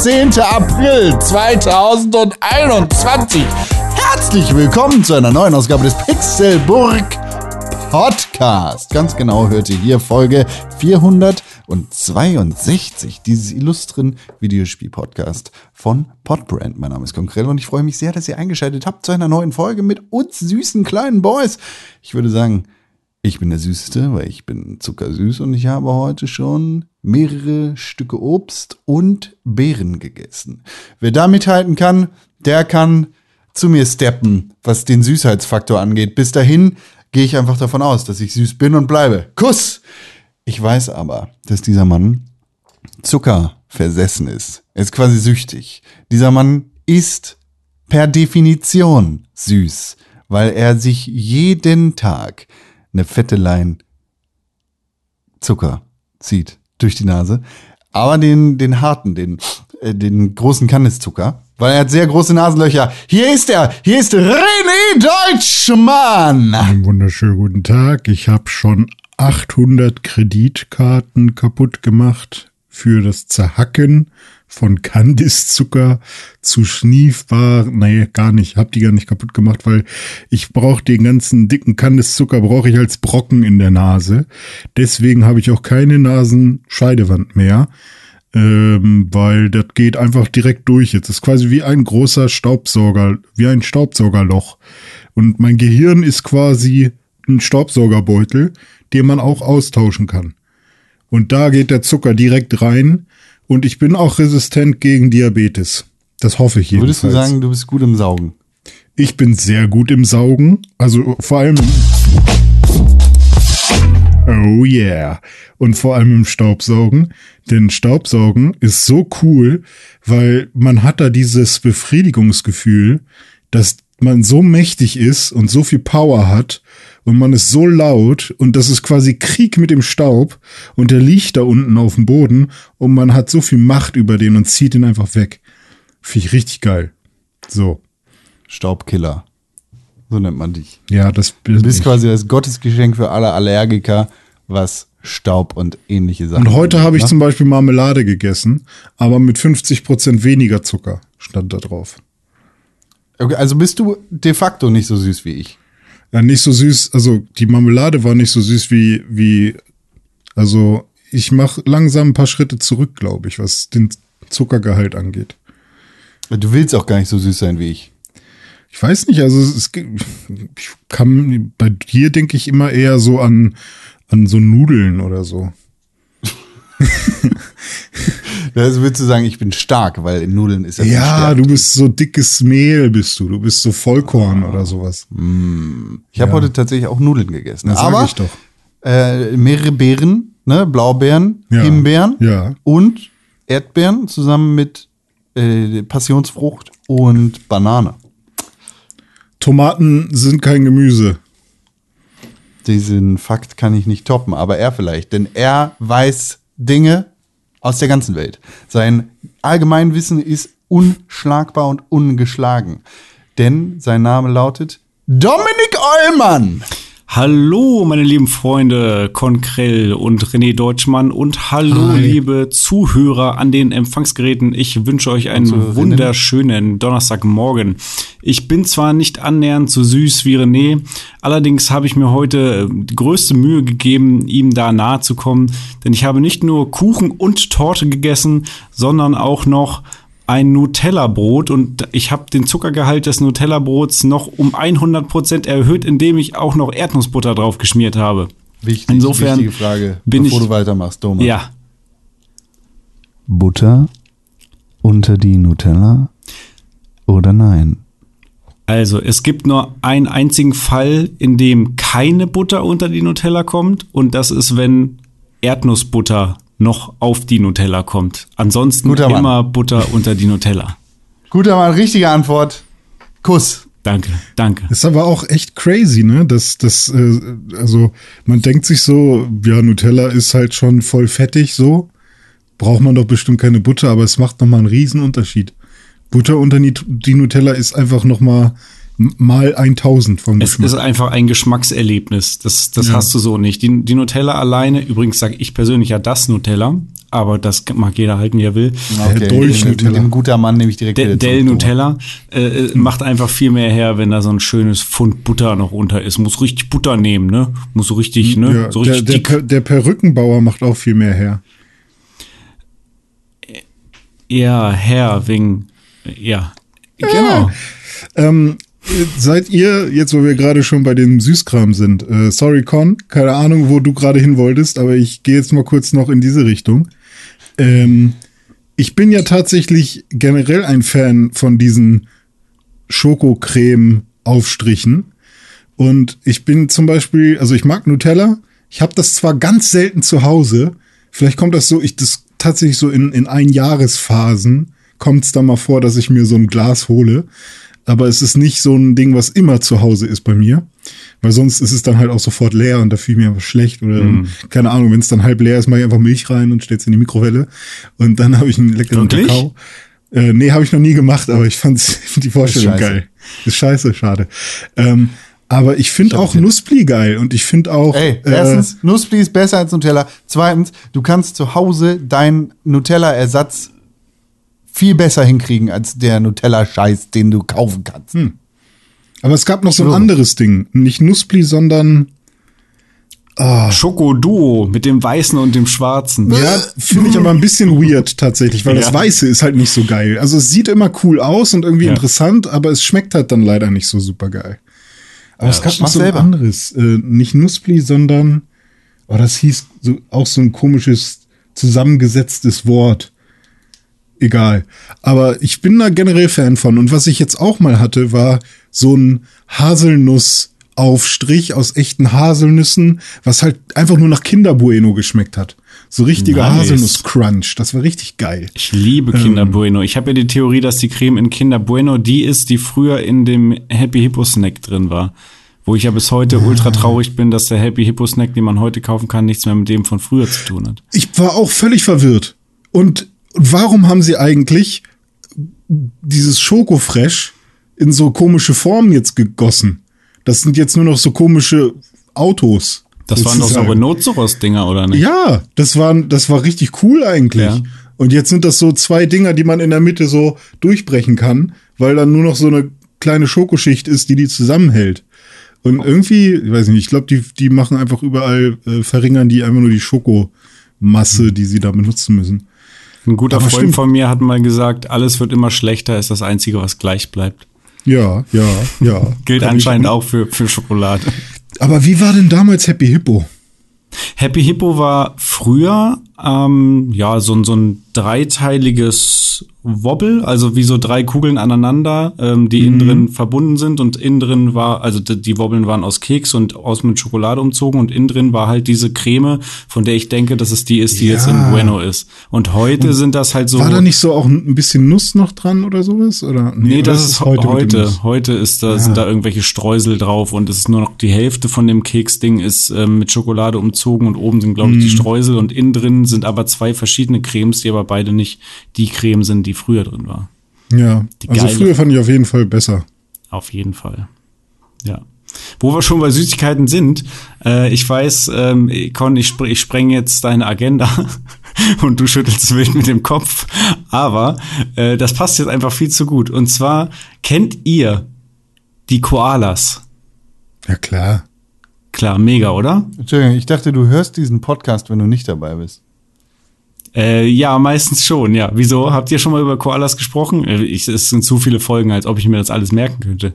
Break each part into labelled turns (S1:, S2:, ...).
S1: Montag, der 15. April 2021. Herzlich willkommen zu einer neuen Ausgabe des Pixelburg Podcast. Ganz genau hört ihr hier Folge 462 dieses illustren Videospiel-Podcast von Podbrand. Mein Name ist Konkrell und ich freue mich sehr, dass ihr eingeschaltet habt zu einer neuen Folge mit uns süßen kleinen Boys. Ich würde sagen, ich bin der Süßeste, weil ich bin zuckersüß und ich habe heute schon mehrere Stücke Obst und Beeren gegessen. Wer da mithalten kann, der kann zu mir steppen, was den Süßheitsfaktor angeht. Bis dahin gehe ich einfach davon aus, dass ich süß bin und bleibe. Kuss! Ich weiß aber, dass dieser Mann Zucker versessen ist. Er ist quasi süchtig. Dieser Mann ist per Definition süß, weil er sich jeden Tag eine fette Lein Zucker zieht durch die Nase. Aber den, den harten, den, äh, den großen Kandiszucker, weil er hat sehr große Nasenlöcher. Hier ist er, hier ist René Deutschmann.
S2: Einen wunderschönen guten Tag. Ich habe schon 800 Kreditkarten kaputt gemacht für das Zerhacken von Kandiszucker zu schniefbar. Nee, gar nicht. Hab die gar nicht kaputt gemacht, weil ich brauche den ganzen dicken Kandiszucker brauche ich als Brocken in der Nase. Deswegen habe ich auch keine Nasenscheidewand mehr. Ähm, weil das geht einfach direkt durch. Jetzt ist quasi wie ein großer Staubsauger, wie ein Staubsaugerloch. Und mein Gehirn ist quasi ein Staubsaugerbeutel, den man auch austauschen kann. Und da geht der Zucker direkt rein und ich bin auch resistent gegen Diabetes. Das hoffe ich jedenfalls.
S1: Würdest du sagen, du bist gut im Saugen?
S2: Ich bin sehr gut im Saugen. Also vor allem. Oh yeah. Und vor allem im Staubsaugen. Denn Staubsaugen ist so cool, weil man hat da dieses Befriedigungsgefühl, dass man so mächtig ist und so viel Power hat und man ist so laut und das ist quasi Krieg mit dem Staub und der liegt da unten auf dem Boden und man hat so viel Macht über den und zieht ihn einfach weg. Finde ich richtig geil. So.
S1: Staubkiller. So nennt man dich.
S2: Ja, das
S1: Du bist quasi das Gottesgeschenk für alle Allergiker, was Staub und ähnliche Sachen.
S2: Und heute habe ich
S1: ne?
S2: zum Beispiel Marmelade gegessen, aber mit 50% weniger Zucker stand da drauf.
S1: Okay, also bist du de facto nicht so süß wie ich.
S2: Ja, nicht so süß, also die Marmelade war nicht so süß wie, wie, also ich mache langsam ein paar Schritte zurück, glaube ich, was den Zuckergehalt angeht.
S1: Du willst auch gar nicht so süß sein wie ich.
S2: Ich weiß nicht, also es ich kann, bei dir denke ich immer eher so an, an so Nudeln oder so.
S1: Das würdest du sagen, ich bin stark, weil in Nudeln ist ja
S2: Ja, du bist so dickes Mehl, bist du. Du bist so Vollkorn oder sowas.
S1: Ich habe
S2: Ja.
S1: heute tatsächlich auch Nudeln gegessen.
S2: Das
S1: Aber
S2: ich doch.
S1: Äh, mehrere Beeren, ne? Blaubeeren,
S2: Ja.
S1: Himbeeren
S2: Ja.
S1: und Erdbeeren zusammen mit äh, Passionsfrucht und Banane.
S2: Tomaten sind kein Gemüse.
S1: Diesen Fakt kann ich nicht toppen, aber er vielleicht, denn er weiß Dinge aus der ganzen Welt. Sein Allgemeinwissen ist unschlagbar und ungeschlagen. Denn sein Name lautet Dominik Eulmann.
S3: Hallo, meine lieben Freunde Konkrell und René Deutschmann und hallo,
S2: Hi.
S3: liebe Zuhörer an den Empfangsgeräten. Ich wünsche euch einen
S1: Zuhörerinnen.
S3: wunderschönen Donnerstagmorgen. Ich bin zwar nicht annähernd so süß wie René, allerdings habe ich mir heute äh, die größte Mühe gegeben, ihm da nahe zu kommen, denn ich habe nicht nur Kuchen und Torte gegessen, sondern auch noch ein Nutella-Brot und ich habe den Zuckergehalt des Nutella-Brots noch um 100% erhöht, indem ich auch noch Erdnussbutter drauf geschmiert habe.
S1: Wichtig,
S3: Insofern
S1: wichtige Frage,
S3: bin
S1: bevor
S3: ich-
S1: du weitermachst, Thomas.
S3: Ja,
S1: Butter unter die Nutella oder nein?
S3: also es gibt nur einen einzigen Fall, in dem keine Butter unter die Nutella kommt und das ist, wenn Erdnussbutter noch auf die Nutella kommt. Ansonsten
S1: Guter Mann.
S3: immer Butter unter die Nutella.
S1: Guter Mann, richtige Antwort. Kuss.
S3: Danke, danke.
S2: Ist aber auch echt crazy, ne? Das, das, äh, also man denkt sich so, ja, Nutella ist halt schon voll fettig, so. Braucht man doch bestimmt keine Butter, aber es macht nochmal einen riesen Unterschied. Butter unter die, Nutella ist einfach nochmal mal 1000 vom
S3: Es
S2: Geschmack.
S3: ist einfach ein Geschmackserlebnis. Das, das
S2: Ja.
S3: hast du so nicht. Die, die Nutella alleine, übrigens sage ich persönlich ja das Nutella, aber das mag jeder halten, wie er will.
S1: Okay,
S2: Dolch
S1: mit, mit
S2: Nutella.
S1: dem guter Mann nehme ich direkt
S3: De Del. Nutella äh, äh, macht einfach viel mehr her, wenn da so ein schönes Pfund Butter noch unter ist. Muss richtig Butter nehmen, ne? Muss so richtig, ne?
S2: Ja,
S3: so
S2: der,
S3: richtig
S2: der,
S3: dick.
S2: Per- der Perückenbauer macht auch viel mehr her.
S3: Ja, Herr, wegen, ja. Genau.
S2: Ähm, äh, seid ihr, jetzt wo wir gerade schon bei dem Süßkram sind, äh, sorry Con, keine Ahnung, wo du gerade hin wolltest, aber ich gehe jetzt mal kurz noch in diese Richtung. Ähm, ich bin ja tatsächlich generell ein Fan von diesen Schokocreme-Aufstrichen. Und ich bin zum Beispiel, also ich mag Nutella. Ich habe das zwar ganz selten zu Hause. Vielleicht kommt das so, ich das tatsächlich so in, in Einjahresphasen kommt es da mal vor, dass ich mir so ein Glas hole. Aber es ist nicht so ein Ding, was immer zu Hause ist bei mir. Weil sonst ist es dann halt auch sofort leer und da fühle ich mir einfach schlecht. Oder keine Ahnung, wenn es dann halb leer ist, mache ich einfach Milch rein und stell's in die Mikrowelle. Und dann habe ich einen leckeren
S3: Wirklich?
S2: Kakao. Äh, nee, habe ich noch nie gemacht, aber ich fand die Vorstellung
S1: scheiße.
S2: geil. Ist scheiße, schade. Ähm, aber ich finde auch Nussbli geil und ich finde auch.
S1: Ey,
S2: äh,
S1: erstens, Nussbli ist besser als Nutella. Zweitens, du kannst zu Hause deinen Nutella-Ersatz viel besser hinkriegen als der Nutella-Scheiß, den du kaufen kannst.
S2: aber es gab noch so ein anderes Ding. Nicht Nussbli, sondern.
S3: Schokoduo mit dem Weißen und dem Schwarzen.
S2: Ja, finde ich aber ein bisschen weird tatsächlich, weil das
S3: Ja.
S2: Weiße ist halt nicht so geil. Also es sieht immer cool aus und irgendwie
S3: Ja.
S2: interessant, aber es schmeckt halt dann leider nicht so super geil. Aber es gab noch so ein
S1: selber.
S2: anderes. Äh, nicht Nussbli, sondern. Oh, das hieß so, auch so ein komisches zusammengesetztes Wort. Egal. Aber ich bin da generell Fan von. Und was ich jetzt auch mal hatte, war so ein Haselnussaufstrich aus echten Haselnüssen, was halt einfach nur nach Kinderbueno geschmeckt hat. So richtiger
S3: Nice.
S2: Haselnuss-Crunch. Das war richtig geil.
S3: Ich liebe Kinder Bueno. Ich habe ja die Theorie, dass die Creme in Kinder Bueno die ist, die früher in dem Happy Hippo Snack drin war. Wo ich ja bis heute ultra traurig bin, dass der Happy Hippo Snack, den man heute kaufen kann, nichts mehr mit dem von früher zu tun hat.
S2: Ich war auch völlig verwirrt. Und warum haben sie eigentlich dieses Schokofresh in so komische Formen jetzt gegossen? Das sind jetzt nur noch so komische Autos.
S3: Das waren doch so. Rhinoceros-Dinger, oder nicht?
S2: Ja, das war, das war richtig cool eigentlich.
S3: Ja.
S2: Und jetzt sind das so zwei Dinger, die man in der Mitte so durchbrechen kann, weil dann nur noch so eine kleine Schokoschicht ist, die die zusammenhält. Und irgendwie, ich weiß nicht, ich glaube, die, die machen einfach überall, äh, verringern die einfach nur die Schokomasse, die sie da benutzen müssen.
S3: Ein guter
S2: Aber
S3: Freund
S2: stimmt.
S3: von mir hat mal gesagt, alles wird immer schlechter, ist das Einzige, was gleich bleibt.
S2: Ja, ja, ja.
S3: Gilt
S2: Hab
S3: anscheinend auch für, für Schokolade.
S2: Aber wie war denn damals Happy Hippo?
S3: Happy Hippo war früher ähm, ja so, ein- so ein dreiteiliges Wobble, also wie so drei Kugeln aneinander, ähm, die innen drin verbunden sind und innen drin war, also die, die Wobbeln waren aus Keks und aus mit Schokolade umzogen und innen drin war halt diese Creme, von der ich denke, dass es die ist, die
S2: Ja.
S3: jetzt in Bueno ist. Und heute sind das halt so.
S2: War da nicht so auch ein bisschen Nuss noch dran oder sowas? Oder?
S3: Nee,
S2: oder
S3: das ist heute. Heute, heute, ist da, sind da irgendwelche Streusel drauf und es ist nur noch die Hälfte von dem Keksding ist ähm, mit Schokolade umzogen und oben sind, glaube ich,
S2: Mhm.
S3: die Streusel und innen drin sind aber zwei verschiedene Cremes, die aber beide nicht die Creme sind, die früher drin war.
S2: Ja,
S3: Die
S2: also
S3: geile.
S2: früher fand ich auf jeden Fall besser.
S3: Auf jeden Fall. Ja. Wo wir schon bei Süßigkeiten sind, äh, ich weiß, ähm, Con, ich, spr ich spreng jetzt deine Agenda und du schüttelst wild mit dem Kopf, aber äh, das passt jetzt einfach viel zu gut. Und zwar kennt ihr die Koalas?
S2: Ja, klar.
S3: Klar, mega, oder?
S1: Entschuldigung, ich dachte, du hörst diesen Podcast, wenn du nicht dabei bist.
S3: Äh, ja, meistens schon, ja. Wieso? Habt ihr schon mal über Koalas gesprochen? Äh, Ich, es sind zu viele Folgen, als ob ich mir das alles merken könnte.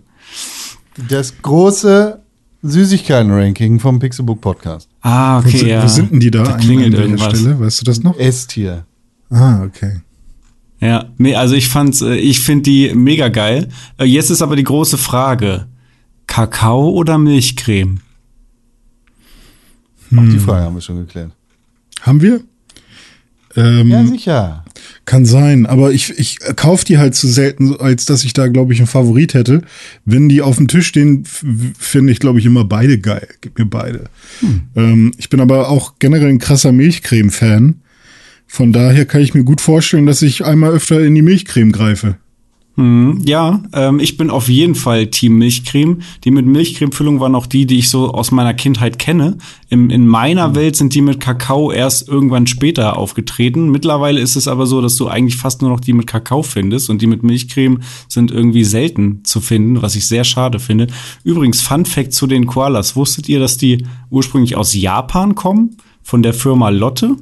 S1: Das große Süßigkeiten-Ranking vom Pixelbook Podcast.
S3: Ah,
S2: Wo,
S3: okay,
S2: sind-
S3: ja.
S2: wo sind denn die da?
S3: Da klingelt
S2: an
S3: irgendwas.
S2: Stelle? Weißt du das noch?
S1: Esstier.
S2: Ah, okay.
S3: Ja, nee, also ich fand's, äh, ich find die mega geil. Äh, Jetzt ist aber die große Frage: Kakao oder Milchcreme?
S1: Auch
S2: Hm.
S1: die Frage haben wir schon geklärt.
S2: Haben wir? Ähm,
S1: Ja, sicher.
S2: Kann sein, aber ich, ich kaufe die halt zu selten, als dass ich da, glaube ich, einen Favorit hätte. Wenn die auf dem Tisch stehen, finde ich, glaube ich, immer beide geil. Gib mir beide. Ähm, ich bin aber auch generell ein krasser Milchcreme-Fan. Von daher kann ich mir gut vorstellen, dass ich einmal öfter in die Milchcreme greife.
S3: Hm, ja, ähm, ich bin auf jeden Fall Team Milchcreme. Die mit Milchcremefüllung waren auch die, die ich so aus meiner Kindheit kenne. Im, in meiner
S1: Mhm.
S3: Welt sind die mit Kakao erst irgendwann später aufgetreten. Mittlerweile ist es aber so, dass du eigentlich fast nur noch die mit Kakao findest und die mit Milchcreme sind irgendwie selten zu finden, was ich sehr schade finde. Übrigens, Fun Fact zu den Koalas. Wusstet ihr, dass die ursprünglich aus Japan kommen? Von der Firma Lotte?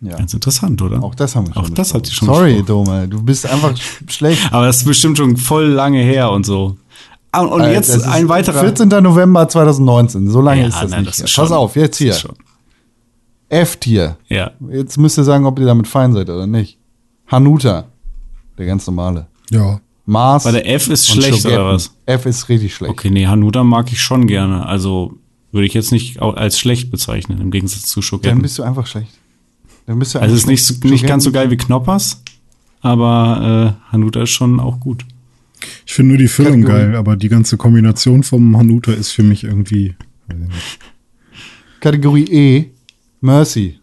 S1: Ja.
S3: Ganz interessant, oder?
S1: Auch das haben wir schon.
S3: Auch das hat die schon
S1: Sorry. Dome, du bist einfach sch- schlecht.
S3: Aber das ist bestimmt schon voll lange her und so. Ah, Und
S1: Äh,
S3: jetzt ein weiterer.
S1: 14. November 2019. So lange
S3: Ja,
S1: ist das
S3: nein,
S1: nicht.
S3: das ist
S1: Pass
S3: schon-
S1: auf, jetzt hier. F-Tier.
S3: Ja.
S1: Jetzt müsst ihr sagen, ob ihr damit fein seid oder nicht. Hanuta. Der ganz normale.
S2: Ja.
S1: Mars.
S3: Weil der F ist
S1: und
S3: schlecht
S1: Schogetten.
S3: oder was?
S1: F ist richtig schlecht.
S3: Okay, nee, Hanuta mag ich schon gerne. Also würde ich jetzt nicht als schlecht bezeichnen, im Gegensatz zu
S1: Dann
S3: Schogetten.
S1: bist du einfach schlecht. Dann bist du
S3: Also es ist nicht, nicht ganz so geil wie Knoppers, aber äh, Hanuta ist schon auch gut.
S2: Ich finde nur die Füllung
S1: Kategorie.
S2: geil, aber die ganze Kombination vom Hanuta ist für mich irgendwie.
S1: Kategorie E. Mercy.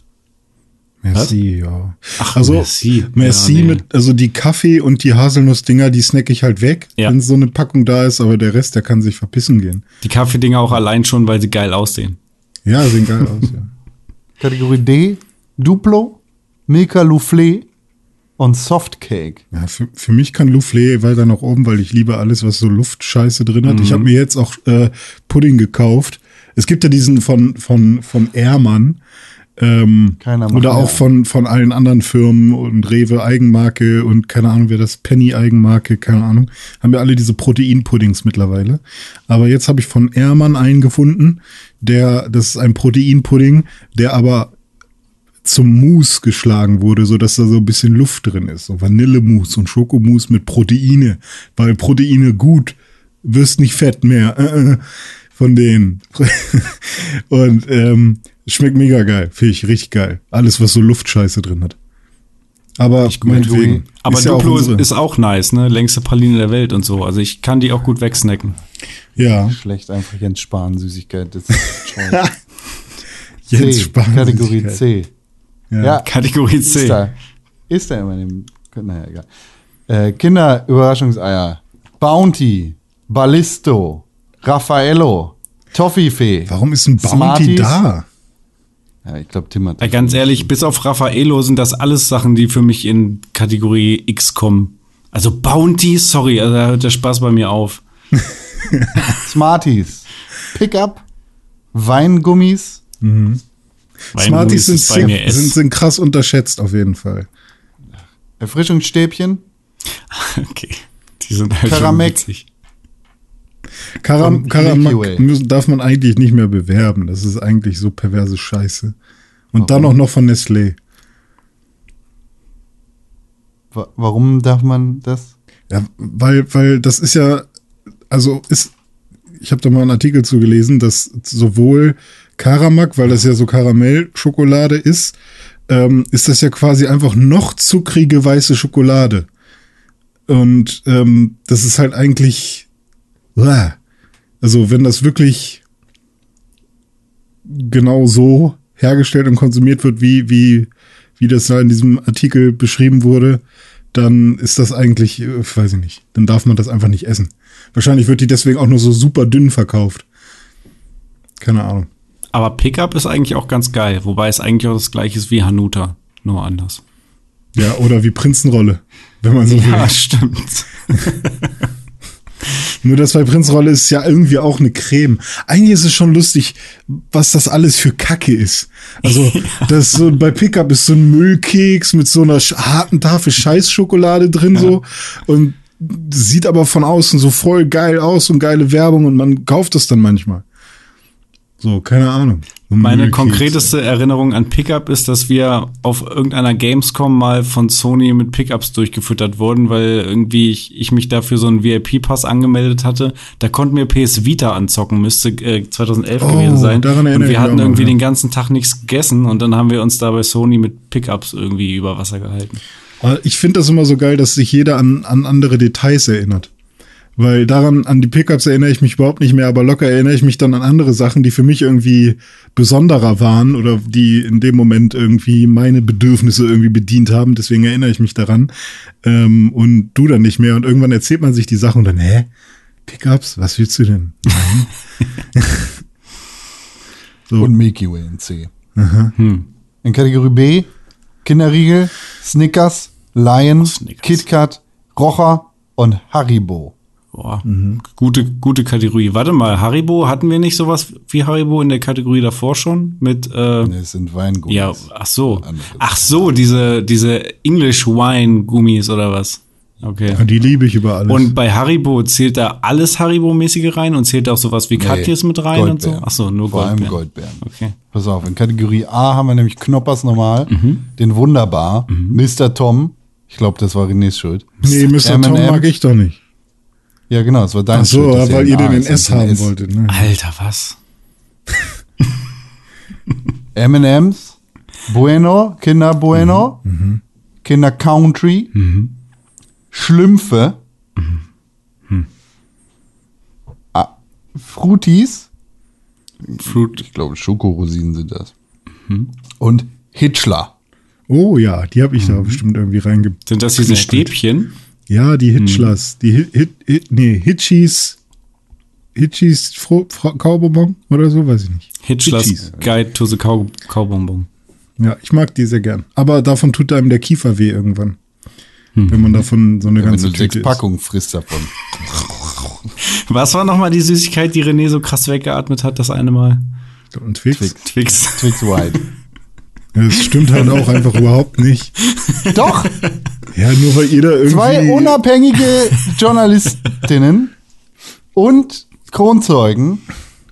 S2: Merci, ja.
S3: Ach,
S2: also,
S3: merci.
S2: Merci
S3: Ja, nee.
S2: mit, also die Kaffee und die Haselnussdinger, die snack ich halt weg,
S3: Ja.
S2: wenn so eine Packung da ist, aber der Rest, der kann sich verpissen gehen.
S3: Die Kaffeedinger auch allein schon, weil sie geil aussehen.
S2: Ja, sehen geil aus, ja.
S1: Kategorie D. Duplo. Milka Soufflé. Und Softcake.
S2: Ja, für, für mich kann Soufflé weiter nach oben, weil ich liebe alles, was so Luftscheiße drin hat. Ich
S3: Mhm.
S2: habe mir jetzt auch äh, Pudding gekauft. Es gibt ja diesen von von von Ehrmann. Ähm, oder auch von von allen anderen Firmen und Rewe Eigenmarke und keine Ahnung, wer das Penny Eigenmarke, keine Ahnung, haben wir alle diese Proteinpuddings mittlerweile. Aber jetzt habe ich von Ehrmann einen gefunden, der das ist ein Proteinpudding, der aber zum Mousse geschlagen wurde, so dass da so ein bisschen Luft drin ist. So Vanillemousse und Schokomousse mit Proteine, weil Proteine gut, wirst nicht fett mehr äh, äh, von denen. und ähm, schmeckt mega geil, finde ich richtig geil. Alles, was so Luftscheiße drin hat. Aber meinetwegen.
S3: Aber
S2: ist ja auch
S3: Duplo ist, auch nice, ne? Längste Praline der Welt und so. Also ich kann die auch gut wegsnacken.
S2: ja,
S1: Schlecht einfach Jens Spahn Süßigkeit. Das ist toll.
S2: Jens
S1: C.
S2: Spahn.
S1: Kategorie C.
S2: Ja.
S1: Ja,
S3: Kategorie C.
S1: ist da. Ist da immer in dem. Naja, egal. Äh, Kinder-Überraschungseier. Bounty. Ballisto. Raffaello. Toffifee.
S2: Warum ist ein Bounty
S1: Smarties?
S2: da?
S1: Ja, ich glaube, Tim hat.
S3: Ja, ganz ehrlich, bis auf Raffaello sind das alles Sachen, die für mich in Kategorie X kommen. Also Bounty, sorry, also da hört der Spaß bei mir auf.
S1: Smarties. Pickup. Weingummis.
S2: Smarties sind, sind, sind krass unterschätzt auf jeden Fall.
S1: Erfrischungsstäbchen.
S3: Okay. Die sind halt schon
S1: Karamek.
S3: witzig.
S2: Karam, Karamak müssen, darf man eigentlich nicht mehr bewerben. Das ist eigentlich so perverse Scheiße. Und dann auch noch von Nestlé.
S1: Wa- Warum darf man das?
S2: Ja, weil, weil das ist ja, also ist, ich habe da mal einen Artikel zugelesen, dass sowohl Karamak, weil das ja so Karamellschokolade ist, ähm, ist das ja quasi einfach noch zuckrige weiße Schokolade. Und ähm, das ist halt eigentlich, Uah. also wenn das wirklich genau so hergestellt und konsumiert wird, wie, wie, wie das da in diesem Artikel beschrieben wurde, dann ist das eigentlich, äh, weiß ich nicht, dann darf man das einfach nicht essen. Wahrscheinlich wird die deswegen auch nur so super dünn verkauft. Keine Ahnung.
S3: Aber Pickup ist eigentlich auch ganz geil, wobei es eigentlich auch das gleiche ist wie Hanuta, nur anders.
S2: Ja, oder wie Prinzenrolle, wenn man so will.
S3: Ja, stimmt.
S2: Nur das bei Prinzenrolle ist ja irgendwie auch eine Creme. Eigentlich ist es schon lustig, was das alles für Kacke ist. Also, das ist so bei Pickup ist so ein Müllkeks mit so einer harten Tafel Scheißschokolade drin so und sieht aber von außen so voll geil aus und geile Werbung und man kauft es dann manchmal. So, keine Ahnung.
S3: Meine konkreteste Erinnerung an Pickup ist, dass wir auf irgendeiner Gamescom mal von Sony mit Pickups durchgefüttert wurden, weil irgendwie ich, ich mich dafür so einen VIP-Pass angemeldet hatte. Da konnten wir PS Vita anzocken, müsste äh, 2011
S2: Oh,
S3: gewesen sein.
S2: daran
S3: und
S2: erinnere ich
S3: wir
S2: mich
S3: hatten irgendwie
S2: ja.
S3: den ganzen Tag nichts gegessen und dann haben wir uns da bei Sony mit Pickups irgendwie über Wasser gehalten.
S2: Ich finde das immer so geil, dass sich jeder an, an andere Details erinnert. Weil daran, an die Pickups erinnere ich mich überhaupt nicht mehr, aber locker erinnere ich mich dann an andere Sachen, die für mich irgendwie besonderer waren oder die in dem Moment irgendwie meine Bedürfnisse irgendwie bedient haben. Deswegen erinnere ich mich daran. Ähm, und du dann nicht mehr. Und irgendwann erzählt man sich die Sachen und dann, hä? Pickups? Was willst du denn? Nein.
S1: So. Und Milky Way in C. Hm. In Kategorie B Kinderriegel, Snickers, Lion,
S3: Snickers.
S1: KitKat, Rocher und Haribo.
S3: Boah, gute, gute Kategorie. Warte mal, Haribo, hatten wir nicht sowas wie Haribo in der Kategorie davor schon? Mit, äh,
S1: Ne, es sind Weingummis.
S3: ja, ach so. Ach so, diese, diese English Wine Gummis oder was? Okay.
S2: Die liebe ich über alles.
S3: Und bei Haribo zählt da alles Haribo-mäßige rein und zählt auch sowas wie Katjes mit rein und so?
S1: Goldbeeren.
S3: Ach so, nur
S1: Vor allem
S3: Goldbeeren.
S1: Goldbeeren.
S3: Okay.
S1: Pass auf, in Kategorie A haben wir nämlich Knoppers normal,
S3: Mhm.
S1: den Wunderbar, Mr. Tom. Ich glaube, das war Renés Schuld.
S2: nee, Mr. Tom mag ich doch nicht.
S1: Ja, genau, das war dein
S2: Ach so,
S1: Schuld. dass
S2: weil ihr den
S1: und
S2: S haben wolltet. Ne?
S3: Alter, was?
S1: M&M's, Bueno, Kinder Bueno,
S2: Mhm.
S1: Kinder Country, Schlümpfe,
S2: Mhm.
S1: ah, Fruities,
S3: Fruit.
S1: ich glaube Schokorosinen sind das,
S2: Mhm.
S1: und Hitchler.
S2: Oh ja, die habe ich da bestimmt irgendwie reinge...
S3: Sind das diese Stäbchen?
S2: Ja, die Hitchlers. Die Hit, Hit, Hit, nee, Hitchies. Hitchies Fro- Fra- Kaubonbon oder so, weiß ich nicht.
S3: Hitchlers
S2: Hitchies.
S3: Guide to the Cow Cowbonbon.
S2: Ja, ich mag die sehr gern. Aber davon tut einem der Kiefer weh irgendwann. Wenn man davon so eine
S1: Wenn
S2: ganze
S1: du sechs
S2: Tüte isst.
S1: Packungen frisst davon.
S3: Was war nochmal die Süßigkeit, die René so krass weggeatmet hat, das eine Mal?
S2: Und Twix.
S1: Twix.
S3: Twix.
S1: Twix White.
S2: Ja, das stimmt halt auch einfach überhaupt nicht.
S1: Doch,
S2: Ja, nur weil jeder irgendwie.
S1: zwei unabhängige Journalistinnen und Kronzeugen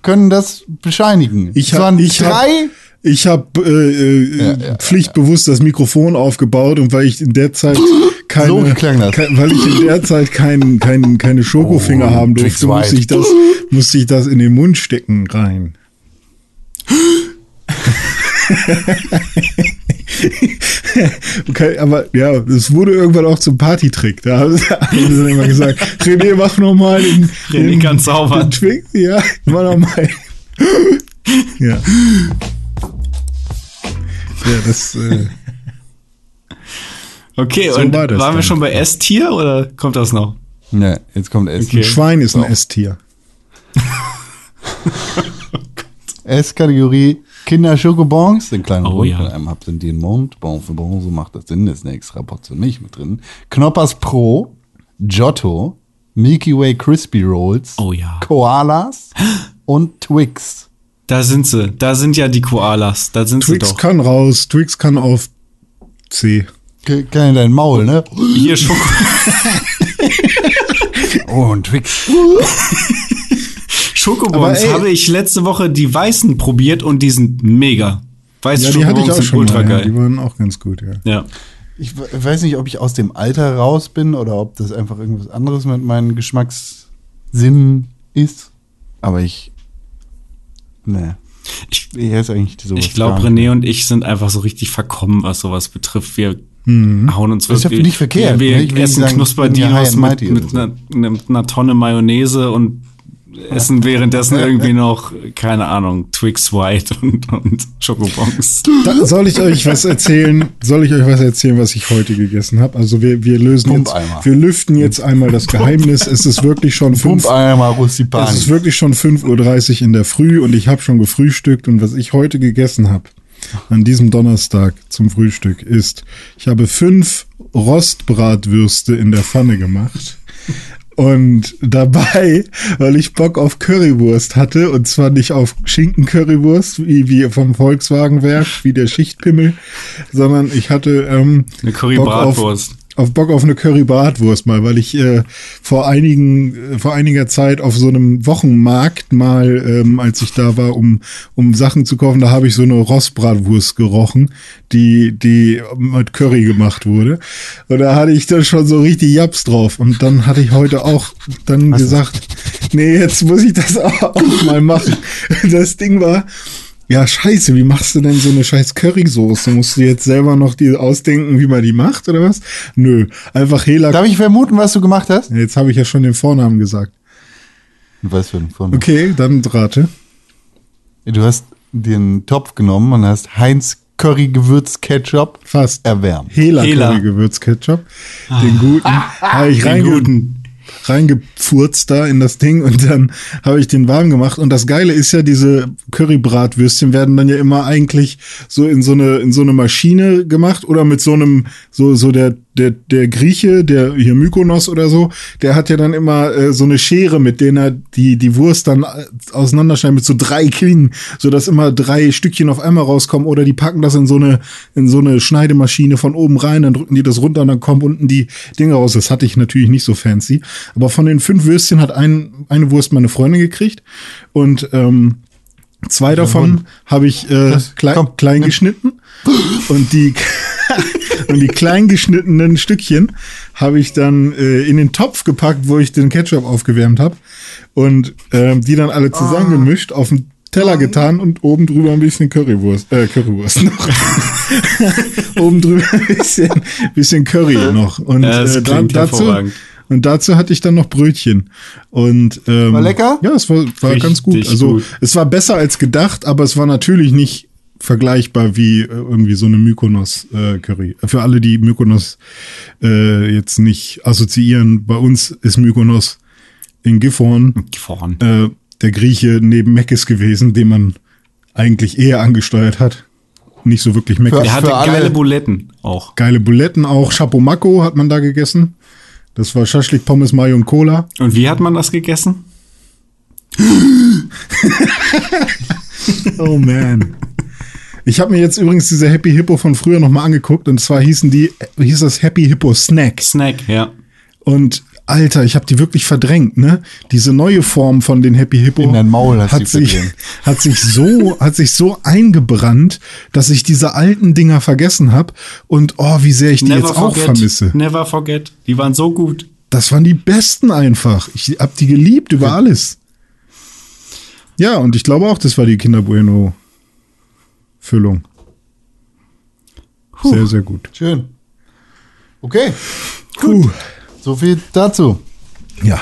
S1: können das bescheinigen.
S2: Ich
S1: es
S2: hab-
S1: waren
S2: ich hab-
S1: drei
S2: Ich habe äh, äh,
S1: Ja, ja,
S2: pflichtbewusst das Mikrofon aufgebaut und weil ich in der Zeit keine,
S1: So klang das.
S2: kein, weil ich in der Zeit kein, kein, keine Schokofinger
S1: Oh,
S2: haben durfte, musste ich, das, musste ich das in den Mund stecken rein. Okay, aber ja, es wurde irgendwann auch zum Partytrick. Da haben sie dann immer gesagt, René, mach noch mal den,
S3: René
S2: den,
S3: kann zaubern.
S2: den Twix. Ja, mach noch mal. Ja. Ja, das, äh,
S3: Okay,
S2: So
S3: und
S2: war
S3: waren wir
S2: dann.
S3: schon bei S-Tier oder kommt das noch?
S1: Ne, jetzt kommt Essen.
S3: Okay.
S2: ein Schwein ist ein Esstier.
S1: S-Kategorie Kinder Schokobons, den kleinen
S3: Oh
S1: Rund
S3: ja.
S1: mit einem habt in den Mund. Bon für Bon, so macht das Sinn, ist eine extra Portion Milch mit drin. Knoppers Pro, Giotto, Milky Way Crispy Rolls,
S3: Oh ja.
S1: Koalas und Twix.
S3: Da sind sie. Da sind ja die Koalas. Da sind
S2: Twix
S3: sie doch.
S2: kann raus, Twix kann auf C.
S1: Kann in dein Maul, ne?
S3: Hier Schoko.
S1: Oh, und Twix.
S3: Schokobons habe ich letzte Woche die weißen probiert und die sind mega. Weiße
S2: Ja, die hatte ich
S3: Schokobons
S2: auch
S3: sind
S2: schon
S3: ultra
S2: mal. Ja,
S3: geil.
S2: die waren auch ganz gut, ja.
S3: Ja.
S1: Ich we- weiß nicht, ob ich aus dem Alter raus bin oder ob das einfach irgendwas anderes mit meinen Geschmackssinnen ist. Aber ich. Ne.
S3: Ich,
S1: Ich
S3: glaube. René und ich sind einfach so richtig verkommen, was sowas betrifft. Wir hauen uns
S1: Das ist ja
S3: wirklich-
S1: nicht verkehrt,
S3: Wir,
S1: ne?
S3: wir
S1: nicht
S3: essen
S1: ja
S3: Knusperdinos mit, mit,
S1: oder
S3: einer, mit einer Tonne Mayonnaise und essen währenddessen irgendwie noch, keine Ahnung, Twix White und, und Schokobons.
S2: Da, soll ich euch was erzählen? Soll ich euch was erzählen, was ich heute gegessen habe? Also wir, wir lösen jetzt,
S1: Pumpeimer.
S2: wir lüften jetzt einmal das Geheimnis. Es ist wirklich schon fünf,
S1: Pumpeimer
S2: es ist wirklich schon 5.30 Uhr in der Früh und ich habe schon gefrühstückt und was ich heute gegessen habe an diesem Donnerstag zum Frühstück ist, ich habe fünf Rostbratwürste in der Pfanne gemacht. Und dabei, weil ich Bock auf Currywurst hatte, und zwar nicht auf Schinken-Currywurst, wie, wie vom Volkswagenwerk, wie der Schichtpimmel, sondern ich hatte ähm,
S3: Eine Curry-Bratwurst.
S2: Auf, Bock auf eine Curry-Bratwurst mal, weil ich äh, vor einigen, äh, vor einiger Zeit auf so einem Wochenmarkt mal, ähm, als ich da war, um, um Sachen zu kaufen, da habe ich so eine Rostbratwurst gerochen, die, die mit Curry gemacht wurde. Und da hatte ich dann schon so richtig Japs drauf. Und dann hatte ich heute auch dann gesagt, nee, jetzt muss ich das auch mal machen. Das Ding war, Ja, scheiße, wie machst du denn so eine scheiß Currysoße? Musst du jetzt selber noch die ausdenken, wie man die macht oder was? Nö, einfach Hela.
S1: Darf ich vermuten, was du gemacht hast?
S2: Jetzt habe ich ja schon den Vornamen gesagt.
S1: Was für ein Vornamen?
S2: Okay, dann rate.
S1: Du hast den Topf genommen und hast Heinz Curry Gewürz Ketchup
S2: Fast.
S1: erwärmt.
S2: Hela,
S3: Hela.
S2: Curry Gewürzketchup. Den guten. habe ich
S3: Den
S2: reinge
S3: guten.
S2: Reingepfurzt da in das Ding und dann habe ich den warm gemacht. Und das Geile ist ja, diese Currybratwürstchen werden dann ja immer eigentlich so in so eine, in so eine Maschine gemacht oder mit so einem, so, so der, der, der Grieche, der hier Mykonos oder so, der hat ja dann immer äh, so eine Schere, mit denen er die, die Wurst dann äh, auseinanderschneidet mit so drei Klingen, so dass immer drei Stückchen auf einmal rauskommen oder die packen das in so eine, in so eine Schneidemaschine von oben rein, dann drücken die das runter und dann kommen unten die Dinge raus. Das hatte ich natürlich nicht so fancy. Aber von den fünf Würstchen hat ein, eine Wurst meine Freundin gekriegt und ähm, zwei davon habe ich äh, klein, klein geschnitten und die und die klein geschnittenen Stückchen habe ich dann äh, in den Topf gepackt, wo ich den Ketchup aufgewärmt habe und ähm, die dann alle zusammengemischt auf den Teller getan und oben drüber ein bisschen Currywurst, äh, Currywurst noch. oben drüber ein bisschen, bisschen Curry noch. Und
S3: Ja, das
S2: äh, da, dazu, und dazu hatte ich dann noch Brötchen. Und ähm,
S1: War lecker?
S2: Ja, es war, war
S3: Richtig
S2: ganz gut. Also
S3: gut.
S2: es war besser als gedacht, aber es war natürlich nicht vergleichbar wie äh, irgendwie so eine Mykonos äh, Curry. Für alle, die Mykonos äh, jetzt nicht assoziieren, bei uns ist Mykonos in Gifhorn
S3: Vorn.
S2: äh, der Grieche neben Meckes gewesen, den man eigentlich eher angesteuert hat. Nicht so wirklich Meckes.
S1: Für-
S3: Der hatte geile Buletten auch.
S2: Geile Buletten auch. Chapomako hat man da gegessen. Das war Schaschlik, Pommes, Mayo und Cola.
S3: Und wie hat man das gegessen?
S2: Oh man. Ich habe mir jetzt übrigens diese Happy Hippo von früher nochmal angeguckt und zwar hießen die, hieß das Happy Hippo Snacks.
S3: Snack, ja.
S2: Und Alter, ich habe die wirklich verdrängt, ne? Diese neue Form von den Happy Hippo
S1: In dein Maul hast
S2: hat sich,
S1: verdrängt.
S2: hat sich so, hat sich so eingebrannt, dass ich diese alten Dinger vergessen habe und oh, wie sehr ich die jetzt auch vermisse.
S3: Never forget. Die waren so gut.
S2: Das waren die besten einfach. Ich hab die geliebt über alles. Ja, und ich glaube auch, das war die Kinder Bueno Füllung. Sehr, sehr gut.
S1: Schön. Okay,
S2: Puh.
S1: so viel dazu.
S2: Ja.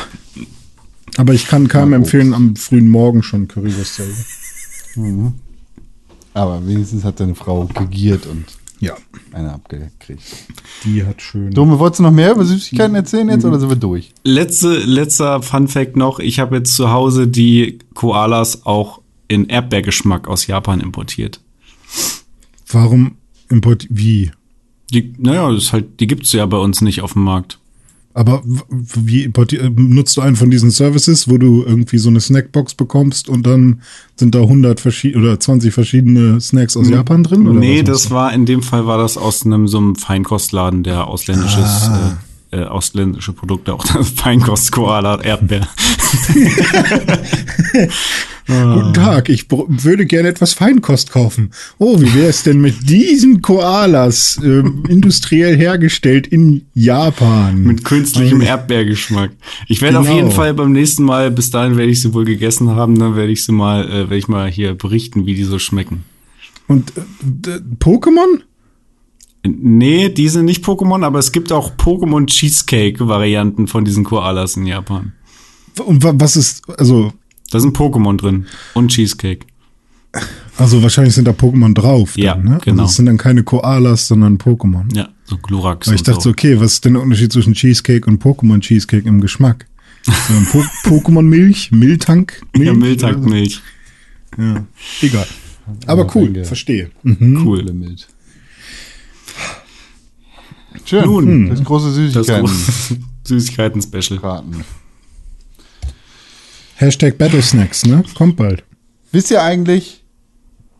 S2: Aber ich kann keinem empfehlen, am frühen Morgen schon Currywurst zu essen.
S1: Aber wenigstens hat deine Frau gegiert und
S2: Ja,
S1: eine abgekriegt.
S2: die hat schön.
S1: Dome, wolltest du noch mehr über Süßigkeiten erzählen jetzt oder sind wir durch?
S3: Letzte, letzter Fun Fact noch. Ich habe jetzt zu Hause die Koalas auch in Erdbeergeschmack aus Japan importiert.
S2: Warum import wie?
S3: Die, naja, das halt, die gibt's ja bei uns nicht auf dem Markt.
S2: Aber wie äh, nutzt du einen von diesen Services, wo du irgendwie so eine Snackbox bekommst und dann sind da 100 verschiedene oder 20 verschiedene Snacks aus Japan drin? Oder
S3: nee, das war in dem Fall war das aus einem so einem Feinkostladen, der ausländisches
S2: Ah.
S3: äh, äh, ausländische Produkte auch Feinkost Koala Erdbeer.
S2: Guten Tag, ich würde gerne etwas Feinkost kaufen. Oh, wie wäre es denn mit diesen Koalas ähm, industriell hergestellt in Japan?
S3: Mit künstlichem Erdbeergeschmack. Ich werde auf
S2: Genau.
S3: jeden Fall beim nächsten Mal, bis dahin werde ich sie wohl gegessen haben, dann werde ich sie mal, äh, werde ich mal hier berichten, wie die so schmecken.
S2: Und äh, Pokémon?
S3: Nee, die sind nicht Pokémon, aber es gibt auch Pokémon Cheesecake Varianten von diesen Koalas in Japan.
S2: Und wa- was ist, also,
S3: Da sind Pokémon drin und Cheesecake.
S2: also wahrscheinlich sind da Pokémon drauf.
S3: Ja,
S2: dann, ne?
S3: genau.
S2: Also es sind dann keine Koalas, sondern Pokémon.
S3: Ja, so Glurak.
S2: Weil ich dachte so, okay, was ist denn der Unterschied zwischen Cheesecake und Pokémon Cheesecake im Geschmack? So, po Pokémon Milch, Miltank, Milch.
S3: ja, Milchtankmilch.
S2: Ja, egal. Aber cool, verstehe.
S3: Cool.
S1: Mild. Schön.
S3: Nun,
S1: das große
S3: Das
S1: Süßigkeiten.
S3: große Süßigkeiten-Special.
S1: raten.
S2: Hashtag Battle Snacks, ne? Kommt bald.
S1: Wisst ihr eigentlich,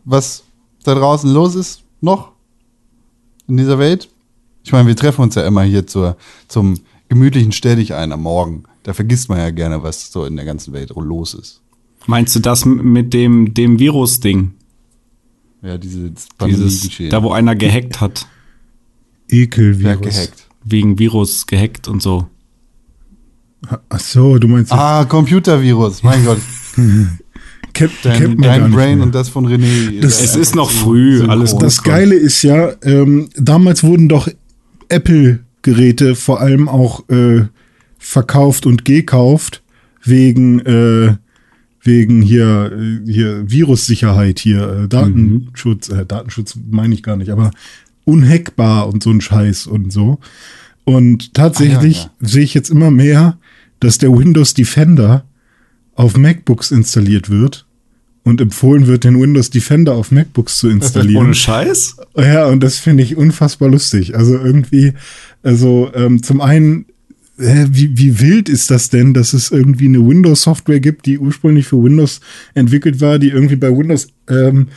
S1: was da draußen los ist noch in dieser Welt? Ich meine, wir treffen uns ja immer hier zur, zum gemütlichen Stell dich ein am Morgen. Da vergisst man ja gerne, was so in der ganzen Welt los ist.
S3: Meinst du das mit dem, dem Virus-Ding?
S1: Ja, diese
S3: Dieses, da wo einer gehackt hat.
S2: Ekelvirus.
S1: hat gehackt.
S3: Wegen Virus gehackt und so.
S2: Ach so, du meinst
S1: Ah, Computervirus, mein Gott.
S2: kennt,
S1: Dein,
S2: kennt man gar
S1: dein Brain und das von René.
S2: Das-
S3: Es ist noch früh, alles gut.
S2: Das Geile ist ja, ähm, damals wurden doch Apple-Geräte vor allem auch äh, verkauft und gekauft wegen äh, wegen hier äh, hier Virussicherheit hier äh, Datenschutz äh, Datenschutz meine ich gar nicht, aber unhackbar und so ein Scheiß und so. Und tatsächlich
S1: Ah, ja,
S2: sehe ich jetzt immer mehr, dass der Windows Defender auf MacBooks installiert wird und empfohlen wird, den Windows Defender auf MacBooks zu installieren.
S3: Ohne Scheiß?
S2: Ja, und das finde ich unfassbar lustig. Also irgendwie, also ähm, zum einen, hä, wie, wie wild ist das denn, dass es irgendwie eine Windows-Software gibt, die ursprünglich für Windows entwickelt war, die irgendwie bei Windows ähm,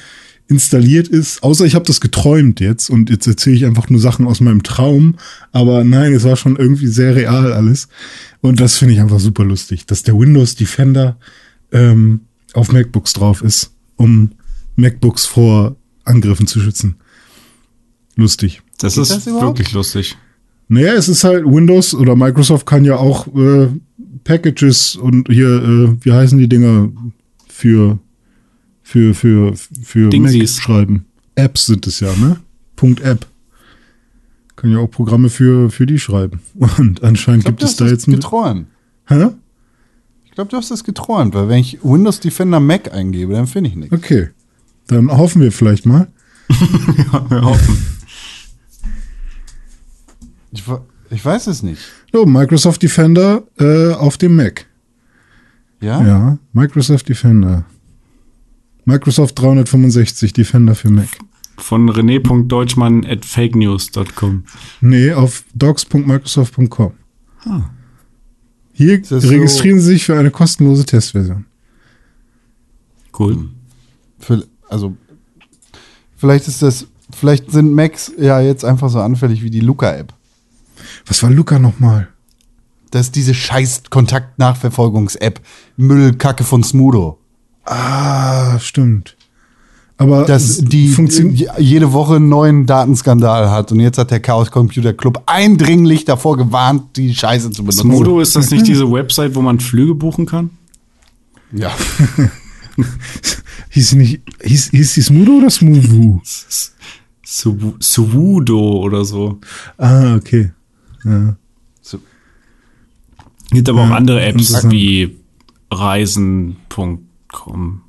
S2: installiert ist. Außer ich habe das geträumt jetzt und jetzt erzähle ich einfach nur Sachen aus meinem Traum. Aber nein, es war schon irgendwie sehr real alles. Und das finde ich einfach super lustig, dass der Windows Defender ähm, auf MacBooks drauf ist, um MacBooks vor Angriffen zu schützen. Lustig.
S3: Das
S1: Geht
S3: ist
S1: das
S3: wirklich lustig.
S2: Naja, es ist halt Windows oder Microsoft kann ja auch äh, Packages und hier, äh, wie heißen die Dinger für für für für Mac
S3: Dingsies.
S2: schreiben. Apps sind es ja, ne? Punkt App. Können ja auch Programme für für die schreiben. Und anscheinend
S1: Ich glaube,
S2: gibt es da jetzt ein
S1: geträumt.
S2: Hä?
S1: Ich glaube, du hast das geträumt, weil wenn ich Windows Defender Mac eingebe, dann finde ich nichts.
S2: Okay. Dann hoffen wir vielleicht mal.
S3: Wir hoffen.
S1: Ich, ich weiß es nicht.
S2: So, Microsoft Defender äh, auf dem Mac.
S1: Ja?
S2: Ja, Microsoft Defender. Microsoft 365 Defender für Mac.
S3: Von rené.deutschmann at fakenews.com.
S2: Nee, auf docs.microsoft.com. Hier
S1: Ah. das so-
S2: registrieren Sie sich für eine kostenlose Testversion.
S3: Cool.
S1: Für, also, vielleicht ist das, vielleicht sind Macs ja jetzt einfach so anfällig wie die Luca-App.
S2: Was war Luca nochmal?
S1: Das ist diese scheiß Kontaktnachverfolgungs-App. Müllkacke von Smudo.
S2: Ah, stimmt. Aber
S1: Dass die
S2: funktioniert.
S1: jede Woche einen neuen Datenskandal hat. Und jetzt hat der Chaos Computer Club eindringlich davor gewarnt, die Scheiße zu benutzen.
S3: Smodo, ist das nicht diese Website, wo man Flüge buchen kann?
S1: Ja.
S2: Hieß, sie nicht, hieß, hieß die Smudo oder Smuvu?
S3: Su- Suwudo oder so.
S2: Ah, okay. Ja.
S1: So.
S3: Gibt aber auch andere Apps wie reisen.com und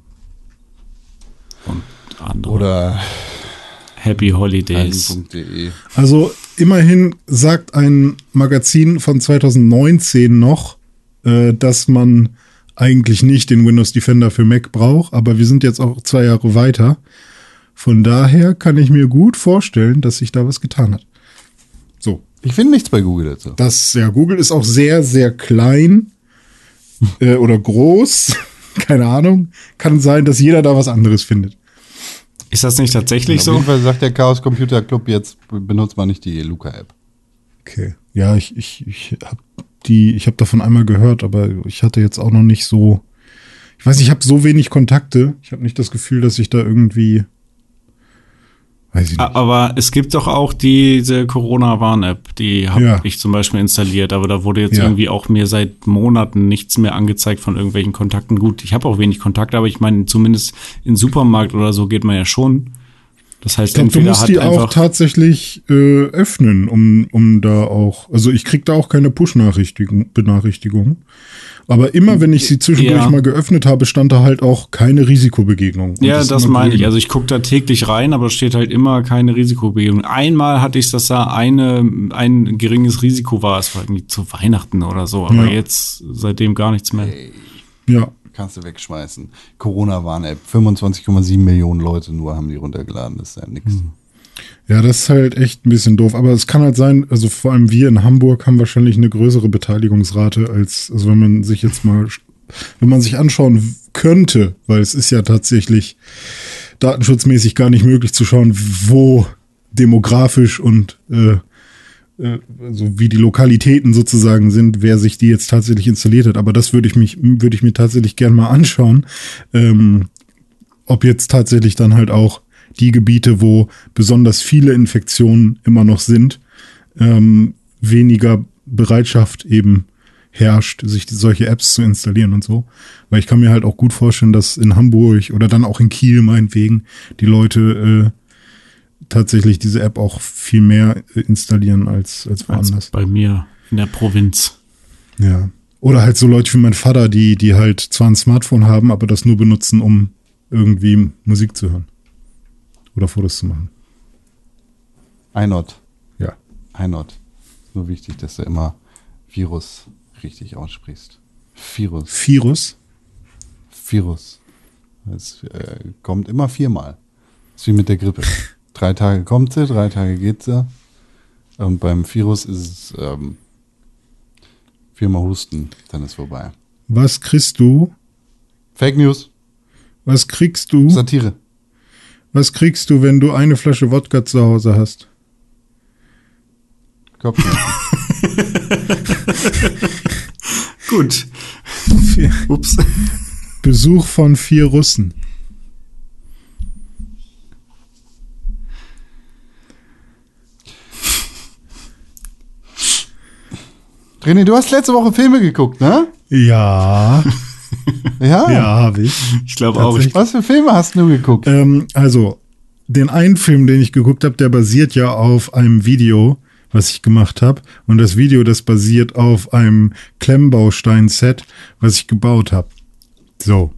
S3: andere.
S1: Oder
S3: Happy Holidays.
S1: reisen.de.
S2: Also immerhin sagt ein Magazin von 2019 noch, äh, dass man eigentlich nicht den Windows Defender für Mac braucht, aber wir sind jetzt auch zwei Jahre weiter. Von daher kann ich mir gut vorstellen, dass sich da was getan hat. So,
S1: Ich finde nichts bei Google dazu.
S2: das ja Google ist auch sehr sehr klein äh, oder groß, keine Ahnung. Kann sein, dass jeder da was anderes findet.
S3: Ist das nicht tatsächlich
S1: Auf
S3: so?
S1: jeden Fall sagt der Chaos Computer Club, jetzt benutzt man nicht die Luca-App.
S2: Okay. Ja, ich, ich, ich habe die, ich habe davon einmal gehört, aber ich hatte jetzt auch noch nicht so. Ich weiß, ich habe so wenig Kontakte. Ich habe nicht das Gefühl, dass ich da irgendwie. Weiß ich nicht.
S3: Aber es gibt doch auch diese Corona-Warn-App, die habe
S2: Ja.
S3: ich zum Beispiel installiert, aber da wurde jetzt
S2: Ja.
S3: irgendwie auch mir seit Monaten nichts mehr angezeigt von irgendwelchen Kontakten. Gut, ich habe auch wenig Kontakte, aber ich meine, zumindest in Supermarkt oder so geht man ja schon. Das heißt,
S2: Ich glaube, du musst
S3: hat
S2: die auch tatsächlich äh, öffnen, um, um da auch. Also ich krieg da auch keine Push-Benachrichtigung. Aber immer, wenn ich sie zwischendurch
S3: Ja.
S2: mal geöffnet habe, stand da halt auch keine Risikobegegnung. Und
S3: Ja, das
S2: immer
S3: meine
S2: grün.
S3: ich. Also ich gucke da täglich rein, aber es steht halt immer keine Risikobegegnung. Einmal hatte ich, dass da eine, ein geringes Risiko war. Es war irgendwie zu Weihnachten oder so, aber
S2: Ja.
S3: jetzt seitdem gar nichts mehr.
S2: Ja.
S1: Kannst du wegschmeißen. Corona-Warn-App. 25,7 Millionen Leute nur haben die runtergeladen. Das ist ja nix.
S2: Ja, das ist halt echt ein bisschen doof. Aber es kann halt sein, also vor allem wir in Hamburg haben wahrscheinlich eine größere Beteiligungsrate als, also wenn man sich jetzt mal, wenn man sich anschauen könnte, weil es ist ja tatsächlich datenschutzmäßig gar nicht möglich zu schauen, wo demografisch und äh, äh, also wie die Lokalitäten sozusagen sind, wer sich die jetzt tatsächlich installiert hat. Aber das würde ich mich, würde ich mir tatsächlich gern mal anschauen. Ähm, ob jetzt tatsächlich dann halt auch die Gebiete, wo besonders viele Infektionen immer noch sind, ähm, weniger Bereitschaft eben herrscht, sich solche Apps zu installieren und so. Weil ich kann mir halt auch gut vorstellen, dass in Hamburg oder dann auch in Kiel meinetwegen die Leute äh, tatsächlich diese App auch viel mehr äh, installieren als, als woanders.
S3: Als bei mir in der Provinz.
S2: Ja. Oder halt so Leute wie mein Vater, die, die halt zwar ein Smartphone haben, aber das nur benutzen, um irgendwie Musik zu hören. Oder Fotos zu machen.
S1: Einot.
S2: Ja.
S1: Einot. Nur wichtig, dass du immer Virus richtig aussprichst. Virus.
S2: Virus?
S1: Virus. Es äh, kommt immer viermal. Das ist wie mit der Grippe. drei Tage kommt sie, drei Tage geht sie. Und beim Virus ist es ähm, viermal husten, dann ist vorbei.
S2: Was kriegst du?
S1: Fake News.
S2: Was kriegst du?
S1: Satire.
S2: Was kriegst du, wenn du eine Flasche Wodka zu Hause hast?
S1: Kopfschmerzen.
S3: Gut. Ups.
S2: Besuch von vier Russen.
S1: René, du hast letzte Woche Filme geguckt, ne?
S2: Ja,
S1: Ja.
S2: ja, habe ich.
S3: Ich glaube auch. Ich,
S1: Was für Filme hast du geguckt?
S2: Ähm, also, den einen Film, den ich geguckt habe, der basiert ja auf einem Video, was ich gemacht habe. Und das Video, das basiert auf einem Klemmbaustein-Set, was ich gebaut habe. So.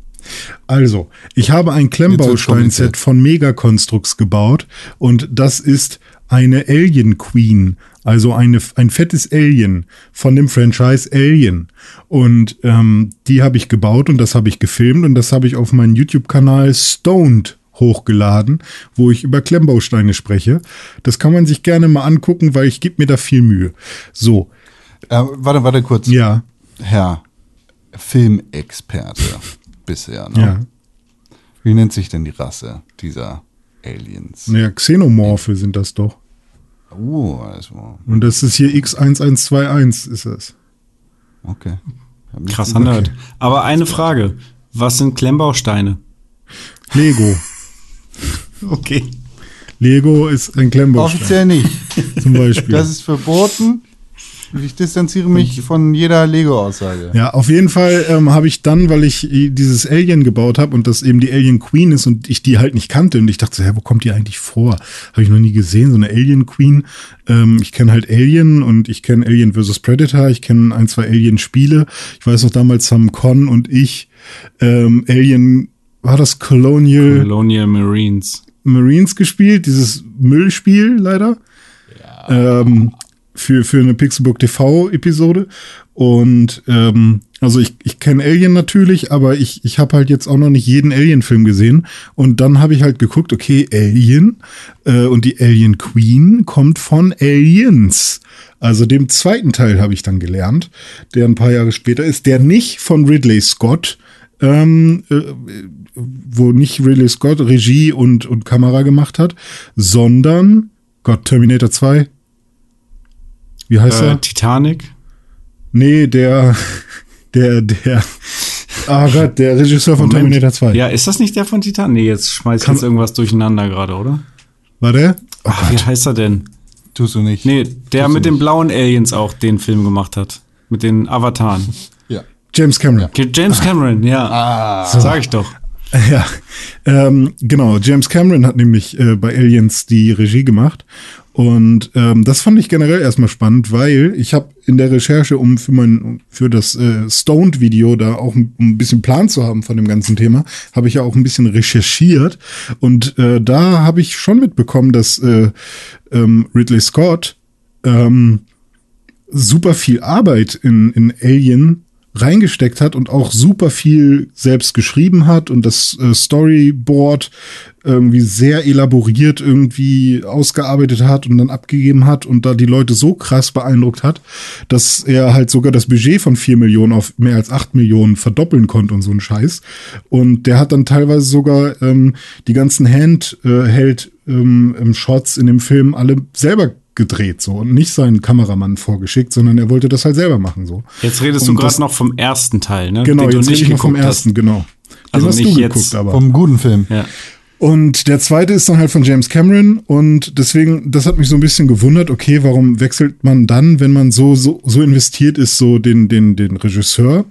S2: Also, ich habe ein Klemmbaustein-Set von Megaconstrux gebaut und das ist eine Alien Queen, also eine, ein fettes Alien von dem Franchise Alien. Und ähm, die habe ich gebaut und das habe ich gefilmt und das habe ich auf meinen YouTube-Kanal Stoned hochgeladen, wo ich über Klemmbausteine spreche. Das kann man sich gerne mal angucken, weil ich gebe mir da viel Mühe. So,
S1: Äh, warte, warte kurz.
S2: ja,
S1: Herr Filmexperte bisher, ne?
S2: ja.
S1: Wie nennt sich denn die Rasse dieser Aliens?
S2: Naja, Xenomorphe sind das doch.
S1: Oh, also,
S2: Und das ist hier X1121 ist es.
S1: okay.
S3: Krasser
S1: gesagt.
S3: Nerd. Aber eine Frage. Was sind Klemmbausteine?
S2: Lego.
S3: Okay.
S2: Lego ist ein Klemmbaustein
S1: Offiziell nicht.
S2: zum Beispiel.
S1: Das ist verboten. Ich distanziere mich von jeder Lego-Aussage.
S2: Ja, auf jeden Fall ähm, habe ich dann, weil ich dieses Alien gebaut habe und das eben die Alien Queen ist und ich die halt nicht kannte und ich dachte, so, hä, wo kommt die eigentlich vor? Habe ich noch nie gesehen, so eine Alien Queen. Ähm, ich kenne halt Alien und ich kenne Alien vs. Predator, ich kenne ein, zwei Alien-Spiele. Ich weiß noch, damals haben Con und ich ähm, Alien, war das Colonial
S3: Colonial Marines.
S2: Marines gespielt, dieses Müllspiel leider. Ähm, für, für eine Pixelbook TV-Episode. Und ähm, also ich, ich kenne Alien natürlich, aber ich, ich habe halt jetzt auch noch nicht jeden Alien-Film gesehen. Und dann habe ich halt geguckt, okay, Alien äh, und die Alien Queen kommt von Aliens. Also dem zweiten Teil habe ich dann gelernt, der ein paar Jahre später ist, der nicht von Ridley Scott ähm, äh, wo nicht Ridley Scott Regie und, und Kamera gemacht hat, sondern Gott, Terminator 2. Wie heißt
S3: Äh,
S2: er?
S3: Titanic.
S2: Nee, der, der, der, ah Gott, der Regisseur von
S3: Moment.
S2: Terminator 2.
S3: Ja, ist das nicht der von Titanic? Nee, jetzt schmeiß ich
S2: Kann-
S3: jetzt irgendwas durcheinander gerade, oder?
S2: War der? Oh
S3: Ach, wie heißt er denn?
S1: Tust du nicht.
S3: Nee, der
S1: Tust
S3: mit den blauen Aliens auch den Film gemacht hat. Mit den Avataren.
S1: Ja.
S2: James Cameron.
S3: James Cameron, ja.
S1: Ah,
S3: Sag ich doch.
S2: Ja, ähm, genau. James Cameron hat nämlich äh, bei Aliens die Regie gemacht. Und ähm, das fand ich generell erstmal spannend, weil ich habe in der Recherche, um für mein für das äh, Stoned-Video da auch ein, um ein bisschen Plan zu haben von dem ganzen Thema, habe ich ja auch ein bisschen recherchiert. Und äh, da habe ich schon mitbekommen, dass äh, ähm, Ridley Scott ähm, super viel Arbeit in, in Alien reingesteckt hat und auch super viel selbst geschrieben hat und das äh, Storyboard irgendwie sehr elaboriert irgendwie ausgearbeitet hat und dann abgegeben hat und da die Leute so krass beeindruckt hat, dass er halt sogar das Budget von 4 Millionen auf mehr als 8 Millionen verdoppeln konnte und so ein Scheiß. Und der hat dann teilweise sogar ähm, die ganzen Handheld ähm, ähm, Shots in dem Film alle selber gedreht so und nicht seinen Kameramann vorgeschickt, sondern er wollte das halt selber machen so.
S3: Jetzt redest
S2: Und
S3: du
S2: das-
S3: gerade noch vom ersten Teil, ne?
S2: Genau,
S3: Den du
S2: jetzt rede
S3: nicht
S2: ich noch vom
S3: geguckt
S2: ersten,
S3: hast.
S2: genau. Den
S3: Also
S2: hast
S3: nicht
S2: du
S3: jetzt
S2: geguckt, aber.
S1: Vom guten Film.
S3: Ja.
S2: Und der zweite ist dann halt von James Cameron und deswegen, das hat mich so ein bisschen gewundert, okay, warum wechselt man dann, wenn man so, so, so investiert ist, so den, den, den Regisseur?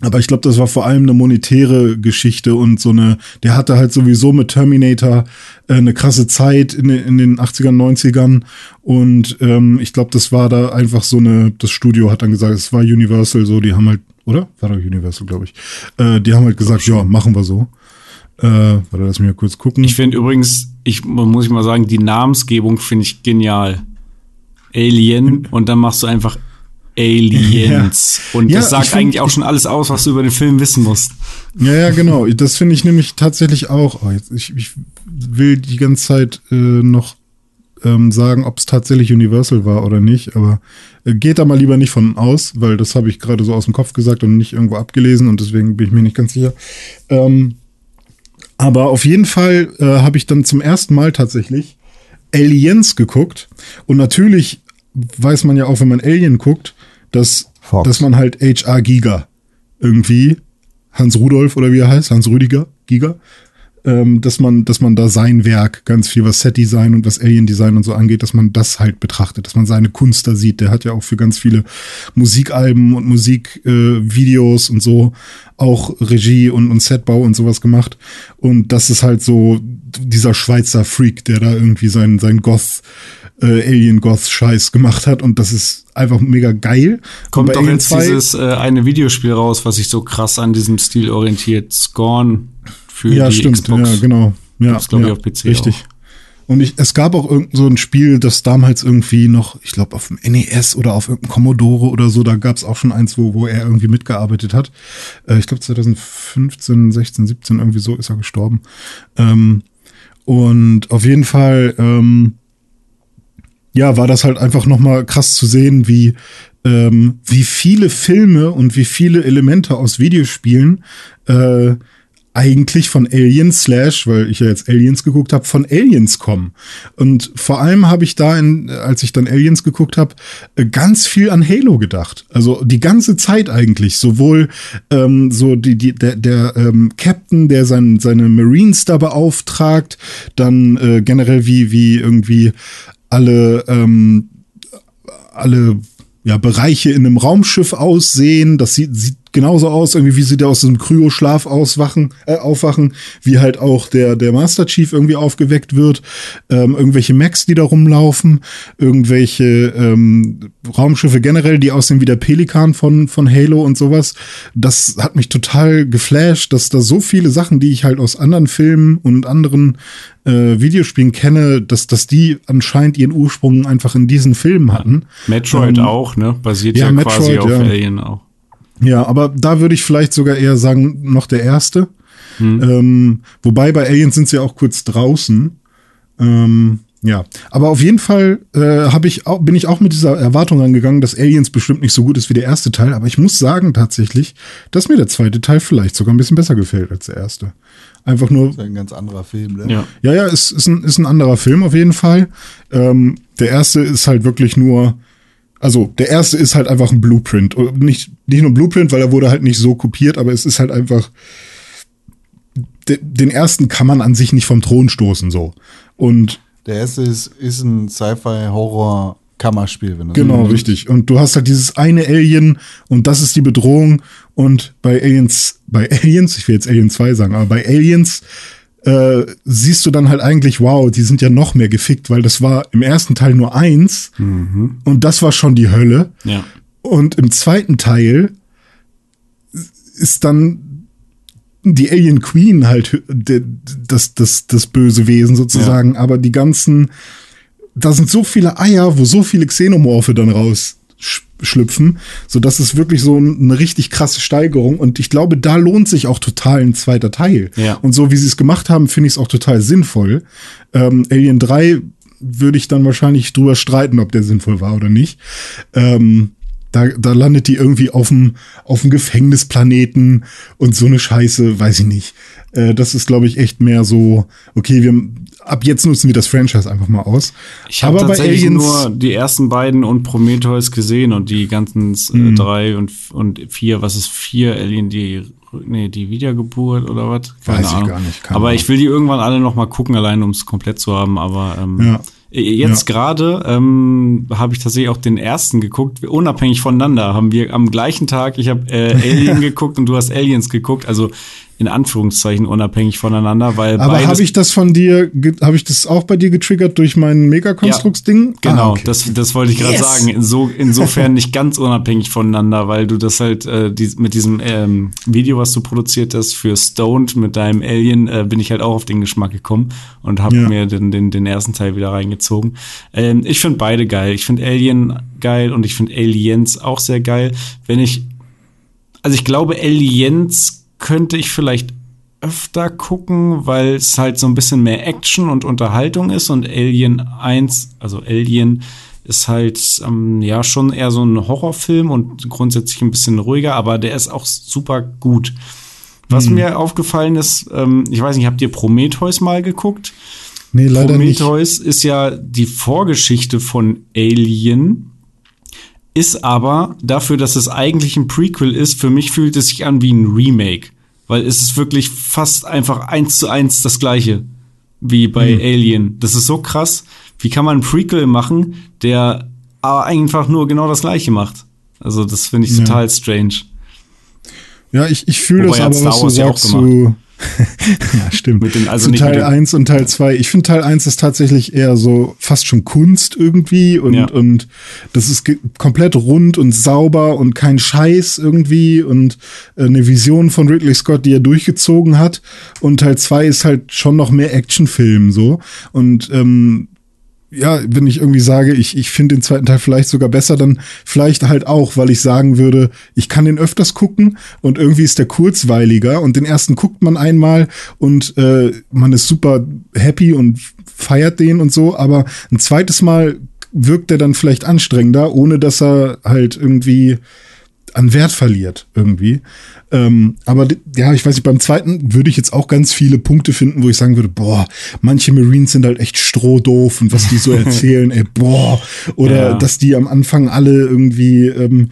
S2: Aber ich glaube, das war vor allem eine monetäre Geschichte und so eine, der hatte halt sowieso mit Terminator äh, eine krasse Zeit in, in den 80ern, 90ern. Und ähm, ich glaube, das war da einfach so eine, das Studio hat dann gesagt, es war Universal so, die haben halt, oder? War doch Universal, glaube ich. Äh, die haben halt gesagt, ja, machen wir so. Äh, warte, lass mich mal kurz gucken.
S3: Ich finde übrigens, ich muss ich mal sagen, die Namensgebung finde ich genial. Alien und dann machst du einfach Aliens. Ja. Und
S2: Ja,
S3: das sagt eigentlich auch schon alles aus, was du über den Film wissen musst.
S2: Ja, ja, genau. Das finde ich nämlich tatsächlich auch. Oh, jetzt, ich, ich will die ganze Zeit äh, noch ähm, sagen, ob es tatsächlich Universal war oder nicht, aber äh, geht da mal lieber nicht von aus, weil das habe ich gerade so aus dem Kopf gesagt und nicht irgendwo abgelesen und deswegen bin ich mir nicht ganz sicher. Ähm, aber auf jeden Fall äh, habe ich dann zum ersten Mal tatsächlich Aliens geguckt und natürlich weiß man ja auch, wenn man Alien guckt, dass,
S1: Fox.
S2: dass man halt H.R. Giga irgendwie Hans Rudolf oder wie er heißt, Hans Rüdiger, Giga, ähm, dass man, dass man da sein Werk, ganz viel was Set-Design und was Alien-Design und so angeht, dass man das halt betrachtet, dass man seine Kunst da sieht. Der hat ja auch für ganz viele Musikalben und Musikvideos äh, und so auch Regie und, und Setbau und sowas gemacht. Und das ist halt so dieser Schweizer Freak, der da irgendwie seinen, seinen Goth, äh, Alien-Goth-Scheiß gemacht hat. Und das ist einfach mega geil.
S3: Kommt doch jetzt
S2: 2
S3: dieses äh, eine Videospiel raus, was sich so krass an diesem Stil orientiert. Scorn für
S2: ja,
S3: die
S2: stimmt,
S3: Xbox.
S2: ja, genau. Ja,
S3: Gibt's, glaub ich,
S2: ja,
S3: auf PC
S2: Richtig. Und ich, es gab auch irgend so ein Spiel, das damals irgendwie noch, ich glaube, auf dem NES oder auf irgendeinem Commodore oder so, da gab es auch schon eins, wo, wo er irgendwie mitgearbeitet hat. Äh, ich glaube 2015, 16, 17, irgendwie so ist er gestorben. Ähm, und auf jeden Fall, ähm, ja, war das halt einfach nochmal krass zu sehen, wie, ähm, wie viele Filme und wie viele Elemente aus Videospielen äh, eigentlich von Aliens slash, weil ich ja jetzt Aliens geguckt habe, von Aliens kommen. Und vor allem habe ich da, in, als ich dann Aliens geguckt habe, äh, ganz viel an Halo gedacht. Also die ganze Zeit eigentlich. Sowohl ähm, so die, die, der, der ähm, Captain, der sein, seine Marines da beauftragt, dann äh, generell wie, wie irgendwie alle, ähm, alle ja, Bereiche in einem Raumschiff aussehen. Das sieht, sieht genauso aus, irgendwie, wie sie da aus diesem Kryoschlaf auswachen, äh, aufwachen, wie halt auch der, der Master Chief irgendwie aufgeweckt wird. Ähm, irgendwelche Mechs, die da rumlaufen, irgendwelche ähm, Raumschiffe generell, die aussehen wie der Pelikan von, von Halo und sowas. Das hat mich total geflasht, dass da so viele Sachen, die ich halt aus anderen Filmen und anderen äh, Videospielen kenne, dass, dass die anscheinend ihren Ursprung einfach in diesen Filmen hatten.
S3: Metroid
S2: Ähm,
S3: auch, ne? Basiert
S2: ja,
S3: ja, quasi
S2: Metroid,
S3: auf
S2: ja.
S3: Alien auch.
S2: Ja, aber da würde ich vielleicht sogar eher sagen, noch der erste.
S3: Hm.
S2: Ähm, wobei bei Aliens sind sie ja auch kurz draußen. Ähm, ja, aber auf jeden Fall äh, hab ich auch, bin ich auch mit dieser Erwartung rangegangen, dass Aliens bestimmt nicht so gut ist wie der erste Teil. Aber ich muss sagen tatsächlich, dass mir der zweite Teil vielleicht sogar ein bisschen besser gefällt als der erste. Einfach nur,
S1: Das ist ein ganz anderer Film, ne?
S3: Ja.
S2: ja, ja, es ist ein, ist ein anderer Film auf jeden Fall. Ähm, der erste ist halt wirklich nur, also der erste ist halt einfach ein Blueprint. Und Nicht, nicht nur ein Blueprint, weil er wurde halt nicht so kopiert, aber es ist halt einfach, de, den ersten kann man an sich nicht vom Thron stoßen, so. Und
S1: Der erste ist, ist ein Sci-Fi-Horror-Kammerspiel, wenn du so
S2: Genau,
S1: willst.
S2: richtig. Und du hast halt dieses eine Alien und das ist die Bedrohung. Und bei Aliens, bei Aliens, ich will jetzt Alien 2 sagen, aber bei Aliens äh, siehst du dann halt eigentlich, wow, die sind ja noch mehr gefickt, weil das war im ersten Teil nur eins und das war schon die Hölle.
S3: Ja.
S2: Und im zweiten Teil ist dann die Alien Queen halt das, das, das böse Wesen sozusagen, aber die ganzen, da sind so viele Eier, wo so viele Xenomorphe dann rausschlüpfen, so dass es wirklich so eine richtig krasse Steigerung und ich glaube, da lohnt sich auch total ein zweiter Teil.
S3: Ja.
S2: Und so wie sie es gemacht haben, finde ich es auch total sinnvoll. Ähm, Alien 3 würde ich dann wahrscheinlich drüber streiten, ob der sinnvoll war oder nicht. Ähm, Da, da landet die irgendwie auf dem, auf dem Gefängnisplaneten und so eine Scheiße, weiß ich nicht. Äh, das ist, glaube ich, echt mehr so, okay, wir, ab jetzt nutzen wir das Franchise einfach mal aus.
S3: Ich habe tatsächlich Aliens, nur die ersten beiden und Prometheus gesehen und die ganzen äh, mhm. drei und, und vier, was ist vier Alien, die nee, die Wiedergeburt oder was?
S2: Keine Weiß Ahnung. ich gar nicht.
S3: aber ich will die irgendwann alle noch mal gucken, allein um es komplett zu haben. Aber ähm, ja. Jetzt ja. gerade ähm, habe ich tatsächlich auch den ersten geguckt, unabhängig voneinander. Haben wir am gleichen Tag, ich habe äh, Alien geguckt und du hast Aliens geguckt. Also in Anführungszeichen unabhängig voneinander, weil
S2: Aber habe ich das von dir, habe ich das auch bei dir getriggert durch mein Megakonstrukts-Ding?
S3: Ja, genau, ah, okay. das, das wollte ich gerade yes. sagen. Inso, insofern nicht ganz unabhängig voneinander, weil du das halt äh, die, mit diesem ähm, Video, was du produziert hast für Stoned mit deinem Alien, äh, bin ich halt auch auf den Geschmack gekommen und habe ja. mir den, den, den ersten Teil wieder reingezogen. Ähm, ich finde beide geil. Ich finde Alien geil und ich finde Aliens auch sehr geil. Wenn ich also ich glaube, Aliens könnte ich vielleicht öfter gucken, weil es halt so ein bisschen mehr Action und Unterhaltung ist und Alien 1, also Alien ist halt ähm, ja schon eher so ein Horrorfilm und grundsätzlich ein bisschen ruhiger, aber der ist auch super gut. Was hm. mir aufgefallen ist, ähm, ich weiß nicht, habt ihr Prometheus mal geguckt?
S2: Nee, leider
S3: Prometheus nicht. ist ja die Vorgeschichte von Alien, ist aber dafür, dass es eigentlich ein Prequel ist, für mich fühlt es sich an wie ein Remake. Weil es ist wirklich fast einfach eins zu eins das gleiche wie bei mhm. Alien. Das ist so krass. Wie kann man ein Prequel machen, der aber einfach nur genau das gleiche macht? Also, das finde ich total ja. strange.
S2: Ja, ich, ich fühle das aber, was du sagst zu, ja, stimmt. Mit den, also Zu Teil 1 und Teil 2. Ich finde Teil 1 ist tatsächlich eher so fast schon Kunst irgendwie und, ja. und das ist komplett rund und sauber und kein Scheiß irgendwie und äh, eine Vision von Ridley Scott, die er durchgezogen hat. Und Teil 2 ist halt schon noch mehr Actionfilm so. Und ähm, ja, wenn ich irgendwie sage, ich, ich finde den zweiten Teil vielleicht sogar besser, dann vielleicht halt auch, weil ich sagen würde, ich kann den öfters gucken und irgendwie ist der kurzweiliger und den ersten guckt man einmal und äh, man ist super happy und feiert den und so, aber ein zweites Mal wirkt er dann vielleicht anstrengender, ohne dass er halt irgendwie an Wert verliert irgendwie. Ähm, aber ja, ich weiß nicht, beim zweiten würde ich jetzt auch ganz viele Punkte finden, wo ich sagen würde, boah, manche Marines sind halt echt strohdoof und was die so erzählen, ey, boah. Oder ja. dass die am Anfang alle irgendwie ähm,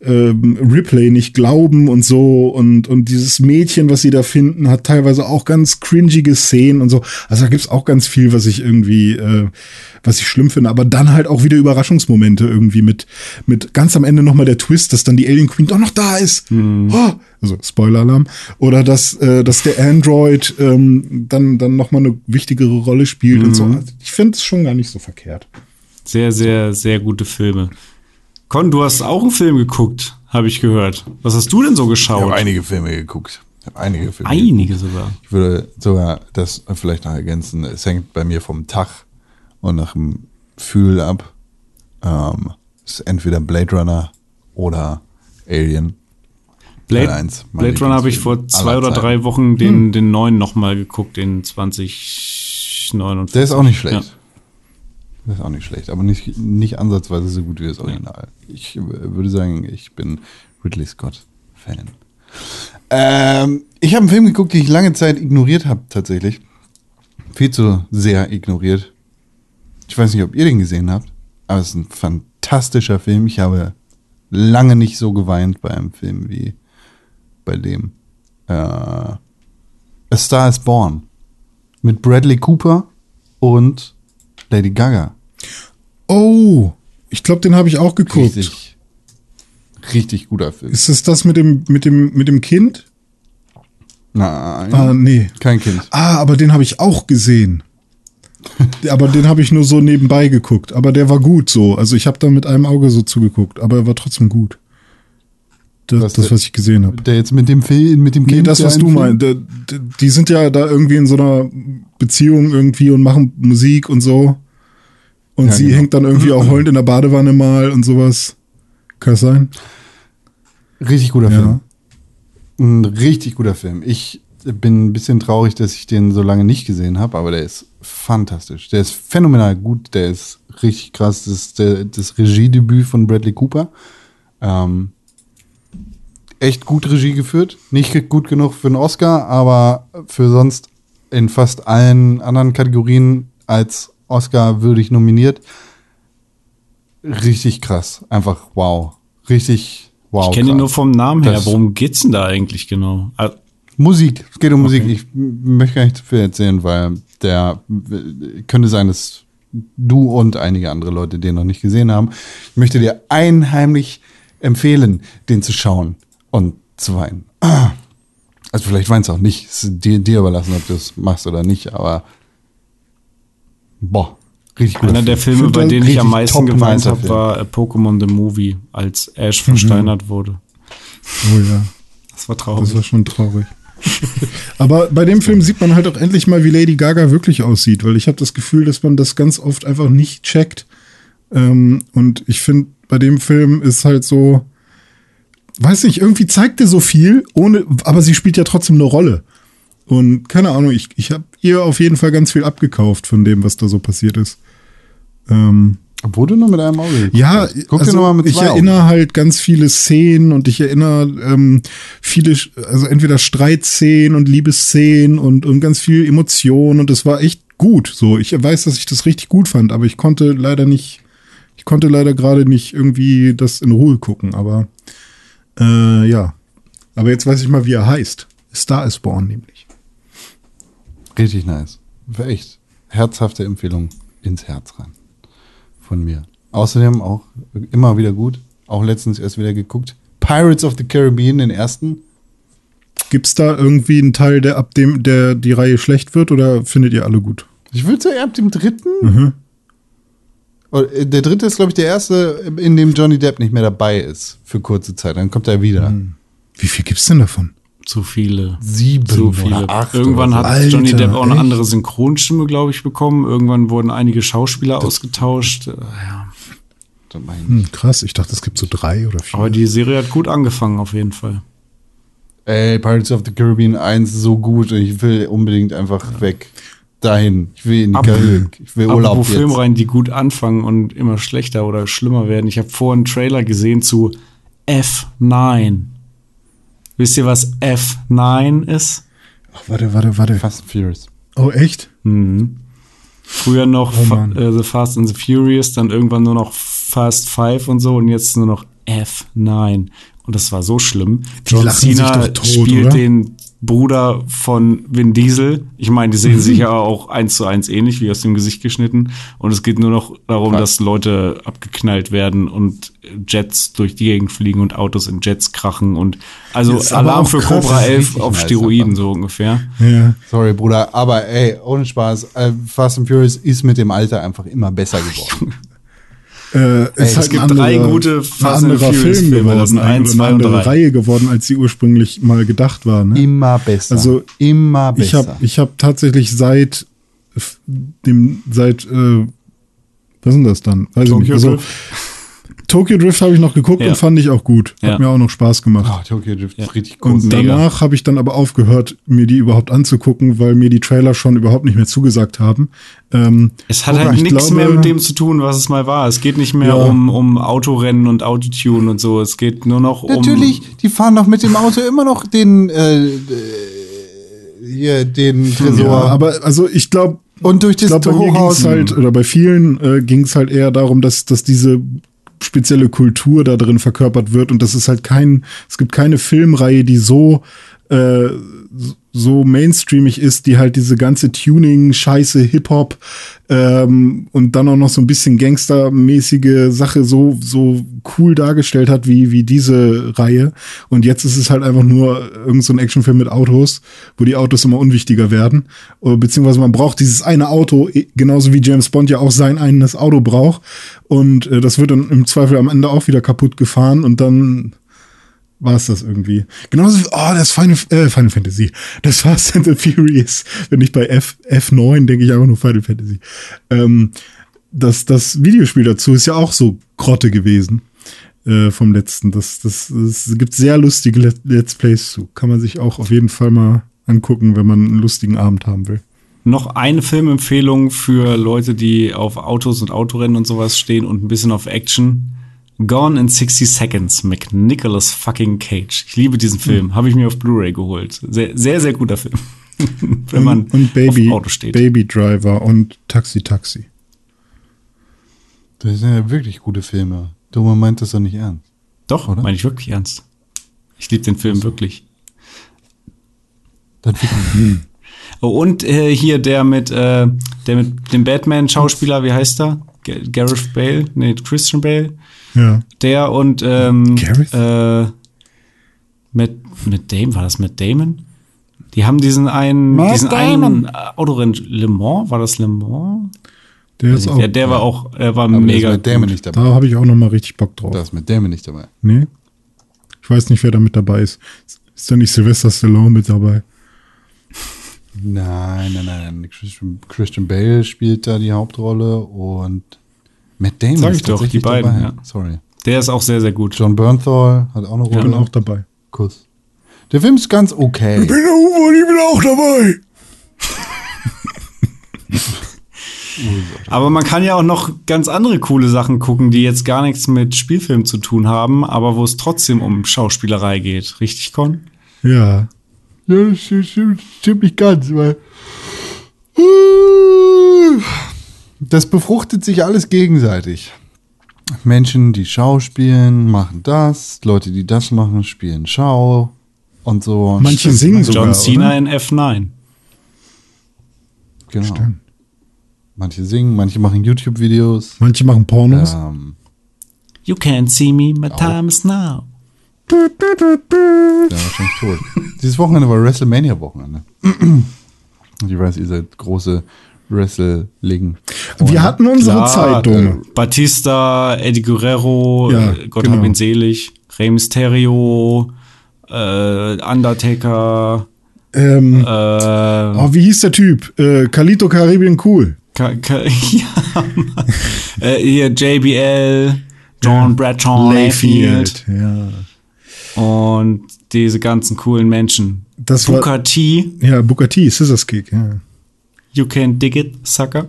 S2: ähm, Ripley nicht glauben und so und, und dieses Mädchen, was sie da finden, hat teilweise auch ganz cringige Szenen und so. Also da gibt's auch ganz viel, was ich irgendwie äh, was ich schlimm finde, aber dann halt auch wieder Überraschungsmomente irgendwie mit, mit ganz am Ende nochmal der Twist, dass dann die Alien Queen doch noch da ist. Mhm. Oh, also Spoiler-Alarm. Oder dass, äh, dass der Android ähm, dann, dann nochmal eine wichtigere Rolle spielt mhm. und so. Mhm. Also ich finde es schon gar nicht so verkehrt.
S3: Sehr, sehr, sehr gute Filme. Con, du hast auch einen Film geguckt, habe ich gehört. Was hast du denn so geschaut? Ich
S1: habe einige Filme geguckt. Ich habe einige Filme
S3: Einige geguckt. sogar.
S1: Ich würde sogar das vielleicht noch ergänzen. Es hängt bei mir vom Tag und nach dem Gefühl ab. Ähm, ist entweder Blade Runner oder Alien.
S3: Blade, 1, Blade Runner habe ich vor zwei oder drei Wochen den, hm. den neuen nochmal geguckt, den 2049.
S1: Der ist auch nicht schlecht. Ja. Der ist auch nicht schlecht, aber nicht, nicht ansatzweise so gut wie das Original. Ich würde sagen, ich bin Ridley Scott-Fan. Ähm, ich habe einen Film geguckt, den ich lange Zeit ignoriert habe, tatsächlich. Viel zu sehr ignoriert. Ich weiß nicht, ob ihr den gesehen habt, aber es ist ein fantastischer Film. Ich habe lange nicht so geweint bei einem Film wie bei dem. Äh, A Star is Born. Mit Bradley Cooper und Lady Gaga.
S2: Oh, ich glaube, den habe ich auch geguckt.
S1: Richtig, richtig guter Film.
S2: Ist es das mit dem, mit dem, mit dem Kind?
S1: Nein.
S2: Ah, nee.
S1: Kein Kind.
S2: Ah, aber den habe ich auch gesehen. aber den habe ich nur so nebenbei geguckt. Aber der war gut so. Also ich habe da mit einem Auge so zugeguckt, aber er war trotzdem gut. Das, was, das, was ich gesehen habe.
S1: Der jetzt mit dem Film, mit dem
S2: Kind. Nee, das, was du meinst. Die sind ja da irgendwie in so einer Beziehung irgendwie und machen Musik und so. Und ja, sie genau. hängt dann irgendwie auch heulend in der Badewanne mal und sowas. Kann das sein?
S1: Richtig guter ja. Film. Ein richtig guter Film. Ich bin ein bisschen traurig, dass ich den so lange nicht gesehen habe, aber der ist fantastisch. Der ist phänomenal gut, der ist richtig krass. Das ist der, das Regiedebüt von Bradley Cooper. Ähm, echt gut Regie geführt. Nicht gut genug für einen Oscar, aber für sonst in fast allen anderen Kategorien als Oscar würdig nominiert. Richtig krass. Einfach wow. Richtig wow.
S3: Ich kenne ihn nur vom Namen her.
S1: Das-
S3: Worum geht's denn da eigentlich genau? Ah,
S1: Musik. Es geht um Musik. Ich möchte gar nicht zu viel erzählen, weil der könnte sein, dass du und einige andere Leute den noch nicht gesehen haben. Ich möchte dir einheimlich empfehlen, den zu schauen und zu weinen. Also vielleicht weinst du auch nicht. Es ist dir, dir überlassen, ob du es machst oder nicht, aber boah, richtig gut.
S3: Einer der Filme, bei
S1: das
S3: denen ich am meisten geweint habe, war äh, Pokémon The Movie, als Ash versteinert wurde.
S2: Oh ja.
S3: Das war
S2: Das
S3: traurig.
S2: war schon traurig. Aber bei dem Film sieht man halt auch endlich mal, wie Lady Gaga wirklich aussieht, weil ich habe das Gefühl, dass man das ganz oft einfach nicht checkt. Ähm, und ich finde, bei dem Film ist halt so, weiß nicht, irgendwie zeigt er so viel, ohne, aber sie spielt ja trotzdem eine Rolle. Und keine Ahnung, ich, ich habe ihr auf jeden Fall ganz viel abgekauft von dem, was da so passiert ist. Ähm,
S1: Obwohl du nur mit einem Auge
S2: ja.
S1: Guck dir
S2: also
S1: noch mal mit
S2: ich
S1: zwei Augen.
S2: erinnere halt ganz viele Szenen und ich erinnere ähm, viele, also entweder Streitszenen und Liebesszenen und, und ganz viel Emotion und es war echt gut. So, ich weiß, dass ich das richtig gut fand, aber ich konnte leider nicht, ich konnte leider gerade nicht irgendwie das in Ruhe gucken, aber äh, ja. Aber jetzt weiß ich mal, wie er heißt. Star is Born nämlich.
S1: Richtig nice. Für echt. Herzhafte Empfehlung ins Herz rein. Von mir. Außerdem auch immer wieder gut. Auch letztens erst wieder geguckt. Pirates of the Caribbean, den ersten.
S2: Gibt's da irgendwie einen Teil, der ab dem, der die Reihe schlecht wird oder findet ihr alle gut?
S1: Ich würde sagen, ab dem dritten.
S2: Mhm.
S1: Äh, Der dritte ist, glaube ich, der erste, in dem Johnny Depp nicht mehr dabei ist. Für kurze Zeit. Dann kommt er wieder.
S2: Mhm. Wie viel gibt's denn davon?
S3: Zu viele.
S1: Sieben
S3: Zu viele.
S1: oder acht.
S3: Irgendwann
S1: oder
S3: hat
S1: so.
S3: Johnny
S2: Alter,
S3: Depp auch eine
S2: echt?
S3: andere Synchronstimme, glaube ich, bekommen. Irgendwann wurden einige Schauspieler ausgetauscht. Äh, Ja.
S1: Das.
S2: Hm, krass, ich dachte, es gibt so drei oder vier.
S3: Aber die Serie hat gut angefangen, auf jeden Fall.
S1: Ey, Pirates of the Caribbean 1 so gut. und Ich will unbedingt einfach weg. Dahin. Ich will in die
S3: Ab-
S1: Karibik. Ich will Urlaub
S3: Apropos
S1: jetzt.
S3: Filmreihen, die gut anfangen und immer schlechter oder schlimmer werden. Ich habe vorhin einen Trailer gesehen zu F9. Wisst ihr, was F9 ist?
S2: Ach, warte, warte, warte.
S1: Fast and Furious.
S2: Oh, echt?
S3: Mhm. Früher noch
S2: Oh
S3: Fa äh, The Fast and the Furious, dann irgendwann nur noch Fast Five und so und jetzt nur noch F9. Und das war so schlimm.
S2: Die
S3: John
S2: lachen sich
S3: Cena
S2: doch tot,
S3: spielt
S2: oder?
S3: den Bruder von Vin Diesel. Ich meine, die sehen sich ja auch eins zu eins ähnlich, wie aus dem Gesicht geschnitten. Und es geht nur noch darum,
S1: Krass.
S3: dass Leute abgeknallt werden und Jets durch die Gegend fliegen und Autos in Jets krachen und also Alarm für
S2: krass,
S3: Cobra
S2: das ist
S3: 11
S1: richtig
S3: auf Steroiden, so ungefähr.
S2: Ja.
S1: Sorry, Bruder, aber ey, ohne Spaß, äh, Fast and Furious ist mit dem Alter einfach immer besser geworden.
S2: Äh, ist
S1: es
S2: halt
S3: gibt
S2: ein
S3: drei gute Fast and Furious
S2: Film
S3: das
S2: geworden,
S3: sind
S2: ein,
S3: zwei und
S2: andere
S3: drei.
S2: Reihe geworden, als sie ursprünglich mal gedacht war. Ne?
S1: Immer besser.
S2: Also,
S1: immer
S2: ich
S1: besser.
S2: habe ich hab tatsächlich seit dem seit äh, was ist denn das dann? Weiß ich nicht. Also. Tokyo Drift habe ich noch geguckt
S3: Ja.
S2: und fand ich auch gut. Hat
S3: Ja.
S2: mir auch noch Spaß gemacht.
S1: oh, Tokyo Drift
S3: Ja.
S1: ist richtig
S2: Und
S1: groß.
S3: Mega.
S2: danach habe ich dann aber aufgehört, mir die überhaupt anzugucken, weil mir die Trailer schon überhaupt nicht mehr zugesagt haben. Ähm,
S3: Es hat halt
S2: ich
S3: nichts
S2: glaube-
S3: mehr mit dem zu tun, was es mal war. Es geht nicht mehr
S2: Ja.
S3: um, um Autorennen und Autotune und so. Es geht nur noch um.
S1: Natürlich, die fahren doch mit dem Auto immer noch den, äh, äh, hier, den Tresor.
S2: Ja, aber also ich glaube,
S1: und durch
S2: ich
S1: das
S2: glaube, bei mir
S1: Hochhaus.
S2: ging's halt, oder bei vielen äh, ging es halt eher darum, dass, dass diese spezielle Kultur da drin verkörpert wird. Und das ist halt kein, es gibt keine Filmreihe, die so äh, so mainstreamig ist, die halt diese ganze Tuning, Scheiße, Hip-Hop ähm, und dann auch noch so ein bisschen gangstermäßige Sache so so cool dargestellt hat wie wie diese Reihe. Und jetzt ist es halt einfach nur irgend so Actionfilm mit Autos, wo die Autos immer unwichtiger werden, beziehungsweise man braucht dieses eine Auto eh, genauso wie James Bond ja auch sein eigenes Auto braucht. Und äh, das wird dann im Zweifel am Ende auch wieder kaputt gefahren und dann war es das irgendwie. Genauso wie, oh, das Final, äh, Final Fantasy. Das Fast and the Furious. Wenn ich bei F, F9 denke ich einfach nur Final Fantasy. Ähm, das, das Videospiel dazu ist ja auch so Grotte gewesen. Äh, vom letzten. Das, das, das gibt sehr lustige Let- Let's Plays zu. Kann man sich auch auf jeden Fall mal angucken, wenn man einen lustigen Abend haben will.
S3: Noch eine Filmempfehlung für Leute, die auf Autos und Autorennen und sowas stehen und ein bisschen auf Action. Gone in 60 Seconds mit Nicolas fucking Cage. Ich liebe diesen Film.
S2: Hm.
S3: Habe ich mir auf Blu-ray geholt. Sehr, sehr, sehr guter Film. Wenn man
S2: und, und Baby,
S3: auf Auto steht.
S2: Baby Driver und Taxi Taxi.
S1: Das sind ja wirklich gute Filme. Thomas meint das doch nicht ernst.
S3: Doch,
S1: Oder?
S3: meine ich wirklich ernst. Ich liebe den Film wirklich.
S1: Dann ficken.
S3: Oh, und äh, hier der mit, äh, der mit dem Batman-Schauspieler, wie heißt er? G Gareth Bale? Nee, Christian Bale.
S2: Ja.
S3: Der und ähm,
S2: Gareth?
S3: äh, mit, mit Damon, war das mit Damon? Die haben diesen einen,
S1: Matt
S3: diesen
S1: Damon.
S3: einen Autorennen, Le Mans, war das Le Mans?
S2: Der ist auch.
S3: Der, der war auch, er war
S1: Aber der
S3: mega
S1: ist mit Damon
S3: gut.
S1: nicht
S2: da
S1: dabei.
S2: habe ich auch noch mal richtig Bock drauf.
S1: Da ist mit Damon nicht dabei.
S2: Nee? Ich weiß nicht, wer da mit dabei ist. Ist da nicht Sylvester Stallone mit dabei?
S1: Nein, nein, nein. nein. Christian, Christian Bale spielt da die Hauptrolle und Matt Damon
S3: Sag
S1: ist
S3: ich doch, die beiden,
S1: dabei.
S3: ja.
S1: Sorry.
S3: Der ist auch sehr, sehr gut.
S1: John Bernthal hat auch eine
S2: Ich bin
S1: Rolle.
S2: auch dabei.
S1: Kuss. Der Film ist ganz okay.
S2: der Uwe und ich bin auch dabei.
S3: Aber man kann ja auch noch ganz andere coole Sachen gucken, die jetzt gar nichts mit Spielfilm zu tun haben, aber wo es trotzdem um Schauspielerei geht. Richtig, Con?
S2: Ja.
S1: Ja, stimmt, stimmt nicht ganz, weil. Das befruchtet sich alles gegenseitig. Menschen, die Schauspielen, machen das. Leute, die das machen, spielen Schau und so.
S2: Manche singen sogar.
S3: John Cena
S2: oder?
S3: in F9.
S1: Genau.
S2: Stimmt.
S1: Manche singen, manche machen YouTube-Videos.
S2: Manche machen Pornos.
S1: Ähm,
S3: You can't see me, my time is now.
S1: ja, wahrscheinlich tot. Dieses Wochenende war WrestleMania-Wochenende. Ich weiß, ihr seid große Wrestling.
S2: Wir hatten unsere
S3: Klar,
S2: Zeit, Junge.
S3: äh, Batista, Eddie Guerrero,
S2: Ja,
S3: äh, Gott
S2: genau.
S3: hab ihn selig, Rey Mysterio, äh, Undertaker,
S2: Ähm,
S3: äh,
S2: oh, wie hieß der Typ? Äh, Kalito Caribbean Cool.
S3: Ka Ka ja, äh, hier JBL, John Bradshaw Layfield
S2: Ja.
S3: und diese ganzen coolen Menschen.
S2: Das war,
S3: Booker T,
S2: ja, Booker T, Scissors Kick, ja.
S3: You Can Dig It, Sucker.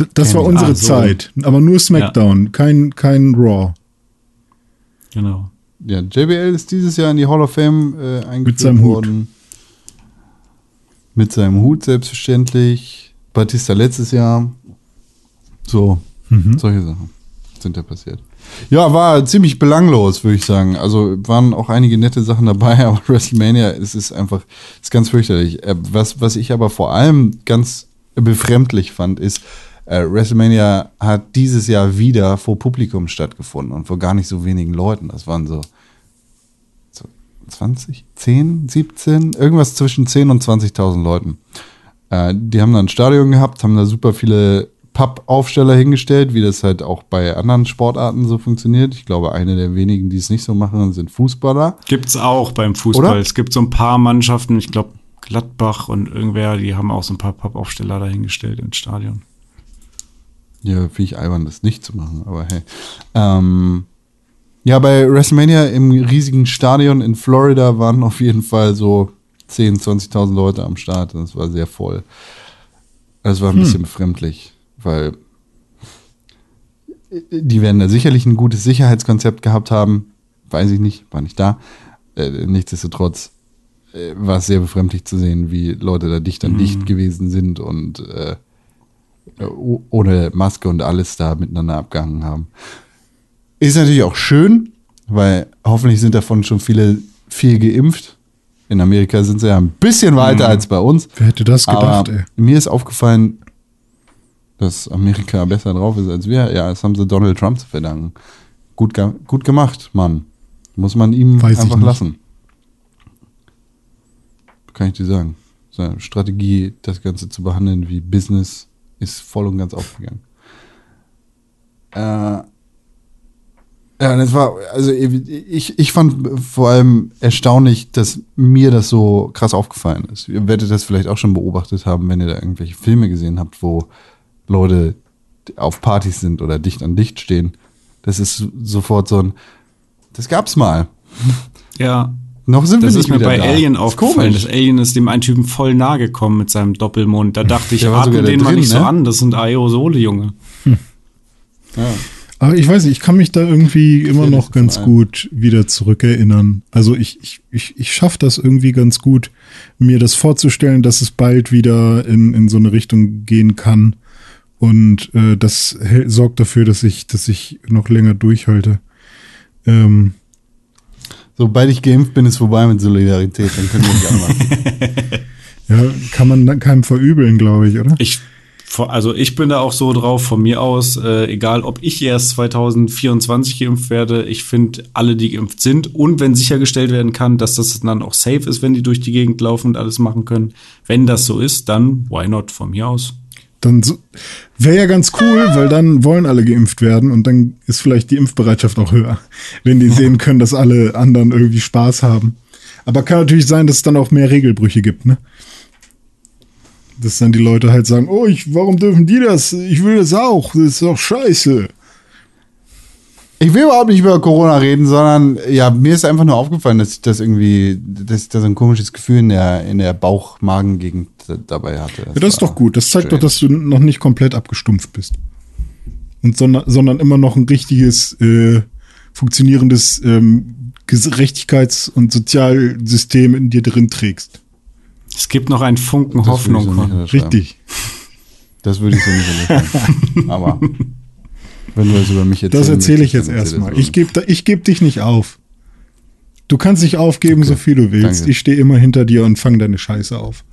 S2: D das war
S1: ich.
S2: unsere
S3: Ah, so.
S2: Zeit. Aber nur SmackDown, kein, kein Raw.
S3: Genau.
S1: Ja, JBL ist dieses Jahr in die Hall of Fame äh, eingeführt
S2: Mit seinem Hut.
S1: worden. Mit seinem Hut selbstverständlich. Batista letztes Jahr. So,
S2: Mhm.
S1: solche Sachen sind da passiert. Ja, war ziemlich belanglos, würde ich sagen. Also waren auch einige nette Sachen dabei, aber WrestleMania, es ist einfach, ist ganz fürchterlich. Äh, Was, was ich aber vor allem ganz befremdlich fand, ist, äh, WrestleMania hat dieses Jahr wieder vor Publikum stattgefunden und vor gar nicht so wenigen Leuten. Das waren so, so 20, 10, 17, irgendwas zwischen 10 und 20.000 Leuten. Äh, die haben da ein Stadion gehabt, haben da super viele Pappaufsteller hingestellt, wie das halt auch bei anderen Sportarten so funktioniert. Ich glaube, eine der wenigen, die es nicht so machen, sind Fußballer.
S3: Gibt's auch beim Fußball.
S1: Oder?
S3: Es gibt so ein paar Mannschaften, ich glaube Gladbach und irgendwer, die haben auch so ein paar Pappaufsteller dahingestellt ins Stadion.
S1: Ja, finde ich albern, das nicht zu machen, aber hey. Ähm, ja, bei WrestleMania im riesigen Stadion in Florida waren auf jeden Fall so 10.000, 20.000 Leute am Start. Das war sehr voll. Das war ein bisschen befremdlich, weil die werden da sicherlich ein gutes Sicherheitskonzept gehabt haben. Weiß ich nicht, war nicht da. Äh, nichtsdestotrotz äh, war es sehr befremdlich zu sehen, wie Leute da dicht an dicht gewesen sind und äh, oh- ohne Maske und alles da miteinander abgehangen haben. Ist natürlich auch schön, weil hoffentlich sind davon schon viele viel geimpft. In Amerika sind sie ja ein bisschen weiter als bei uns.
S2: Wer hätte das gedacht,
S1: Aber
S2: ey?
S1: mir ist aufgefallen, dass Amerika besser drauf ist als wir. Ja, das haben sie Donald Trump zu verdanken. Gut, gut gemacht, Mann. Muss man ihm
S2: Weiß
S1: einfach lassen. Kann ich dir sagen. Seine Strategie, das Ganze zu behandeln wie Business, ist voll und ganz aufgegangen. Äh, ja, das war, also ich, ich fand vor allem erstaunlich, dass mir das so krass aufgefallen ist. Ihr werdet das vielleicht auch schon beobachtet haben, wenn ihr da irgendwelche Filme gesehen habt, wo Leute auf Partys sind oder dicht an dicht stehen. Das ist sofort so ein, das gab's mal.
S3: Ja,
S1: Noch sind
S3: das
S1: wir
S3: ist
S1: nicht
S3: mir
S1: wieder
S3: bei
S1: da.
S3: Alien
S1: Ist
S3: aufgefallen.
S1: komisch.
S3: Das Alien ist dem einen Typen voll nahe gekommen mit seinem Doppelmond. Da dachte ich, atme den mal
S1: drin,
S3: nicht so
S1: ne?
S3: an. Das sind Aerosole, Junge.
S1: Ja.
S2: Aber ich weiß nicht, ich kann mich da irgendwie immer noch ganz gut wieder zurückerinnern. Also ich, ich, ich, ich schaffe das irgendwie ganz gut, mir das vorzustellen, dass es bald wieder in, in so eine Richtung gehen kann. Und äh, das sorgt dafür, dass ich, dass ich noch länger durchhalte. Ähm,
S1: Sobald ich geimpft bin, ist vorbei mit Solidarität. Dann können wir nicht anmachen.
S2: ja, kann man dann keinem verübeln, glaube ich, oder?
S3: Ich, also ich bin da auch so drauf von mir aus, äh, egal ob ich erst 2024 geimpft werde, ich finde alle, die geimpft sind und wenn sichergestellt werden kann, dass das dann auch safe ist, wenn die durch die Gegend laufen und alles machen können, wenn das so ist, dann why not von mir aus.
S2: Dann so, wäre ja ganz cool, weil dann wollen alle geimpft werden und dann ist vielleicht die Impfbereitschaft auch höher, wenn die sehen können, dass alle anderen irgendwie Spaß haben. Aber kann natürlich sein, dass es dann auch mehr Regelbrüche gibt, ne? Dass dann die Leute halt sagen, oh, ich, warum dürfen die das? Ich will das auch. Das ist doch scheiße.
S1: Ich will überhaupt nicht über Corona reden, sondern ja, mir ist einfach nur aufgefallen, dass ich das irgendwie, dass ich da so ein komisches Gefühl in der, in der Bauch-Magen-Gegend dabei hatte.
S2: Ja, das ist doch gut. Das zeigt
S1: strange.
S2: doch, dass du noch nicht komplett abgestumpft bist. Und sondern, sondern immer noch ein richtiges, äh, funktionierendes ähm, Gerechtigkeits- und Sozialsystem in dir drin trägst.
S3: Es gibt noch einen Funken
S1: Das
S3: Hoffnung.
S1: so.
S2: Richtig.
S1: Das würde ich so nicht unterschreiben. Aber wenn du das über mich erzählst.
S2: Das erzähle ich jetzt erstmal. Ich gebe ich geb dich nicht auf. Du kannst dich aufgeben,
S1: Okay,
S2: so viel du willst.
S1: danke.
S2: Ich stehe immer hinter dir und fange deine Scheiße auf.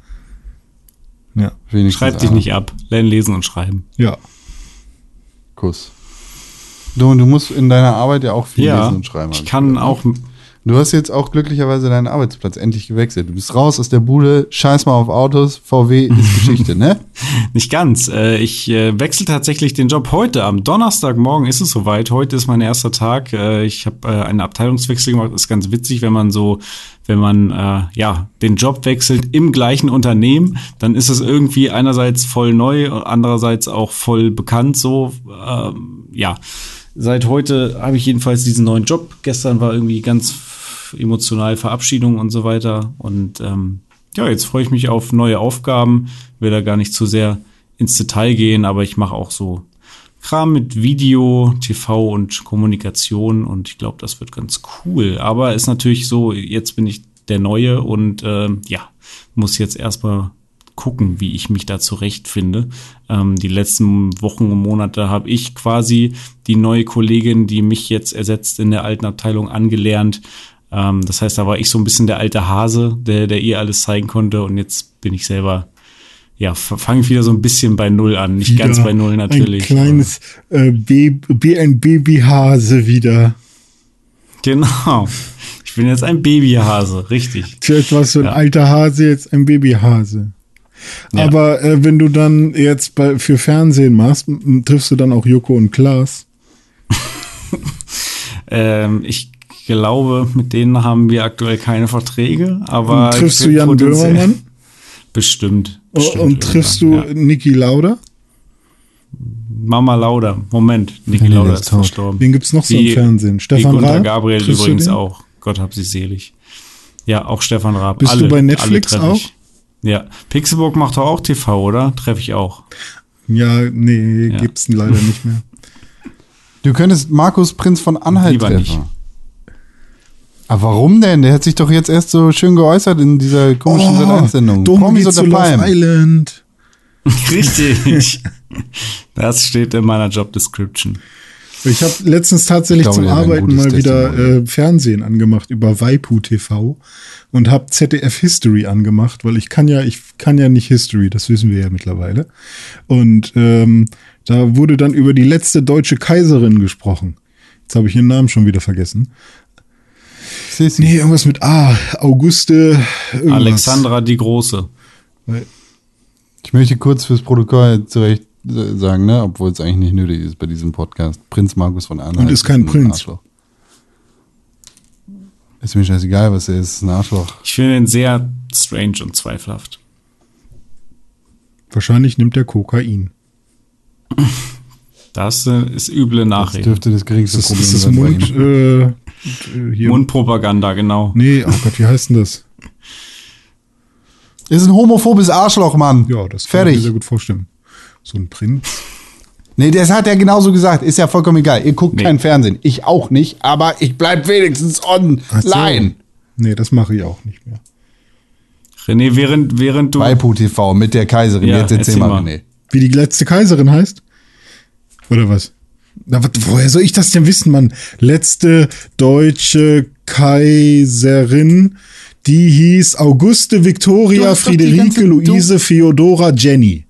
S2: Ja,
S3: Schreib dich nicht ab. Lern lesen und schreiben.
S2: ja.
S1: Kuss. Du, du musst in deiner Arbeit ja auch viel
S3: Ja,
S1: lesen und schreiben.
S3: ich kann
S1: gehört,
S3: auch
S1: ne? Du hast jetzt auch glücklicherweise deinen Arbeitsplatz endlich gewechselt. Du bist raus aus der Bude, scheiß mal auf Autos, VW ist Geschichte, ne?
S3: Nicht ganz. Äh, Ich äh, wechsle tatsächlich den Job heute. Am Donnerstagmorgen ist es soweit. Heute ist mein erster Tag. Äh, Ich habe einen Abteilungswechsel gemacht. Ist ganz witzig, wenn man so, wenn man äh, ja den Job wechselt im gleichen Unternehmen, dann ist es irgendwie einerseits voll neu, und andererseits auch voll bekannt. So ähm, ja. Seit heute habe ich jedenfalls diesen neuen Job. Gestern war irgendwie ganz emotional Verabschiedung und so weiter. Und ähm, ja, jetzt freue ich mich auf neue Aufgaben. Will da gar nicht zu sehr ins Detail gehen, aber ich mache auch so Kram mit Video, TV und Kommunikation und ich glaube, das wird ganz cool. Aber ist natürlich so, jetzt bin ich der Neue und ähm, ja, muss jetzt erstmal gucken, wie ich mich da zurechtfinde. Ähm, die letzten Wochen und Monate habe ich quasi die neue Kollegin, die mich jetzt ersetzt in der alten Abteilung, angelernt. Ähm, das heißt, da war ich so ein bisschen der alte Hase, der, der ihr alles zeigen konnte und jetzt bin ich selber, ja, fange ich wieder so ein bisschen bei Null an. Nicht
S2: Wieder
S3: ganz bei Null natürlich.
S2: Ein kleines äh, Baby, ein Babyhase wieder.
S3: Genau. Ich bin jetzt ein Babyhase, richtig.
S2: Zuerst warst du ein
S3: Ja.
S2: alter Hase, jetzt ein Babyhase.
S3: Ja.
S2: Aber äh, wenn du dann jetzt bei, für Fernsehen machst, triffst du dann auch Joko und Klaas.
S3: Ähm, ich glaube, mit denen haben wir aktuell keine Verträge, aber
S2: Und triffst du Jan Böhmermann?
S3: Bestimmt. Bestimmt
S2: und triffst du
S3: ja.
S2: Niki Lauda?
S3: Mama Lauda? Moment, Niki
S1: nee,
S3: Lauda
S1: ist tot.
S3: verstorben.
S2: Wen gibt's noch so im Fernsehen? Stefan
S3: Gunter
S2: Raab?
S3: Gabriel
S2: Triffst du
S3: übrigens
S2: den?
S3: auch. Gott hab sie selig. Ja, auch Stefan Raab.
S2: Bist du
S3: alle,
S2: bei Netflix auch?
S3: Ja, Pixelburg macht doch auch TV, oder? Treffe ich auch.
S2: Ja, nee,
S3: Ja.
S2: gibt's leider nicht mehr.
S1: Du könntest Markus Prinz von Anhalt
S3: Lieber
S1: treffen.
S3: nicht.
S1: Aber warum denn? Der hat sich doch jetzt erst so schön geäußert in dieser komischen Sat.1-Sendung.
S2: Oh, Dom
S1: Promis unter Palmen.
S2: Island.
S3: Richtig. das steht in meiner Job Description.
S2: Ich habe letztens tatsächlich
S1: Ich glaube,
S2: zum Arbeiten mal wieder äh, Fernsehen angemacht über Waipu TV und habe ZDF History angemacht, weil ich kann ja, ich kann ja nicht History, das wissen wir ja mittlerweile. Und ähm, da wurde dann über die letzte deutsche Kaiserin gesprochen. Jetzt habe ich ihren Namen schon wieder vergessen.
S1: Sissi.
S2: Nee, irgendwas mit A. Auguste. Irgendwas.
S3: Alexandra die Große.
S1: Ich möchte kurz fürs Protokoll zurecht äh, sagen, ne, obwohl es eigentlich nicht nötig ist bei diesem Podcast. Prinz Markus von Anhalt.
S2: Und ist kein
S1: ein
S2: Prinz.
S1: Arschloch. Ist mir scheißegal, was er ist. Ist ein Arschloch.
S3: Ich finde ihn sehr strange und zweifelhaft.
S2: Wahrscheinlich nimmt er Kokain.
S3: Das äh, ist üble
S1: Das
S3: Nachrede.
S1: dürfte das geringste
S2: Ist das,
S1: Problem
S2: ist das
S1: sein bei
S2: Mund, äh, hier.
S3: Mundpropaganda, genau.
S2: Nee, oh Gott, wie heißt denn das?
S1: Ist ein homophobes Arschloch, Mann.
S2: Ja, das kann ich mir
S1: Fertig.
S2: sehr gut vorstellen. So ein Prinz.
S1: Nee, das hat er genauso gesagt. Ist ja vollkommen egal. Ihr guckt
S3: Nee.
S1: kein Fernsehen. Ich auch nicht, aber ich bleib wenigstens online.
S2: So. Nee, das mache ich auch nicht mehr.
S3: René, während, während du.
S1: Waipu TV mit der Kaiserin.
S3: Ja,
S1: Jetzt erzähl
S3: erzähl
S1: mal,
S3: mal.
S1: René.
S2: Wie die letzte Kaiserin heißt? Oder was? Na, wat, woher soll ich das denn wissen, Mann? Letzte deutsche Kaiserin, die hieß Auguste Victoria Friederike Luise Feodora Jenny.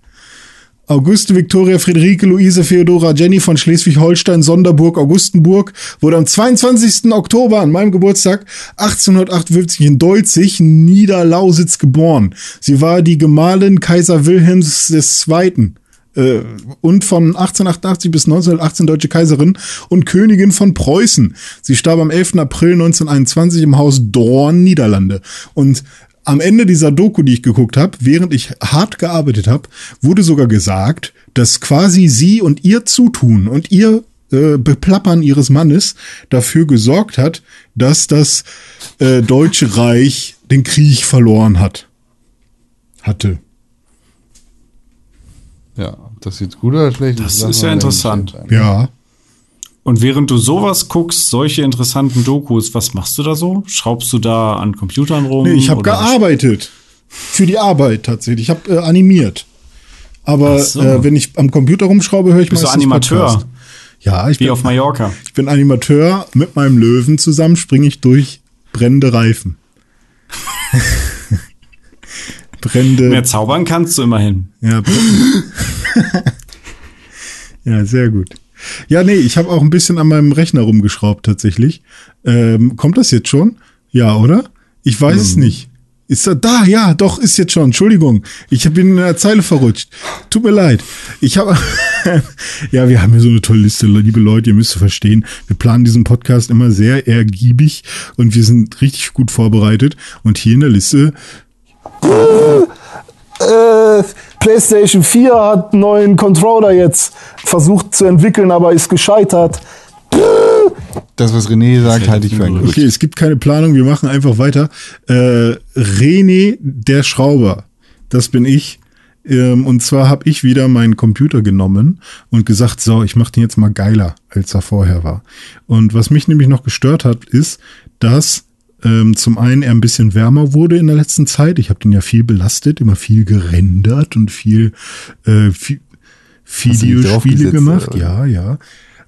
S2: Auguste Victoria Friederike Luise Feodora Jenny von Schleswig-Holstein, Sonderburg, Augustenburg, wurde am 22. Oktober an meinem Geburtstag 1858 in Deutzig, Niederlausitz geboren. Sie war die Gemahlin Kaiser Wilhelms II. Äh, und von 1888 bis 1918 deutsche Kaiserin und Königin von Preußen. Sie starb am 11. April 1921 im Haus Dorn, Niederlande. Und am Ende dieser Doku, die ich geguckt habe, während ich hart gearbeitet habe, wurde sogar gesagt, dass quasi sie und ihr Zutun und ihr äh, Beplappern ihres Mannes dafür gesorgt hat, dass das äh, Deutsche Reich den Krieg verloren hat. Hatte.
S1: Ja, das jetzt gut oder schlecht
S3: Das
S1: lassen
S3: ist ja interessant.
S2: Ja.
S3: Und während du sowas guckst, solche interessanten Dokus, was machst du da so? Schraubst du da an Computern rum?
S2: Nee, ich habe gearbeitet. Für die Arbeit tatsächlich. Ich habe äh, animiert. Aber
S3: so.
S2: äh, wenn ich am Computer rumschraube, höre ich
S3: Bist du
S2: meistens
S3: Animateur?
S2: Podcast. Ja, ich
S3: Wie
S2: bin,
S3: auf Mallorca.
S2: ich bin Animateur. Mit meinem Löwen zusammen springe ich durch brennende Reifen. brennende.
S3: Mehr zaubern kannst du immerhin.
S2: Ja, ja, sehr gut. Ja, nee, ich habe auch ein bisschen an meinem Rechner rumgeschraubt tatsächlich. Ähm, kommt das jetzt schon? Ja, oder? Ich weiß es nicht. Ist da, da, ja, doch, ist jetzt schon. Entschuldigung. Ich bin in der Zeile verrutscht. Tut mir leid. Ich habe, ja, wir haben hier so eine tolle Liste, liebe Leute, ihr müsst verstehen. Wir planen diesen Podcast immer sehr ergiebig und wir sind richtig gut vorbereitet. Und hier in der Liste
S4: äh, PlayStation 4 hat einen neuen Controller jetzt versucht zu entwickeln, aber ist gescheitert.
S1: Das, was René sagt, halte ich für ein.
S2: Okay, es gibt keine Planung, wir machen einfach weiter. Äh, René, der Schrauber, das bin ich. Ähm, und zwar habe ich wieder meinen Computer genommen und gesagt, so, ich mache den jetzt mal geiler, als er vorher war. Und was mich nämlich noch gestört hat, ist, dass ähm, zum einen er ein bisschen wärmer wurde in der letzten Zeit. Ich habe den ja viel belastet, immer viel gerendert und viel, äh, viel Videospiele gemacht.
S1: oder?
S2: Ja, ja.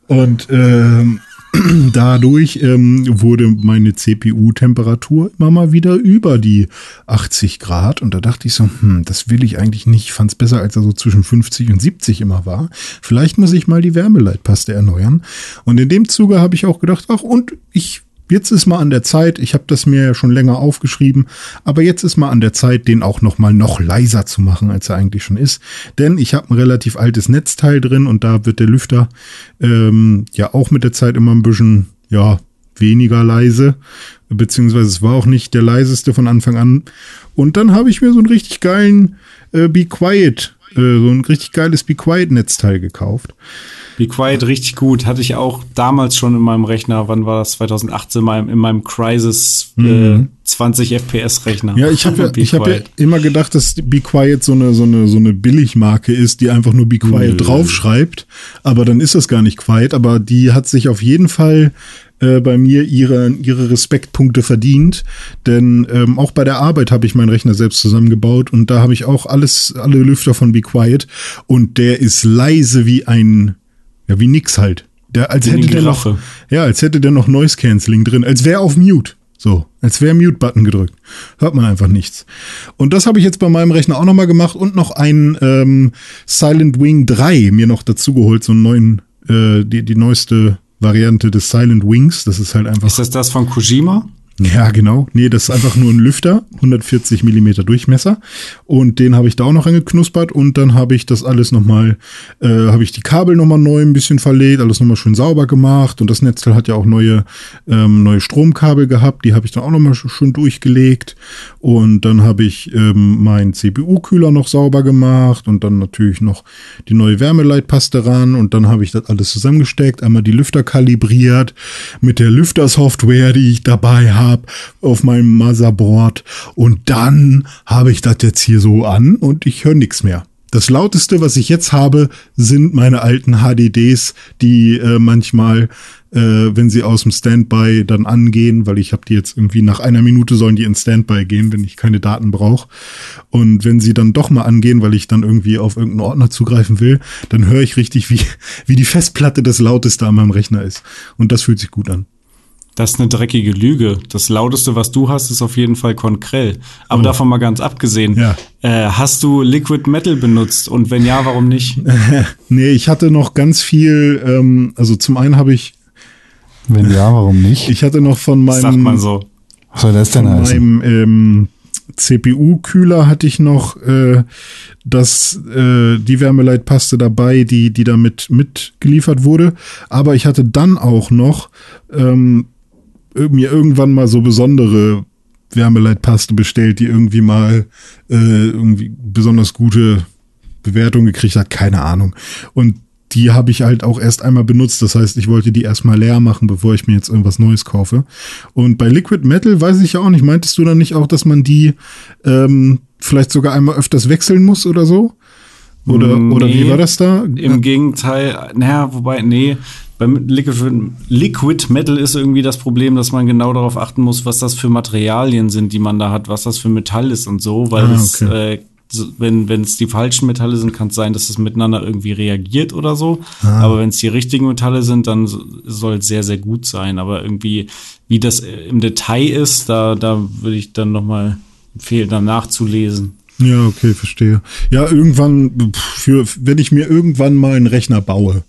S2: Und ähm, dadurch ähm, wurde meine CPU-Temperatur immer mal wieder über die 80 Grad. Und da dachte ich so, hm, das will ich eigentlich nicht. Ich fand es besser, als er so zwischen 50 und 70 immer war. Vielleicht muss ich mal die Wärmeleitpaste erneuern. Und in dem Zuge habe ich auch gedacht, ach, und ich Jetzt ist mal an der Zeit, ich habe das mir ja schon länger aufgeschrieben, aber jetzt ist mal an der Zeit, den auch noch mal noch leiser zu machen, als er eigentlich schon ist. Denn ich habe ein relativ altes Netzteil drin und da wird der Lüfter ähm, ja auch mit der Zeit immer ein bisschen ja weniger leise, beziehungsweise es war auch nicht der leiseste von Anfang an. Und dann habe ich mir so einen richtig geilen äh, Be Quiet, äh, so ein richtig geiles Be Quiet Netzteil gekauft.
S3: Be Quiet richtig gut. Hatte ich auch damals schon in meinem Rechner, wann war das? 2018 in meinem, in meinem Crysis äh, 20 FPS Rechner.
S2: Mhm. Ja, ich habe ja, ich hab ja immer gedacht, dass Be Quiet so eine, so eine, so eine Billigmarke ist, die einfach nur Be Quiet
S3: Nö.
S2: draufschreibt. Aber dann ist das gar nicht Quiet. Aber die hat sich auf jeden Fall äh, bei mir ihre, ihre Respektpunkte verdient. Denn ähm, auch bei der Arbeit habe ich meinen Rechner selbst zusammengebaut und da habe ich auch alles, alle Lüfter von Be Quiet. Und der ist leise wie ein, ja, wie nix halt. Der, als hätte der noch, ja, als hätte der noch Noise Cancelling drin, als wäre auf Mute. So, als wäre Mute-Button gedrückt. Hört man einfach nichts. Und das habe ich jetzt bei meinem Rechner auch nochmal gemacht und noch einen ähm, Silent Wing 3 mir noch dazu geholt, so einen neuen, äh, die, die neueste Variante des Silent Wings. Das ist halt einfach.
S3: Ist das das von Kojima?
S2: Ja, genau. Nee, das ist einfach nur ein Lüfter, 140 Millimeter Durchmesser. Und den habe ich da auch noch angeknuspert und dann habe ich das alles nochmal, äh, habe ich die Kabel nochmal neu ein bisschen verlegt, alles nochmal schön sauber gemacht. Und das Netzteil hat ja auch neue, ähm, neue Stromkabel gehabt, die habe ich dann auch nochmal schön durchgelegt. Und dann habe ich ähm, meinen CPU-Kühler noch sauber gemacht und dann natürlich noch die neue Wärmeleitpaste ran. Und dann habe ich das alles zusammengesteckt, einmal die Lüfter kalibriert mit der Lüftersoftware, die ich dabei habe auf meinem Motherboard. Und dann habe ich das jetzt hier so an und ich höre nichts mehr. Das lauteste, was ich jetzt habe, sind meine alten HDDs, die äh, manchmal, äh, wenn sie aus dem Standby dann angehen, weil ich habe die jetzt irgendwie nach einer Minute sollen die in Standby gehen, wenn ich keine Daten brauche. Und wenn sie dann doch mal angehen, weil ich dann irgendwie auf irgendeinen Ordner zugreifen will, dann höre ich richtig, wie, wie die Festplatte das lauteste an meinem Rechner ist. Und das fühlt sich gut an.
S3: Das ist eine dreckige Lüge. Das lauteste, was du hast, ist auf jeden Fall Konkrell. Aber
S2: Oh.
S3: davon mal ganz abgesehen.
S2: Ja.
S3: Äh, hast du Liquid Metal benutzt? Und wenn ja, warum nicht?
S2: nee, ich hatte noch ganz viel, ähm, also zum einen habe ich,
S1: Wenn ja, warum nicht?
S2: ich hatte noch von meinem,
S3: Sagt man so.
S1: Was soll das denn
S2: von
S1: heißen?
S2: meinem ähm, CPU-Kühler hatte ich noch äh, das, äh, die Wärmeleitpaste dabei, die, die damit mitgeliefert wurde. Aber ich hatte dann auch noch ähm, mir irgendwann mal so besondere Wärmeleitpaste bestellt, die irgendwie mal äh, irgendwie besonders gute Bewertung gekriegt hat, keine Ahnung. Und die habe ich halt auch erst einmal benutzt. Das heißt, ich wollte die erstmal leer machen, bevor ich mir jetzt irgendwas Neues kaufe. Und bei Liquid Metal weiß ich ja auch nicht, meintest du dann nicht auch, dass man die ähm, vielleicht sogar einmal öfters wechseln muss oder so? Oder, oder wie
S3: Nee.
S2: war das da?
S3: Im Gegenteil, naja, wobei, nee, beim Liquid, Metal ist irgendwie das Problem, dass man genau darauf achten muss, was das für Materialien sind, die man da hat, was das für Metall ist und so, weil
S2: Ah, okay.
S3: äh, so- wenn wenn es die falschen Metalle sind, kann es sein, dass es miteinander irgendwie reagiert oder so.
S2: Ah.
S3: Aber wenn es die richtigen Metalle sind, dann so- soll es sehr, sehr gut sein. Aber irgendwie, wie das äh, im Detail ist, da, da würde ich dann noch mal empfehlen, dann nachzulesen.
S2: Ja, okay, verstehe. Ja, irgendwann, für, wenn ich mir irgendwann mal einen Rechner baue,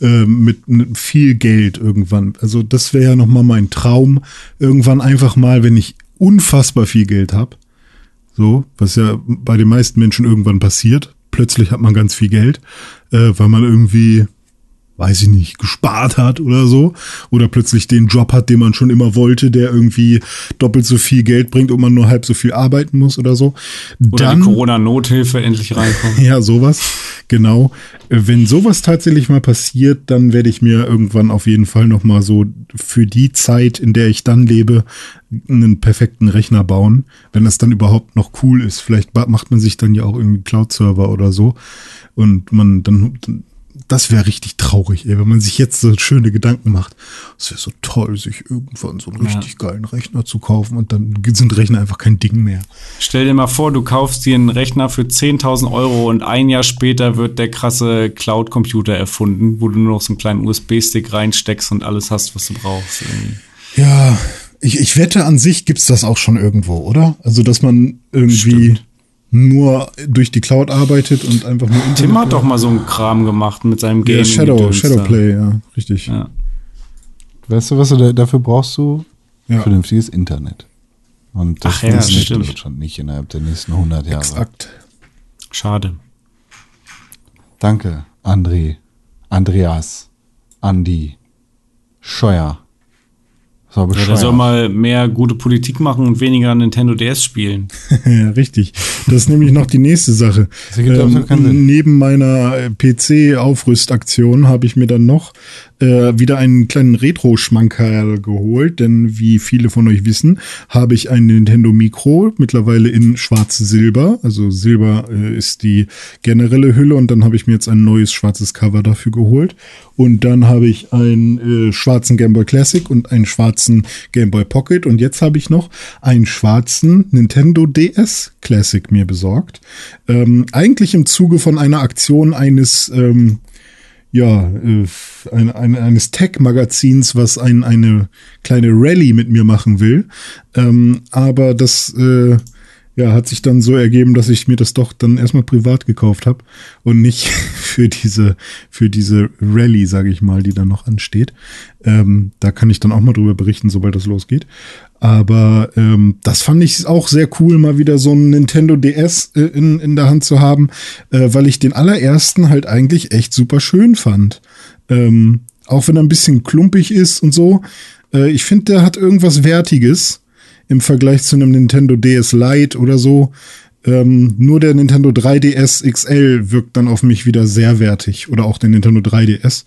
S2: äh, mit viel Geld irgendwann, also das wäre ja noch mal mein Traum, irgendwann einfach mal, wenn ich unfassbar viel Geld habe, so, was ja bei den meisten Menschen irgendwann passiert, plötzlich hat man ganz viel Geld, äh, weil man irgendwie weiß ich nicht, gespart hat oder so. Oder plötzlich den Job hat, den man schon immer wollte, der irgendwie doppelt so viel Geld bringt und man nur halb so viel arbeiten muss oder so.
S3: Oder die Corona-Nothilfe endlich reinkommt.
S2: Ja, sowas. Genau. Wenn sowas tatsächlich mal passiert, dann werde ich mir irgendwann auf jeden Fall noch mal so für die Zeit, in der ich dann lebe, einen perfekten Rechner bauen, wenn das dann überhaupt noch cool ist. Vielleicht macht man sich dann ja auch irgendwie Cloud-Server oder so und man dann das wäre richtig traurig, ey, wenn man sich jetzt so schöne Gedanken macht. Es wäre so toll, sich irgendwann so einen
S3: Ja.
S2: richtig geilen Rechner zu kaufen und dann sind Rechner einfach kein Ding mehr.
S3: Stell dir mal vor, du kaufst dir einen Rechner für 10.000 Euro und ein Jahr später wird der krasse Cloud-Computer erfunden, wo du nur noch so einen kleinen USB-Stick reinsteckst und alles hast, was du brauchst. irgendwie.
S2: Ja, ich, ich wette, an sich gibt's das auch schon irgendwo, oder? Also, dass man irgendwie
S3: Stimmt.
S2: Nur durch die Cloud arbeitet und einfach nur Internet-
S3: Tim hat doch mal so einen Kram gemacht mit seinem
S2: ja,
S3: Game.
S2: Shadow, Shadowplay, ja, richtig.
S3: Ja.
S1: Weißt du, was du da, dafür brauchst du?
S2: Ja.
S1: Vernünftiges Internet. Und das
S3: Ach ja,
S1: funktioniert
S3: stimmt.
S1: in Deutschland nicht innerhalb der nächsten 100 Jahre.
S2: Exakt.
S3: Schade.
S1: Danke, André, Andreas, Andi, Scheuer.
S3: Ja, der soll mal mehr gute Politik machen und weniger Nintendo DS spielen.
S2: ja, richtig. Das ist nämlich noch die nächste Sache.
S1: Sinn.
S2: neben meiner äh, PC-Aufrüstaktion habe ich mir dann noch äh, wieder einen kleinen Retro-Schmankerl geholt, denn wie viele von euch wissen, habe ich ein Nintendo Micro, mittlerweile in schwarz-silber. Also Silber äh, ist die generelle Hülle und dann habe ich mir jetzt ein neues schwarzes Cover dafür geholt. Und dann habe ich einen äh, schwarzen Game Boy Classic und einen schwarzen Game Boy Pocket und jetzt habe ich noch einen schwarzen Nintendo DS Classic mir besorgt. Ähm, eigentlich im Zuge von einer Aktion eines ähm, ja, äh, ein, ein, eines Tech-Magazins, was ein, eine kleine Rallye mit mir machen will. Ähm, aber das äh, ja, hat sich dann so ergeben, dass ich mir das doch dann erstmal privat gekauft habe und nicht für diese, für diese Rallye, sage ich mal, die dann noch ansteht. Ähm, da kann ich dann auch mal drüber berichten, sobald das losgeht. Aber ähm, das fand ich auch sehr cool, mal wieder so ein Nintendo DS äh, in, in der Hand zu haben, äh, weil ich den allerersten halt eigentlich echt super schön fand. Ähm, auch wenn er ein bisschen klumpig ist und so. Äh, ich finde, der hat irgendwas Wertiges im Vergleich zu einem Nintendo DS Lite oder so. Ähm, nur der Nintendo 3DS XL wirkt dann auf mich wieder sehr wertig oder auch der Nintendo 3DS.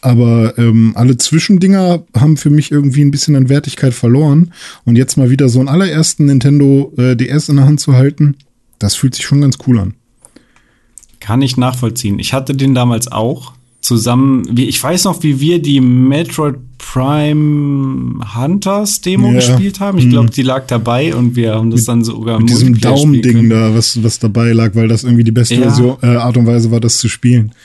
S2: Aber ähm, alle Zwischendinger haben für mich irgendwie ein bisschen an Wertigkeit verloren. Und jetzt mal wieder so einen allerersten Nintendo äh, DS in der Hand zu halten, das fühlt sich schon ganz cool an.
S3: Kann ich nachvollziehen. Ich hatte den damals auch zusammen, wie, ich weiß noch, wie wir die Metroid Prime Hunters Demo
S2: Ja.
S3: gespielt haben. Ich glaube, die lag dabei und wir haben das dann sogar
S2: Mit diesem Daumending da, was, was dabei lag, weil das irgendwie die beste
S3: Ja.
S2: Version, äh, Art und Weise war, das zu spielen.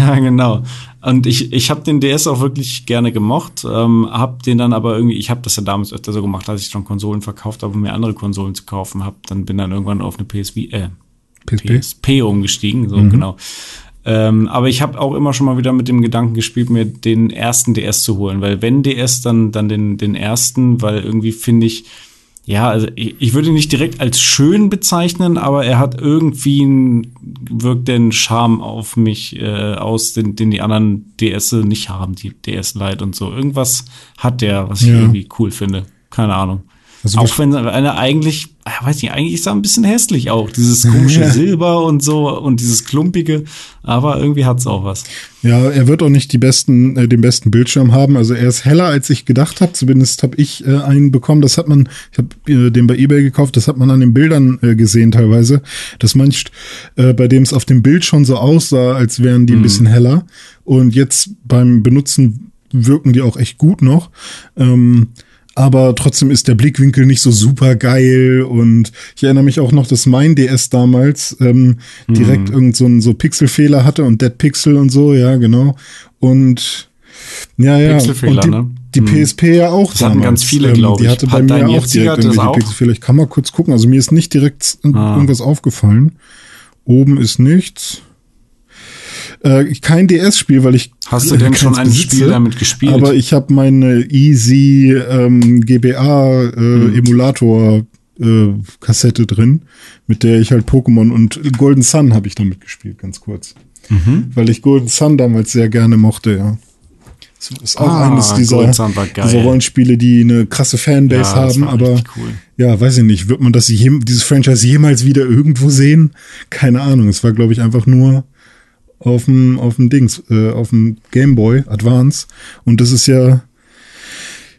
S3: Ja, genau. Und ich, ich habe den DS auch wirklich gerne gemocht, ähm, habe den dann aber irgendwie, ich habe das ja damals öfter so gemacht, als ich schon Konsolen verkauft habe, um mir andere Konsolen zu kaufen habe, dann bin dann irgendwann auf eine PSV, äh,
S2: PSP?
S3: PSP umgestiegen, so genau. Ähm, aber ich habe auch immer schon mal wieder mit dem Gedanken gespielt, mir den ersten DS zu holen, weil wenn DS, dann dann den den ersten, weil irgendwie finde ich ja, also ich, ich würde ihn nicht direkt als schön bezeichnen, aber er hat irgendwie einen, wirkt den Charme auf mich äh, aus, den, den die anderen DS nicht haben, die DS Lite und so. Irgendwas hat der, was ich
S2: Ja.
S3: irgendwie cool finde. Keine Ahnung.
S2: Also
S3: auch wenn einer eigentlich, ah, weiß nicht, eigentlich ist er ein bisschen hässlich auch. Dieses komische
S2: Ja.
S3: Silber und so und dieses klumpige, aber irgendwie hat's auch was.
S2: Ja, er wird auch nicht die besten, äh, den besten Bildschirm haben. Also er ist heller, als ich gedacht habe. Zumindest habe ich äh, einen bekommen. Das hat man, ich habe äh, den bei eBay gekauft. Das hat man an den Bildern äh, gesehen teilweise, dass manch äh, bei dem es auf dem Bild schon so aussah, als wären die ein bisschen heller. Und jetzt beim Benutzen wirken die auch echt gut noch. Ähm, aber trotzdem ist der Blickwinkel nicht so super geil und ich erinnere mich auch noch, dass mein DS damals ähm, direkt irgend so ein so Pixelfehler hatte und Dead Pixel und so, ja, genau. Und ja, ja,
S3: Pixelfehler,
S2: und die,
S3: ne?
S2: die PSP ja auch
S3: Das hatten ganz viele,
S2: ähm,
S3: glaub
S2: Die
S3: ich.
S2: hatte
S3: Hat
S2: bei mir auch direkt irgendwelche
S3: auch?
S2: Pixelfehler. Ich kann mal kurz gucken. Also mir ist nicht direkt
S3: Ah.
S2: irgendwas aufgefallen. Oben ist nichts. Äh, kein DS-Spiel, weil ich
S3: Hast du denn schon ein
S2: besitze,
S3: Spiel damit gespielt?
S2: Aber ich habe meine Easy ähm, GBA äh,
S3: Hm.
S2: Emulator äh, Kassette drin, mit der ich halt Pokémon und Golden Sun habe ich damit gespielt, ganz kurz.
S3: Mhm.
S2: Weil ich Golden Sun damals sehr gerne mochte, ja. Das ist auch
S3: Ah,
S2: eines dieser, dieser Rollenspiele, die eine krasse Fanbase
S3: Ja,
S2: haben, aber
S3: cool.
S2: ja, weiß ich nicht, wird man das je, dieses Franchise jemals wieder irgendwo sehen? Keine Ahnung. Es war, glaube ich, einfach nur auf dem auf dem Dings, äh, auf dem Game Boy Advance. Und das ist ja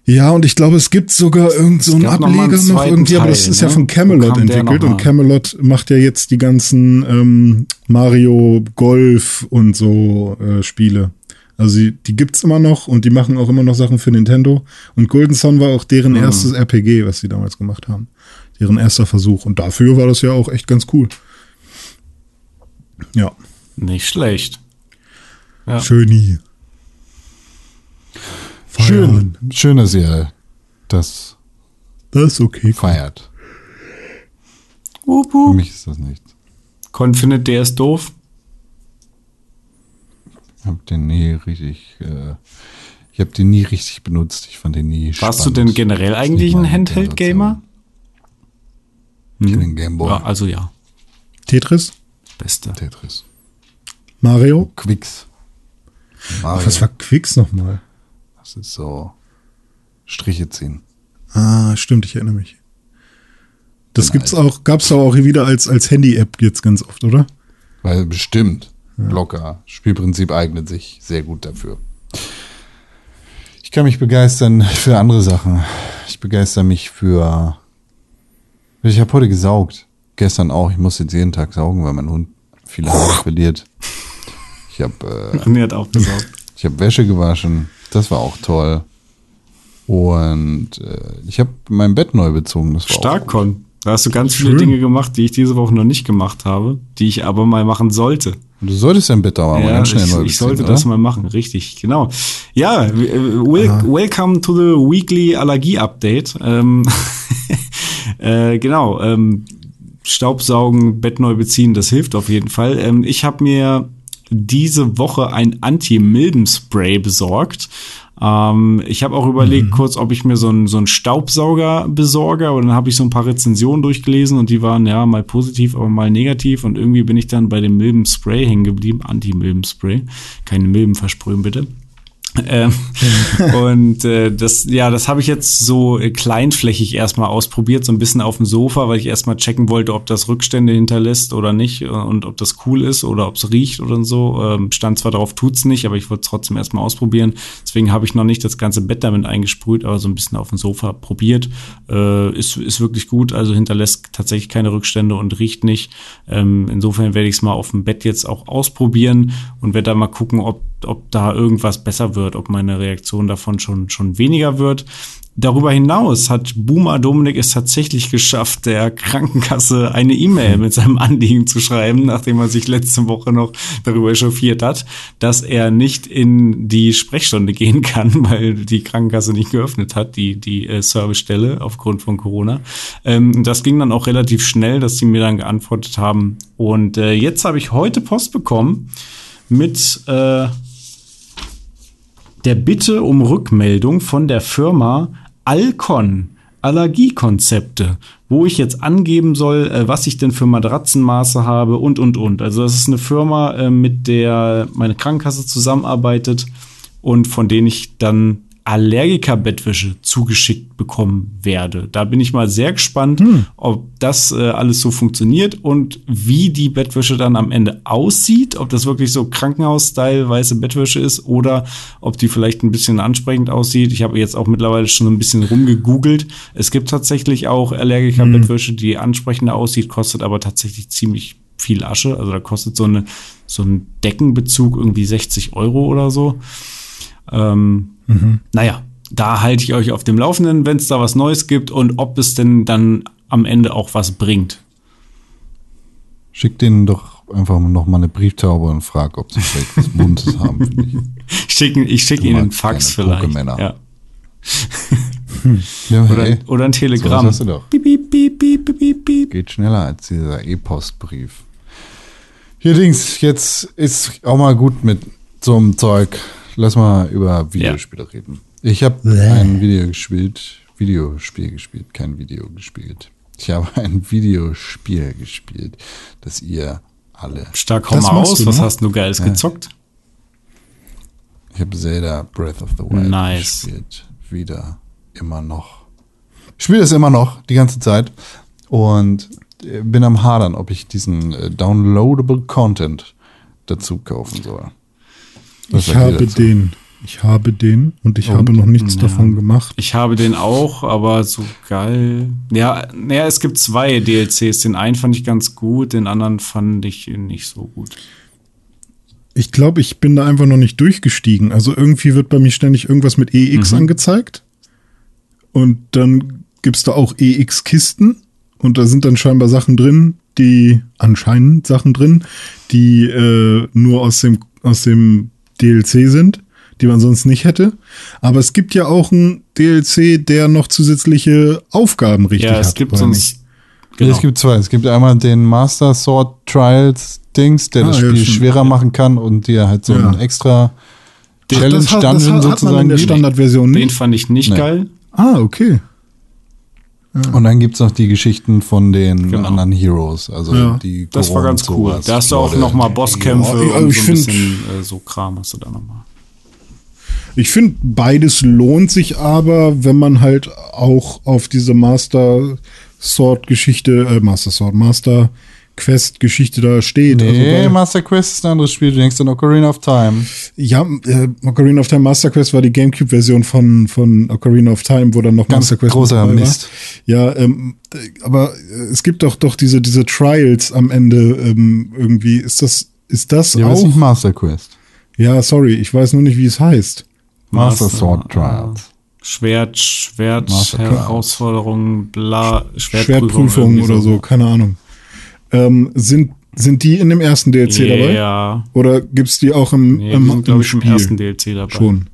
S2: ja, und ich glaube, es gibt sogar irgend so einen
S3: noch
S2: Ableger noch
S3: zweiten
S2: irgendwie, aber das ist ja
S3: ne?
S2: von
S3: Wo
S2: Camelot entwickelt
S3: noch
S2: und? Camelot macht ja jetzt die ganzen ähm, Mario Golf und so äh, Spiele. Also die, die gibt's immer noch und die machen auch immer noch Sachen für Nintendo. Und Golden Sun war auch deren
S3: Mhm.
S2: erstes RPG, was sie damals gemacht haben. Deren erster Versuch. Und dafür war das ja auch echt ganz cool. Ja,
S3: Nicht schlecht. Ja.
S2: schöni.
S1: Schön, schön, dass ihr das
S2: Das ist okay.
S1: feiert.
S3: Wup,
S1: Für
S3: wup.
S1: mich ist das nichts.
S3: Con findet der ist doof.
S1: Ich habe den nie richtig, äh, ich habe den nie richtig benutzt. Ich fand den nie
S3: Warst du
S1: spannend.
S3: denn generell eigentlich ein Handheld-Gamer?
S1: Generation. Ich bin ein Gameboy.
S3: Ja, also ja.
S2: Tetris?
S3: Beste.
S1: Tetris.
S2: Mario?
S1: Quicks. Mario.
S2: Was war Quicks nochmal?
S1: Das ist so Striche ziehen.
S2: Ah, stimmt, ich erinnere mich. Das
S1: Bin
S2: gibt's auch, gab's auch wieder als, als Handy-App jetzt ganz oft, oder?
S1: Weil bestimmt. Locker. Spielprinzip eignet sich sehr gut dafür. Ich kann mich begeistern für andere Sachen. Ich begeister mich für. Ich habe heute gesaugt. Gestern auch. Ich muss jetzt jeden Tag saugen, weil mein Hund viele Haare verliert. Ich habe äh,
S3: Mir hat auch gesagt.
S1: ich habe Wäsche gewaschen. Das war auch toll. Und äh, ich habe mein Bett neu bezogen. Das war
S3: Stark,
S1: auch gut.
S3: Con. Da hast du ganz viele
S2: Schön.
S3: Dinge gemacht, die ich diese Woche noch nicht gemacht habe, die ich aber mal machen sollte.
S1: Du solltest dein Bett aber mal
S3: Ja,
S1: ganz schnell
S3: ich,
S1: neu
S3: ich
S1: beziehen,
S3: sollte
S1: oder?
S3: das mal machen, richtig, genau. Ja, äh, wel welcome to the weekly Allergie-Update. Ähm, äh, genau, ähm, Staubsaugen, Bett neu beziehen, das hilft auf jeden Fall. Ähm, ich habe mir diese Woche ein Anti-Milben-Spray besorgt. Ähm, ich habe auch überlegt kurz, ob ich mir so einen so einen Staubsauger besorge, aber dann habe ich so ein paar Rezensionen durchgelesen und die waren ja mal positiv, aber mal negativ und irgendwie bin ich dann bei dem Milbenspray hängen geblieben, Anti-Milbenspray. Keine Milben versprühen bitte. Ähm, und äh, das, ja, das habe ich jetzt so äh, kleinflächig erstmal ausprobiert, so ein bisschen auf dem Sofa, weil ich erstmal checken wollte, ob das Rückstände hinterlässt oder nicht äh, und ob das cool ist oder ob es riecht oder so. Ähm, stand zwar darauf, tut's nicht, aber ich wollte trotzdem erstmal ausprobieren. Deswegen habe ich noch nicht das ganze Bett damit eingesprüht, aber so ein bisschen auf dem Sofa probiert. Äh, ist, ist wirklich gut, also hinterlässt tatsächlich keine Rückstände und riecht nicht. Ähm, insofern werde ich es mal auf dem Bett jetzt auch ausprobieren und werde da mal gucken, ob ob da irgendwas besser wird, ob meine Reaktion davon schon, schon weniger wird. Darüber hinaus hat Boomer Dominik es tatsächlich geschafft, der Krankenkasse eine E-Mail mit seinem Anliegen zu schreiben, nachdem er sich letzte Woche noch darüber echauffiert hat, dass er nicht in die Sprechstunde gehen kann, weil die Krankenkasse nicht geöffnet hat, die, die äh, Servicestelle aufgrund von Corona. Ähm, das ging dann auch relativ schnell, dass sie mir dann geantwortet haben. Und äh, jetzt habe ich heute Post bekommen mit äh, der Bitte um Rückmeldung von der Firma Alcon Allergiekonzepte, wo ich jetzt angeben soll, äh, was ich denn für Matratzenmaße habe und, und, und. Also das ist eine Firma, äh, mit der meine Krankenkasse zusammenarbeitet und von denen ich dann Allergiker-Bettwäsche zugeschickt bekommen werde. Da bin ich mal sehr gespannt, hm. ob das äh, alles so funktioniert und wie die Bettwäsche dann am Ende aussieht. Ob das wirklich so Krankenhaus-Style weiße Bettwäsche ist oder ob die vielleicht ein bisschen ansprechend aussieht. Ich habe jetzt auch mittlerweile schon ein bisschen rumgegoogelt. Es gibt tatsächlich auch Allergiker-Bettwäsche, hm. die ansprechender aussieht, kostet aber tatsächlich ziemlich viel Asche. Also da kostet so eine so ein Deckenbezug irgendwie 60 Euro oder so. Ähm, mhm. Naja, da halte ich euch auf dem Laufenden, wenn es da was Neues gibt und ob es denn dann am Ende auch was bringt.
S1: Schick denen doch einfach noch mal eine Brieftaube und frag, ob sie vielleicht was Buntes haben.
S3: Ich schicke ich schick ihnen einen Fax vielleicht. Ja.
S1: ja
S3: oder, hey, oder ein Telegramm.
S1: So, doch. Piep, piep, piep, Geht schneller als dieser E-Postbrief. Hier Dings, jetzt ist auch mal gut mit so einem Zeug lass mal über Videospiele ja. reden. Ich habe ein Video gespielt, Videospiel gespielt, kein Video gespielt. Ich habe ein Videospiel gespielt, das ihr alle.
S3: Stark, hau mal aus, du, was hast du Geiles ja. gezockt?
S1: Ich habe Zelda Breath of the Wild
S3: nice.
S1: gespielt. Wieder, immer noch. Ich spiele es immer noch, die ganze Zeit. Und bin am Hadern, ob ich diesen äh, downloadable Content dazu kaufen soll.
S2: Was ich habe den. Ich habe den und ich und, habe noch nichts ja. davon gemacht.
S3: Ich habe den auch, aber so geil. Ja, naja, es gibt zwei DLCs. Den einen fand ich ganz gut, den anderen fand ich nicht so gut.
S2: Ich glaube, ich bin da einfach noch nicht durchgestiegen. Also irgendwie wird bei mir ständig irgendwas mit EX mhm. angezeigt. Und dann gibt es da auch EX-Kisten. Und da sind dann scheinbar Sachen drin, die anscheinend Sachen drin, die äh, nur aus dem, aus dem DLC sind, die man sonst nicht hätte. Aber es gibt ja auch einen DLC, der noch zusätzliche Aufgaben richtig hat. Ja,
S3: es hat, gibt sonst.
S1: Genau. Es gibt zwei. Es gibt einmal den Master Sword Trials Dings, der ah, das Spiel ja, schwerer machen kann und dir halt so ja. ein extra Challenge das, das Dungeon sozusagen. Hat man in
S2: der Standardversion nicht.
S3: Den fand ich nicht nee. geil.
S2: Ah, okay.
S1: Und dann gibt es noch die Geschichten von den genau. anderen Heroes. Also ja. die
S3: Das war ganz cool. Da hast du auch nochmal Bosskämpfe ja, und so ein bisschen äh, so Kram hast du da nochmal.
S2: Ich finde, beides lohnt sich aber, wenn man halt auch auf diese Master Sword Geschichte, äh, Master Sword, Master Quest-Geschichte da steht.
S1: Nee, also, Master Quest ist ein anderes Spiel. Du denkst an Ocarina of Time.
S2: Ja, äh, Ocarina of Time Master Quest war die Gamecube-Version von, von Ocarina of Time, wo dann noch
S1: Ganz
S2: Master Quest
S1: großer Mist.
S2: Ja, ähm, aber es gibt doch doch diese, diese Trials am Ende ähm, irgendwie. Ist das, ist das
S1: ja,
S2: auch?
S1: ist nicht Master Quest.
S2: Ja, sorry, ich weiß nur nicht, wie es heißt.
S1: Master, Master Sword Trials.
S3: Schwert, Schwert, Herausforderungen, bla,
S2: Schwertprüfung, Schwertprüfung oder so, keine Ahnung. Ähm, sind, sind die in dem ersten DLC
S3: yeah.
S2: dabei?
S3: Ja.
S2: Oder gibt es die auch im,
S3: nee, im, sind, im, ich, im ersten DLC dabei?
S2: Schon.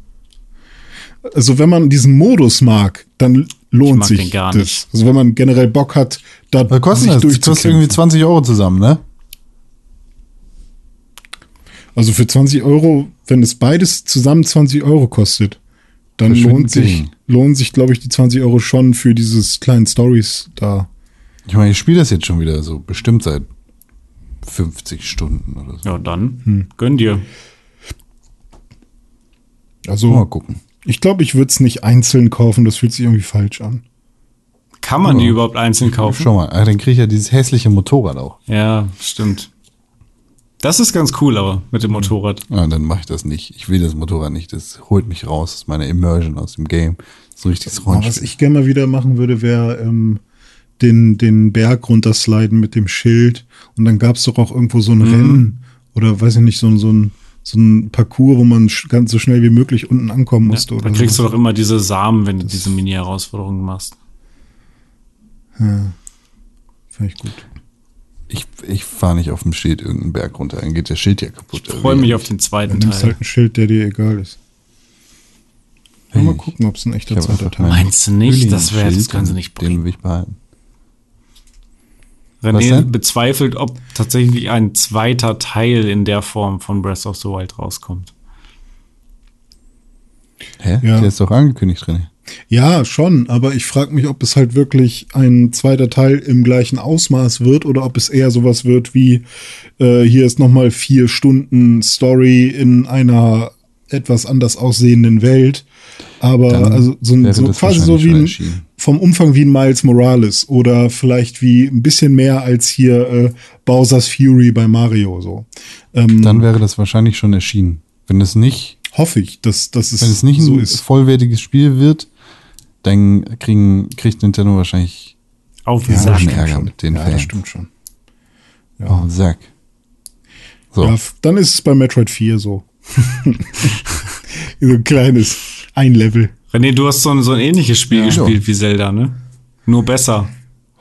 S2: Also wenn man diesen Modus mag, dann lohnt sich das. Nicht. Also wenn man generell Bock hat, da
S1: Was kostet sich das? Das kostet irgendwie 20 Euro zusammen, ne?
S2: Also für 20 Euro, wenn es beides zusammen 20 Euro kostet, dann lohnt sich, lohnt sich, glaube ich, die 20 Euro schon für dieses kleinen Stories da.
S1: Ich meine, ich spiele das jetzt schon wieder so bestimmt seit 50 Stunden oder so.
S3: Ja, dann hm. gönn dir.
S2: Also,
S1: Mal gucken.
S2: ich glaube, ich würde es nicht einzeln kaufen. Das fühlt sich irgendwie falsch an.
S3: Kann man die überhaupt einzeln kaufen?
S1: Schau mal, ah, dann kriege ich ja dieses hässliche Motorrad auch.
S3: Ja, stimmt. Das ist ganz cool, aber mit dem Motorrad.
S1: Ah, dann mache ich das nicht. Ich will das Motorrad nicht. Das holt mich raus aus meiner Immersion aus dem Game. So richtiges
S2: Aber was
S1: Rollenspiel.
S2: ich gerne mal wieder machen würde, wäre ähm, den, den Berg runtersliden mit dem Schild. Und dann gab es doch auch irgendwo so ein Rennen oder weiß ich nicht, so, ein- so, ein, so ein Parcours, wo man ganz so schnell wie möglich unten ankommen musste.
S3: Ja,
S2: oder
S3: dann kriegst
S2: so.
S3: du doch immer diese Samen, wenn du diese Mini-Herausforderungen machst.
S2: Ja. Finde ich gut.
S1: Ich, ich fahre nicht auf dem Schild irgendeinen Berg runter. Dann geht der Schild ja kaputt.
S3: Ich freue mich auf den zweiten
S2: nimmst
S3: Teil.
S2: halt ein Schild, der dir egal ist.
S1: Hey,
S2: mal gucken, ob es ein echter zweiter Teil ist.
S1: mein
S3: Meinst du nicht? Das wäre, das können sie nicht
S1: Den
S3: bringen.
S1: will ich behalten.
S3: René bezweifelt, ob tatsächlich ein zweiter Teil in der Form von Breath of the Wild rauskommt.
S1: Hä?
S2: Ja.
S1: Der ist doch angekündigt drin.
S2: Ja, schon, aber ich frage mich, ob es halt wirklich ein zweiter Teil im gleichen Ausmaß wird oder ob es eher sowas wird wie äh, hier ist nochmal vier Stunden Story in einer etwas anders aussehenden Welt. Aber
S1: Dann
S2: also so, so quasi so wie ein. Vom Umfang wie ein Miles Morales oder vielleicht wie ein bisschen mehr als hier äh, Bowser's Fury bei Mario so. Ähm,
S1: Dann wäre das wahrscheinlich schon erschienen. Wenn es nicht,
S2: hoffe ich, dass, dass es,
S1: wenn es nicht ein
S2: so ist.
S1: vollwertiges Spiel wird, dann kriegen, kriegt Nintendo wahrscheinlich
S3: Auf
S1: Ja,
S3: den Sack.
S1: schon Ärger mit den
S2: ja,
S1: Fans.
S2: das stimmt schon.
S1: oh, Sack. So,
S2: Ja, dann ist es bei Metroid 4 so. so ein kleines ein Level.
S3: René, du hast so ein, so ein ähnliches Spiel
S1: Ja.
S3: gespielt wie Zelda, ne? Nur besser.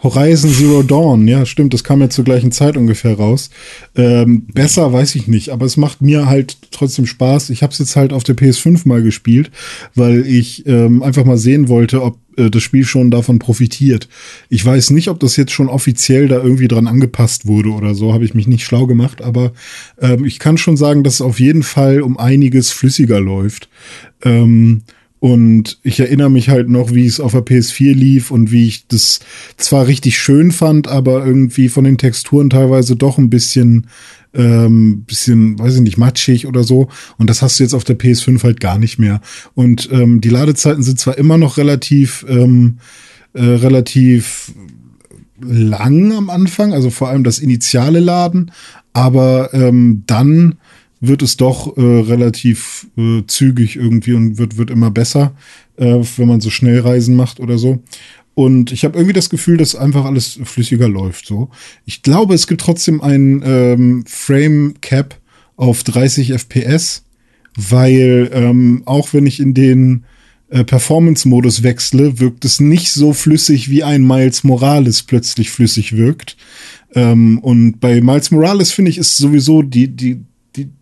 S2: Horizon Zero Dawn, ja, stimmt, das kam ja zur gleichen Zeit ungefähr raus. Ähm, besser weiß ich nicht, aber es macht mir halt trotzdem Spaß. Ich habe es jetzt halt auf der PS5 mal gespielt, weil ich ähm, einfach mal sehen wollte, ob äh, das Spiel schon davon profitiert. Ich weiß nicht, ob das jetzt schon offiziell da irgendwie dran angepasst wurde oder so, habe ich mich nicht schlau gemacht, aber ähm, ich kann schon sagen, dass es auf jeden Fall um einiges flüssiger läuft. Ähm, und ich erinnere mich halt noch, wie es auf der PS4 lief und wie ich das zwar richtig schön fand, aber irgendwie von den Texturen teilweise doch ein bisschen, ähm, bisschen, weiß ich nicht, matschig oder so. Und das hast du jetzt auf der PS5 halt gar nicht mehr. Und ähm, die Ladezeiten sind zwar immer noch relativ, ähm, äh, relativ lang am Anfang, also vor allem das initiale Laden, aber ähm, dann wird es doch äh, relativ äh, zügig irgendwie und wird, wird immer besser, äh, wenn man so Schnellreisen macht oder so. Und ich habe irgendwie das Gefühl, dass einfach alles flüssiger läuft. So, ich glaube, es gibt trotzdem ein ähm, Frame Cap auf 30 FPS, weil ähm, auch wenn ich in den äh, Performance-Modus wechsle, wirkt es nicht so flüssig, wie ein Miles Morales plötzlich flüssig wirkt. Ähm, und bei Miles Morales finde ich ist sowieso die, die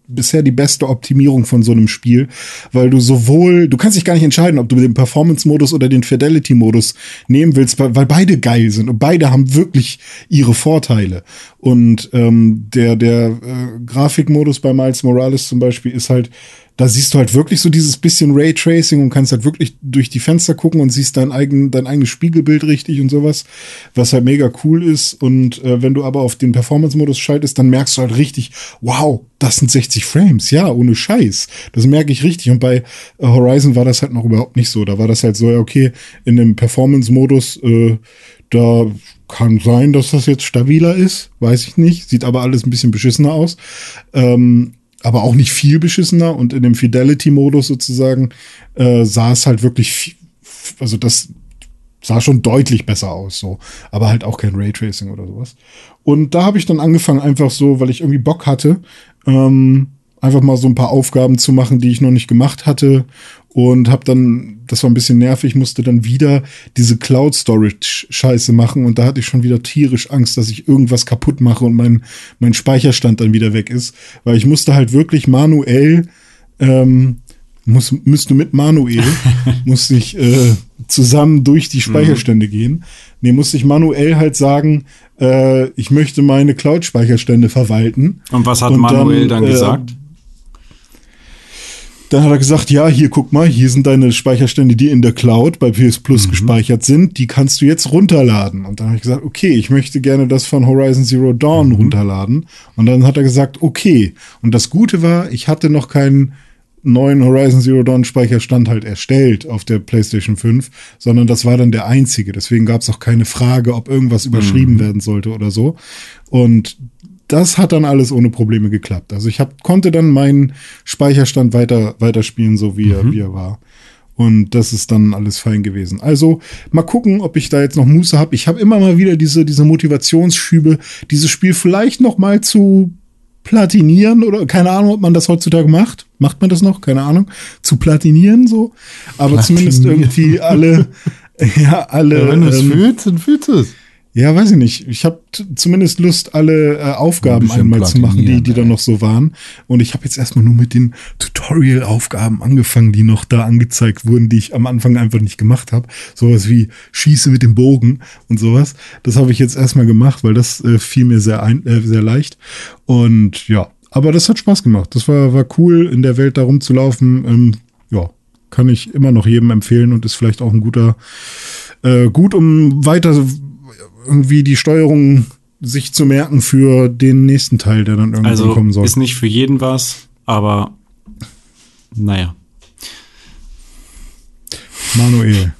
S2: bisher die beste Optimierung von so einem Spiel, weil du sowohl, du kannst dich gar nicht entscheiden, ob du den Performance-Modus oder den Fidelity-Modus nehmen willst, weil, beide geil sind und beide haben wirklich ihre Vorteile. Und ähm, der, der äh, Grafikmodus bei Miles Morales zum Beispiel ist halt, da siehst du halt wirklich so dieses bisschen Raytracing und kannst halt wirklich durch die Fenster gucken und siehst dein, eigen, dein eigenes Spiegelbild richtig und sowas, was halt mega cool ist. Und äh, wenn du aber auf den Performance-Modus schaltest, dann merkst du halt richtig, wow, das sind 60 Frames, ja, ohne Scheiß. Das merke ich richtig. Und bei äh, Horizon war das halt noch überhaupt nicht so. Da war das halt so, ja, okay, in dem Performance-Modus, äh, da kann sein, dass das jetzt stabiler ist, weiß ich nicht. Sieht aber alles ein bisschen beschissener aus. Ähm, aber auch nicht viel beschissener und in dem Fidelity-Modus sozusagen äh, sah es halt wirklich, viel, also das sah schon deutlich besser aus, so, aber halt auch kein Raytracing oder sowas. Und da habe ich dann angefangen, einfach so, weil ich irgendwie Bock hatte, ähm, einfach mal so ein paar Aufgaben zu machen, die ich noch nicht gemacht hatte und habe dann, das war ein bisschen nervig, musste dann wieder diese Cloud Storage Scheiße machen und da hatte ich schon wieder tierisch Angst, dass ich irgendwas kaputt mache und mein mein Speicherstand dann wieder weg ist, weil ich musste halt wirklich manuell ähm, muss, müsste mit Manuel, musste ich äh, zusammen durch die Speicherstände gehen. Nee, musste ich manuell halt sagen, äh, ich möchte meine Cloud-Speicherstände verwalten.
S3: Und was hat
S2: Und
S3: Manuel dann,
S2: äh,
S3: gesagt?
S2: Dann hat er gesagt, ja, hier guck mal, hier sind deine Speicherstände, die in der Cloud bei PS Plus
S3: Mhm.
S2: gespeichert sind, die kannst du jetzt runterladen. Und dann habe ich gesagt, okay, ich möchte gerne das von Horizon Zero
S3: Mhm.
S2: Dawn runterladen. Und dann hat er gesagt, okay. Und das Gute war, ich hatte noch keinen neuen Horizon Zero Dawn Speicherstand halt erstellt auf der PlayStation 5, sondern das war dann der einzige. Deswegen gab es auch keine Frage, ob irgendwas überschrieben mhm. werden sollte oder so. Und das hat dann alles ohne Probleme geklappt. Also ich hab, konnte dann meinen Speicherstand weiter, weiterspielen, so wie er, mhm. wie er war. Und das ist dann alles fein gewesen. Also mal gucken, ob ich da jetzt noch Muße habe. Ich habe immer mal wieder diese, diese Motivationsschübe, dieses Spiel vielleicht noch mal zu platinieren oder keine Ahnung, ob man das heutzutage macht. Macht man das noch? Keine Ahnung. Zu platinieren so. Aber platinieren. zumindest irgendwie alle, ja, alle. Ja,
S1: wenn du es ähm, fühlst, dann fühlst du es.
S2: Ja, weiß ich nicht. Ich habe zumindest Lust, alle äh, Aufgaben ein einmal zu machen, die, die da noch so waren. Und ich habe jetzt erstmal nur mit den Tutorial-Aufgaben angefangen, die noch da angezeigt wurden, die ich am Anfang einfach nicht gemacht habe. Sowas wie Schieße mit dem Bogen und sowas. Das habe ich jetzt erstmal gemacht, weil das äh, fiel mir sehr, ein, äh, sehr leicht. Und ja, aber das hat Spaß gemacht. Das war, war cool, in der Welt da rumzulaufen. Ähm, ja, kann ich immer noch jedem empfehlen und ist vielleicht auch ein guter, äh, gut, um weiter irgendwie die Steuerung sich zu merken für den nächsten Teil, der dann irgendwann also kommen soll.
S3: Ist nicht für jeden was, aber naja.
S2: Manuel.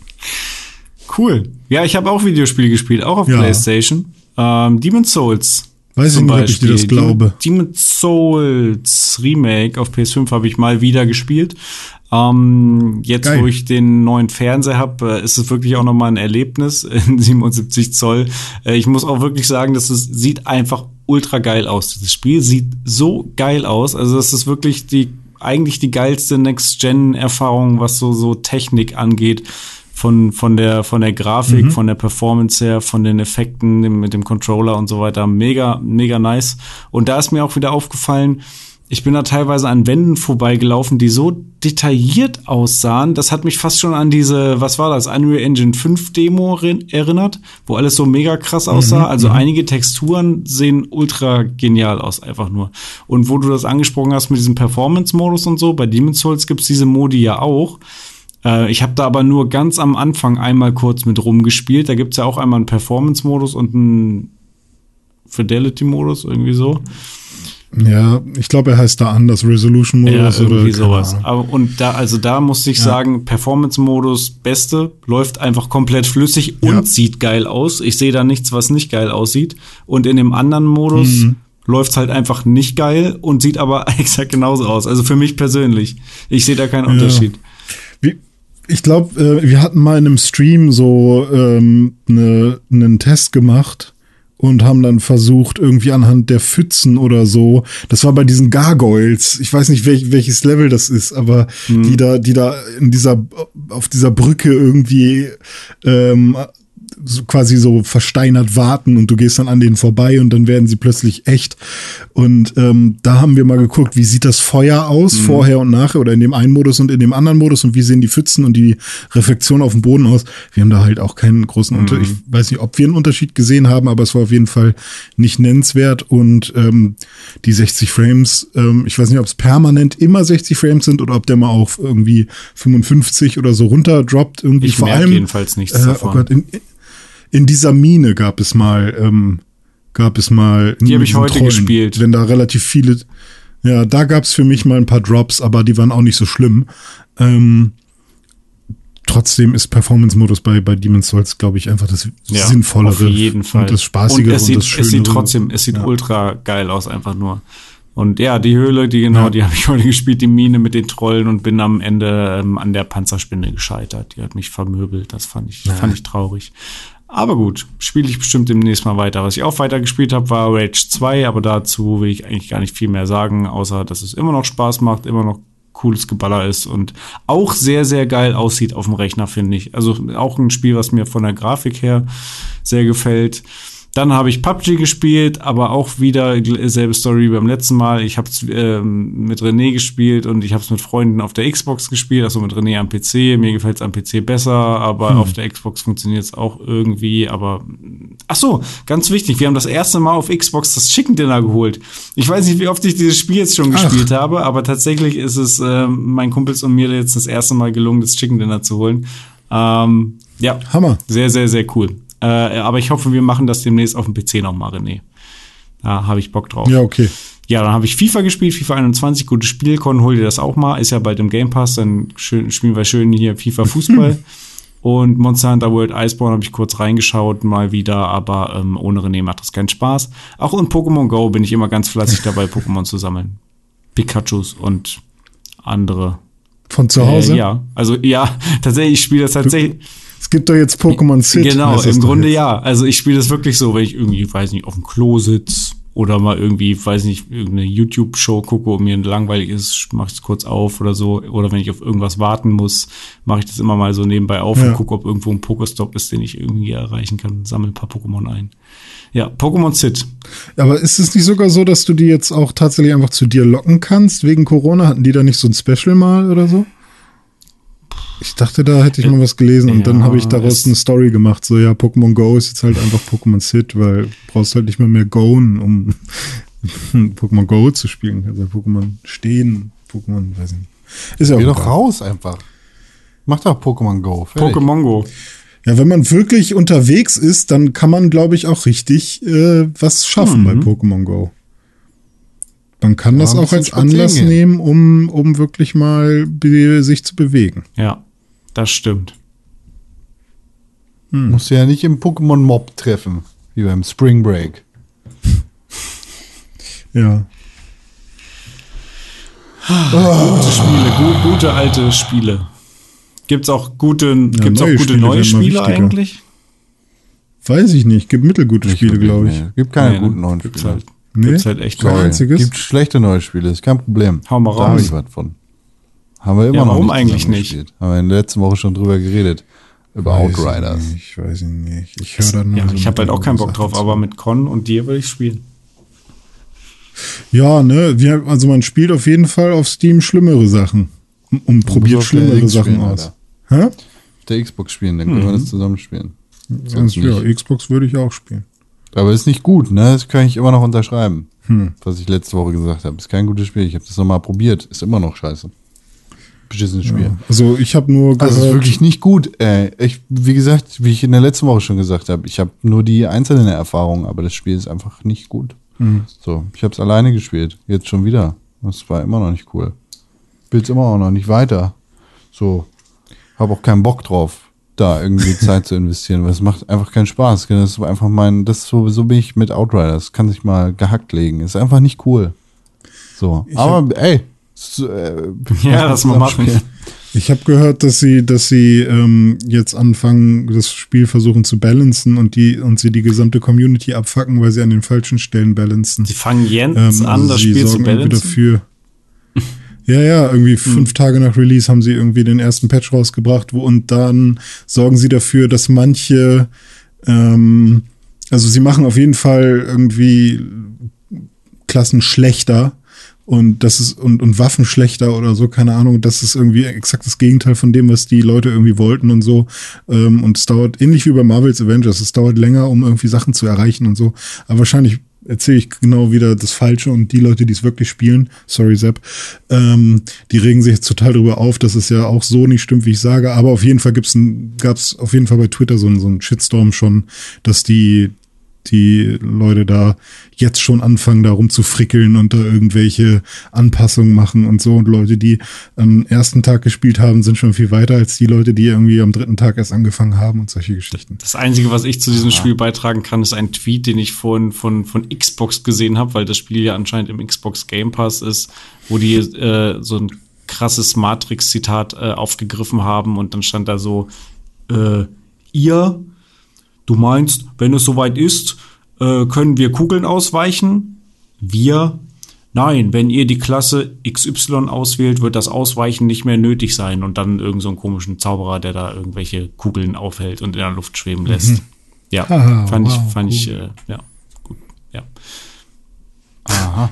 S3: Cool. Ja, ich habe auch Videospiele gespielt, auch auf ja. PlayStation. Ähm, Demon's Souls.
S2: Weiß ich nicht, ob ich dir das glaube.
S3: Demon's Souls Remake auf PS5 habe ich mal wieder gespielt. Ähm, jetzt, Geil. wo ich den neuen Fernseher habe, äh, ist es wirklich auch nochmal ein Erlebnis in 77 Zoll. Äh, ich muss auch wirklich sagen, dass es sieht einfach ultra geil aus. Das Spiel sieht so geil aus. Also das ist wirklich die eigentlich die geilste Next-Gen-Erfahrung, was so so Technik angeht. Von, von der, von der Grafik, mhm. von der Performance her, von den Effekten mit dem Controller und so weiter. Mega, mega nice. Und da ist mir auch wieder aufgefallen, ich bin da teilweise an Wänden vorbeigelaufen, die so detailliert aussahen. Das hat mich fast schon an diese, was war das, Unreal Engine 5 Demo erinnert, wo alles so mega krass mhm, aussah. Mhm, also einige Texturen sehen ultra genial aus, einfach nur. Und wo du das angesprochen hast mit diesem Performance-Modus und so, bei Demon's Souls gibt's diese Modi ja auch. Äh, ich habe da aber nur ganz am Anfang einmal kurz mit rumgespielt. Da gibt's ja auch einmal einen Performance-Modus und einen Fidelity-Modus, irgendwie so.
S2: Ja, ich glaube, er heißt da anders, Resolution-Modus
S3: ja, irgendwie oder sowas. Aber, und da, also da musste ich ja. sagen, Performance-Modus beste, läuft einfach komplett flüssig und ja. sieht geil aus. Ich sehe da nichts, was nicht geil aussieht. Und in dem anderen Modus mhm. läuft's halt einfach nicht geil und sieht aber exakt genauso aus. Also für mich persönlich. Ich sehe da keinen. Unterschied.
S2: Ich glaube, äh, wir hatten mal in einem Stream so ähm, ne, einen Test gemacht und haben dann versucht, irgendwie anhand der Pfützen oder so, das war bei diesen Gargoyles, ich weiß nicht, welch, welches Level das ist, aber mhm. die da, die da in dieser, auf dieser Brücke irgendwie ähm, so quasi so versteinert warten und du gehst dann an denen vorbei und dann werden sie plötzlich echt. Und ähm, da haben wir mal geguckt, wie sieht das Feuer aus, mhm. vorher und nachher oder in dem einen Modus und in dem anderen Modus und wie sehen die Pfützen und die Reflexion auf dem Boden aus. Wir haben da halt auch keinen großen mhm. Unterschied. Ich weiß nicht, ob wir einen Unterschied gesehen haben, aber es war auf jeden Fall nicht nennenswert und ähm, die 60 Frames, ähm, ich weiß nicht, ob es permanent immer 60 Frames sind oder ob der mal auf irgendwie 55 oder so runterdroppt. Irgendwie
S3: ich vor allem jedenfalls nichts
S2: äh, davon. Oh Gott, in, in dieser Mine gab es mal, ähm, gab es mal.
S3: Die habe ich heute Trollen, gespielt.
S2: Wenn da relativ viele, ja, da gab es für mich mal ein paar Drops, aber die waren auch nicht so schlimm. Ähm, trotzdem ist Performance-Modus bei, bei Demon's Souls, glaube ich, einfach das ja, Sinnvollere. Auf
S3: jeden Fall.
S2: Und das Spaßige und,
S3: es
S2: sieht,
S3: und das Schönere. Es sieht trotzdem, es sieht ja. ultra geil aus, einfach nur. Und ja, die Höhle, die genau, ja. die habe ich heute gespielt, die Mine mit den Trollen und bin am Ende ähm, an der Panzerspinne gescheitert. Die hat mich vermöbelt. Das fand ich, ja. fand ich traurig. Aber gut, spiele ich bestimmt demnächst mal weiter. Was ich auch weiter gespielt habe, war Rage 2, aber dazu will ich eigentlich gar nicht viel mehr sagen, außer dass es immer noch Spaß macht, immer noch cooles Geballer ist und auch sehr, sehr geil aussieht auf dem Rechner, finde ich. Also auch ein Spiel, was mir von der Grafik her sehr gefällt. Dann habe ich PUBG gespielt, aber auch wieder dieselbe Story wie beim letzten Mal. Ich habe es ähm, mit René gespielt und ich habe es mit Freunden auf der Xbox gespielt, also mit René am PC. Mir gefällt es am PC besser, aber hm. auf der Xbox funktioniert es auch irgendwie. Aber ach so, ganz wichtig, wir haben das erste Mal auf Xbox das Chicken Dinner geholt. Ich weiß nicht, wie oft ich dieses Spiel jetzt schon ach. gespielt habe, aber tatsächlich ist es äh, mein Kumpels und mir jetzt das erste Mal gelungen, das Chicken Dinner zu holen. Ähm, ja,
S2: Hammer.
S3: Sehr, sehr, sehr cool. Äh, aber ich hoffe, wir machen das demnächst auf dem PC nochmal, René. Da habe ich Bock drauf.
S2: Ja, okay.
S3: ja, dann habe ich FIFA gespielt, FIFA 21, gutes Spiel, Con, hol dir das auch mal, ist ja bald im Game Pass, dann schön, spielen wir schön hier FIFA Fußball. Und Monster Hunter World Iceborne habe ich kurz reingeschaut, mal wieder, aber ähm, ohne René macht das keinen Spaß. Auch in Pokémon Go bin ich immer ganz fleißig dabei, Pokémon zu sammeln. Pikachus und andere.
S2: Von zu Hause?
S3: Äh, ja, also ja, tatsächlich, ich spiele das tatsächlich.
S2: Es gibt doch jetzt Pokémon Sit.
S3: Genau, im Grunde
S2: jetzt.
S3: ja. Also ich spiele das wirklich so, wenn ich irgendwie, weiß nicht, auf dem Klo sitz oder mal irgendwie, weiß nicht, irgendeine YouTube-Show gucke und mir langweilig ist, mache ich es kurz auf oder so. Oder wenn ich auf irgendwas warten muss, mache ich das immer mal so nebenbei auf
S2: Ja.
S3: und gucke, ob irgendwo ein Pokestop ist, den ich irgendwie erreichen kann. Sammle ein paar Pokémon ein. Ja, Pokémon Sit.
S2: Aber ist es nicht sogar so, dass du die jetzt auch tatsächlich einfach zu dir locken kannst? Wegen Corona hatten die da nicht so ein Special mal oder so? Ich dachte, da hätte ich mal was gelesen und dann
S3: Ja,
S2: habe ich daraus eine Story gemacht. So, ja, Pokémon Go ist jetzt halt einfach Pokémon Sit, weil du brauchst halt nicht mehr mehr Goen, um Pokémon Go zu spielen. Also Pokémon stehen, Pokémon, weiß ich nicht. Ist ja auch
S1: Geh doch raus einfach. Mach doch Pokémon Go. Fertig.
S3: Pokémon Go.
S2: Ja, wenn man wirklich unterwegs ist, dann kann man, glaube ich, auch richtig äh, was schaffen bei Pokémon Go. Man kann
S1: Ja,
S2: das auch als Anlass
S1: gehen.
S2: nehmen, um, um wirklich mal sich zu bewegen.
S3: Ja, das stimmt.
S1: Musst du ja nicht im Pokémon Mob treffen, wie beim Spring Break.
S2: Ja.
S3: Gute Spiele, gu gute alte Spiele. Gibt's auch gute, gibt's auch
S2: neue
S3: gute
S2: Spiele
S3: neue Spiele eigentlich?
S2: Weiß ich nicht. Gibt mittelgute Spiele, glaube ich.
S1: nee. Gibt keine
S3: Nee, ne?
S1: guten neuen
S3: Gibt's
S1: Spiele.
S3: halt,
S2: Nee?
S3: gibt's halt echt
S2: einziges?
S1: Gibt schlechte neue Spiele, ist kein Problem.
S3: Hau mal
S1: Da habe
S3: raus.
S1: ich was von. Haben wir immer
S3: Ja,
S1: noch
S3: warum
S1: nicht
S3: eigentlich nicht?
S1: gespielt. Haben wir in der letzten Woche schon drüber geredet. Über
S2: Weiß ich
S1: Outriders.
S2: nicht, Ich weiß ich nicht. Ich höre da nur
S3: Ja,
S2: so
S3: ich habe halt auch keinen Bock drauf, aber mit Con und dir will ich spielen.
S2: Ja, ne? Wir, also man spielt auf jeden Fall auf Steam schlimmere Sachen. Und- Und probiert schlimmere Sachen
S1: spielen,
S2: aus. Hä?
S1: Auf der Xbox spielen, dann können wir das zusammen spielen. Sonst
S2: Ja,
S1: nicht.
S2: Xbox würde ich auch spielen.
S1: Aber ist nicht gut, ne? Das kann ich immer noch unterschreiben.
S2: Hm.
S1: Was ich letzte Woche gesagt habe. Ist kein gutes Spiel. Ich habe das nochmal probiert. Ist immer noch scheiße. Beschissenes Spiel.
S2: Also ich habe nur
S1: Also es ist
S2: gehört,
S1: wirklich nicht gut. Äh, ich, wie gesagt, wie ich in der letzten Woche schon gesagt habe, ich habe nur die einzelnen Erfahrungen, aber das Spiel ist einfach nicht gut.
S2: Mhm.
S1: So, ich habe es alleine gespielt, jetzt schon wieder. Das war immer noch nicht cool. Spiel's immer auch noch nicht weiter. So, habe auch keinen Bock drauf, da irgendwie Zeit zu investieren, weil es macht einfach keinen Spaß. Das ist einfach mein, das ist so, so bin ich mit Outriders. Kann sich mal gehackt legen. Ist einfach nicht cool. So, aber ey, so, äh,
S3: Ja, lass mal machen.
S1: zusammenspielen.
S2: Ich habe gehört, dass sie, dass sie ähm, jetzt anfangen, das Spiel versuchen zu balancen und die und sie die gesamte Community abfacken, weil sie an den falschen Stellen balancen.
S3: Sie fangen jetzt
S2: Ähm,
S3: an,
S2: also
S3: das
S2: sie
S3: Spiel zu balancen.
S2: dafür. Ja, ja, irgendwie fünf Tage nach Release haben sie irgendwie den ersten Patch rausgebracht, wo und dann sorgen sie dafür, dass manche, ähm, also sie machen auf jeden Fall irgendwie Klassen schlechter und das ist und, und Waffen schlechter oder so, keine Ahnung, das ist irgendwie exakt das Gegenteil von dem, was die Leute irgendwie wollten und so. Ähm, und es dauert, ähnlich wie bei Marvel's Avengers, es dauert länger, um irgendwie Sachen zu erreichen und so. Aber wahrscheinlich erzähle ich genau wieder das Falsche und die Leute, die es wirklich spielen, sorry Sepp, ähm, die regen sich jetzt total drüber auf, dass es ja auch so nicht stimmt, wie ich sage. Aber auf jeden Fall gibt's ein, gab's auf jeden Fall bei Twitter so so einen Shitstorm schon, dass die die Leute da jetzt schon anfangen, da rumzufrickeln und da irgendwelche Anpassungen machen und so. Und Leute, die am ersten Tag gespielt haben, sind schon viel weiter als die Leute, die irgendwie am dritten Tag erst angefangen haben und solche Geschichten.
S3: Das Einzige, was ich zu diesem Spiel beitragen kann, ist ein Tweet, den ich vorhin von, von Xbox gesehen habe, weil das Spiel ja anscheinend im Xbox Game Pass ist, wo die äh, so ein krasses Matrix-Zitat äh, aufgegriffen haben und dann stand da so, äh, ihr, du meinst, wenn es soweit ist, äh, können wir Kugeln ausweichen? Wir? Nein, wenn ihr die Klasse XY auswählt, wird das Ausweichen nicht mehr nötig sein. Und dann irgend so einen komischen Zauberer, der da irgendwelche Kugeln aufhält und in der Luft schweben lässt. Ja,
S2: Haha,
S3: fand ich,
S2: wow,
S3: fand ich, äh, ja, gut, ja.
S1: Aha.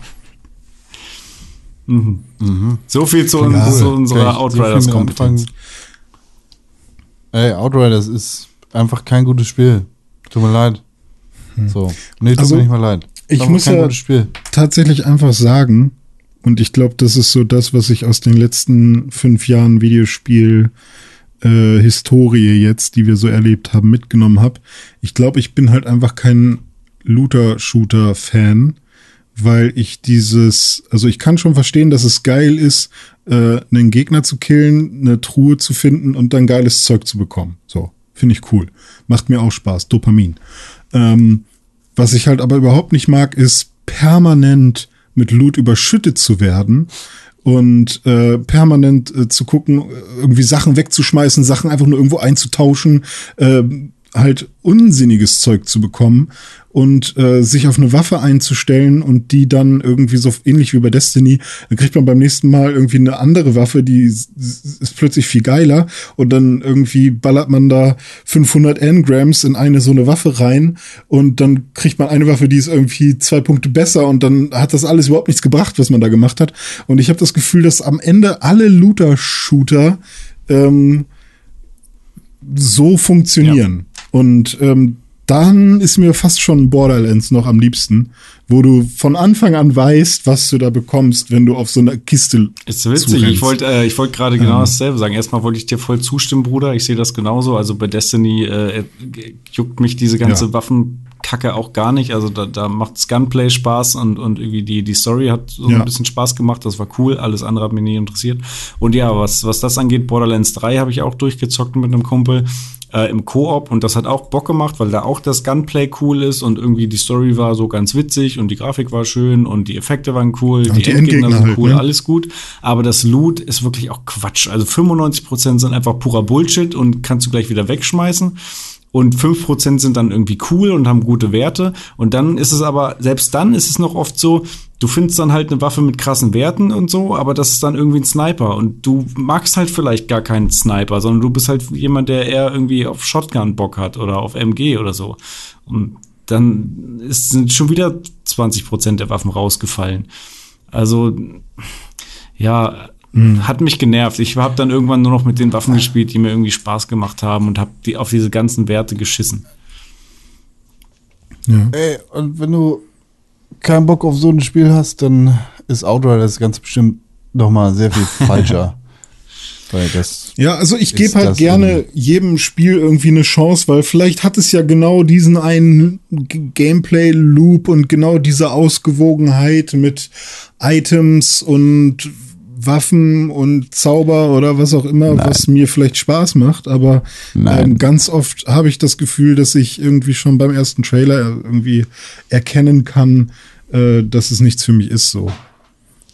S3: Mhm. So viel zu, zu
S1: cool.
S3: unserer
S1: Kann ich so
S3: Outriders
S1: viel mit
S3: Kompetenz.
S1: anfangen? Ey, Outriders ist einfach kein gutes Spiel. Tut mir leid. So. Nee, tut
S2: Also,
S1: mir nicht mal leid.
S2: Ich muss ja- tatsächlich einfach sagen, und ich glaube, das ist so das, was ich aus den letzten fünf Jahren Videospiel äh, Historie jetzt, die wir so erlebt haben, mitgenommen habe. Ich glaube, ich bin halt einfach kein Looter-Shooter-Fan, weil ich dieses, also ich kann schon verstehen, dass es geil ist, äh, einen Gegner zu killen, eine Truhe zu finden und dann geiles Zeug zu bekommen. So, finde ich cool. Macht mir auch Spaß. Dopamin. Ähm, was ich halt aber überhaupt nicht mag, ist permanent mit Loot überschüttet zu werden und äh, permanent äh, zu gucken, irgendwie Sachen wegzuschmeißen, Sachen einfach nur irgendwo einzutauschen, äh, halt unsinniges Zeug zu bekommen und äh, sich auf eine Waffe einzustellen und die dann irgendwie so ähnlich wie bei Destiny, dann kriegt man beim nächsten Mal irgendwie eine andere Waffe, die ist plötzlich viel geiler und dann irgendwie ballert man da 500 Engrams in eine so eine Waffe rein und dann kriegt man eine Waffe, die ist irgendwie zwei Punkte besser und dann hat das alles überhaupt nichts gebracht, was man da gemacht hat. Und ich habe das Gefühl, dass am Ende alle Looter-Shooter ähm, so funktionieren. Ja. Und ähm, dann ist mir fast schon Borderlands noch am liebsten, wo du von Anfang an weißt, was du da bekommst, wenn du auf so einer Kiste.
S3: Ist witzig. Zurennst. Ich wollte, äh, ich wollte gerade genau ähm. dasselbe sagen. Erstmal wollte ich dir voll zustimmen, Bruder. Ich sehe das genauso. Also bei Destiny äh, juckt mich diese ganze ja. Waffenkacke auch gar nicht. Also da, da macht Gunplay Spaß und, und irgendwie die, die Story hat so ja. ein bisschen Spaß gemacht. Das war cool. Alles andere hat mich nie interessiert. Und ja, was, was das angeht, Borderlands 3 habe ich auch durchgezockt mit einem Kumpel äh, im Koop und das hat auch Bock gemacht, weil da auch das Gunplay cool ist und irgendwie die Story war so ganz witzig und die Grafik war schön und die Effekte waren cool,
S2: die, die Endgegner, Endgegner sind
S3: cool, halt, ne? alles gut. Aber das Loot ist wirklich auch Quatsch. Also 95% sind einfach purer Bullshit und kannst du gleich wieder wegschmeißen und fünf Prozent sind dann irgendwie cool und haben gute Werte. Und dann ist es aber, selbst dann ist es noch oft so, du findest dann halt eine Waffe mit krassen Werten und so, aber das ist dann irgendwie ein Sniper. Und du magst halt vielleicht gar keinen Sniper, sondern du bist halt jemand, der eher irgendwie auf Shotgun Bock hat oder auf MG oder so. Und dann ist, sind schon wieder 20 Prozent der Waffen rausgefallen. Also, ja. Hat mich genervt. Ich habe dann irgendwann nur noch mit den Waffen gespielt, die mir irgendwie Spaß gemacht haben und habe die auf diese ganzen Werte geschissen.
S1: Ja. Ey, und wenn du keinen Bock auf so ein Spiel hast, dann ist Outriders ganz bestimmt noch mal sehr viel falscher.
S2: weil das ja, also ich gebe halt gerne jedem Spiel irgendwie eine Chance, weil vielleicht hat es ja genau diesen einen Gameplay-Loop und genau diese Ausgewogenheit mit Items und Waffen und Zauber oder was auch immer, Nein. was mir vielleicht Spaß macht, aber ähm, ganz oft habe ich das Gefühl, dass ich irgendwie schon beim ersten Trailer irgendwie erkennen kann, äh, dass es nichts für mich ist so.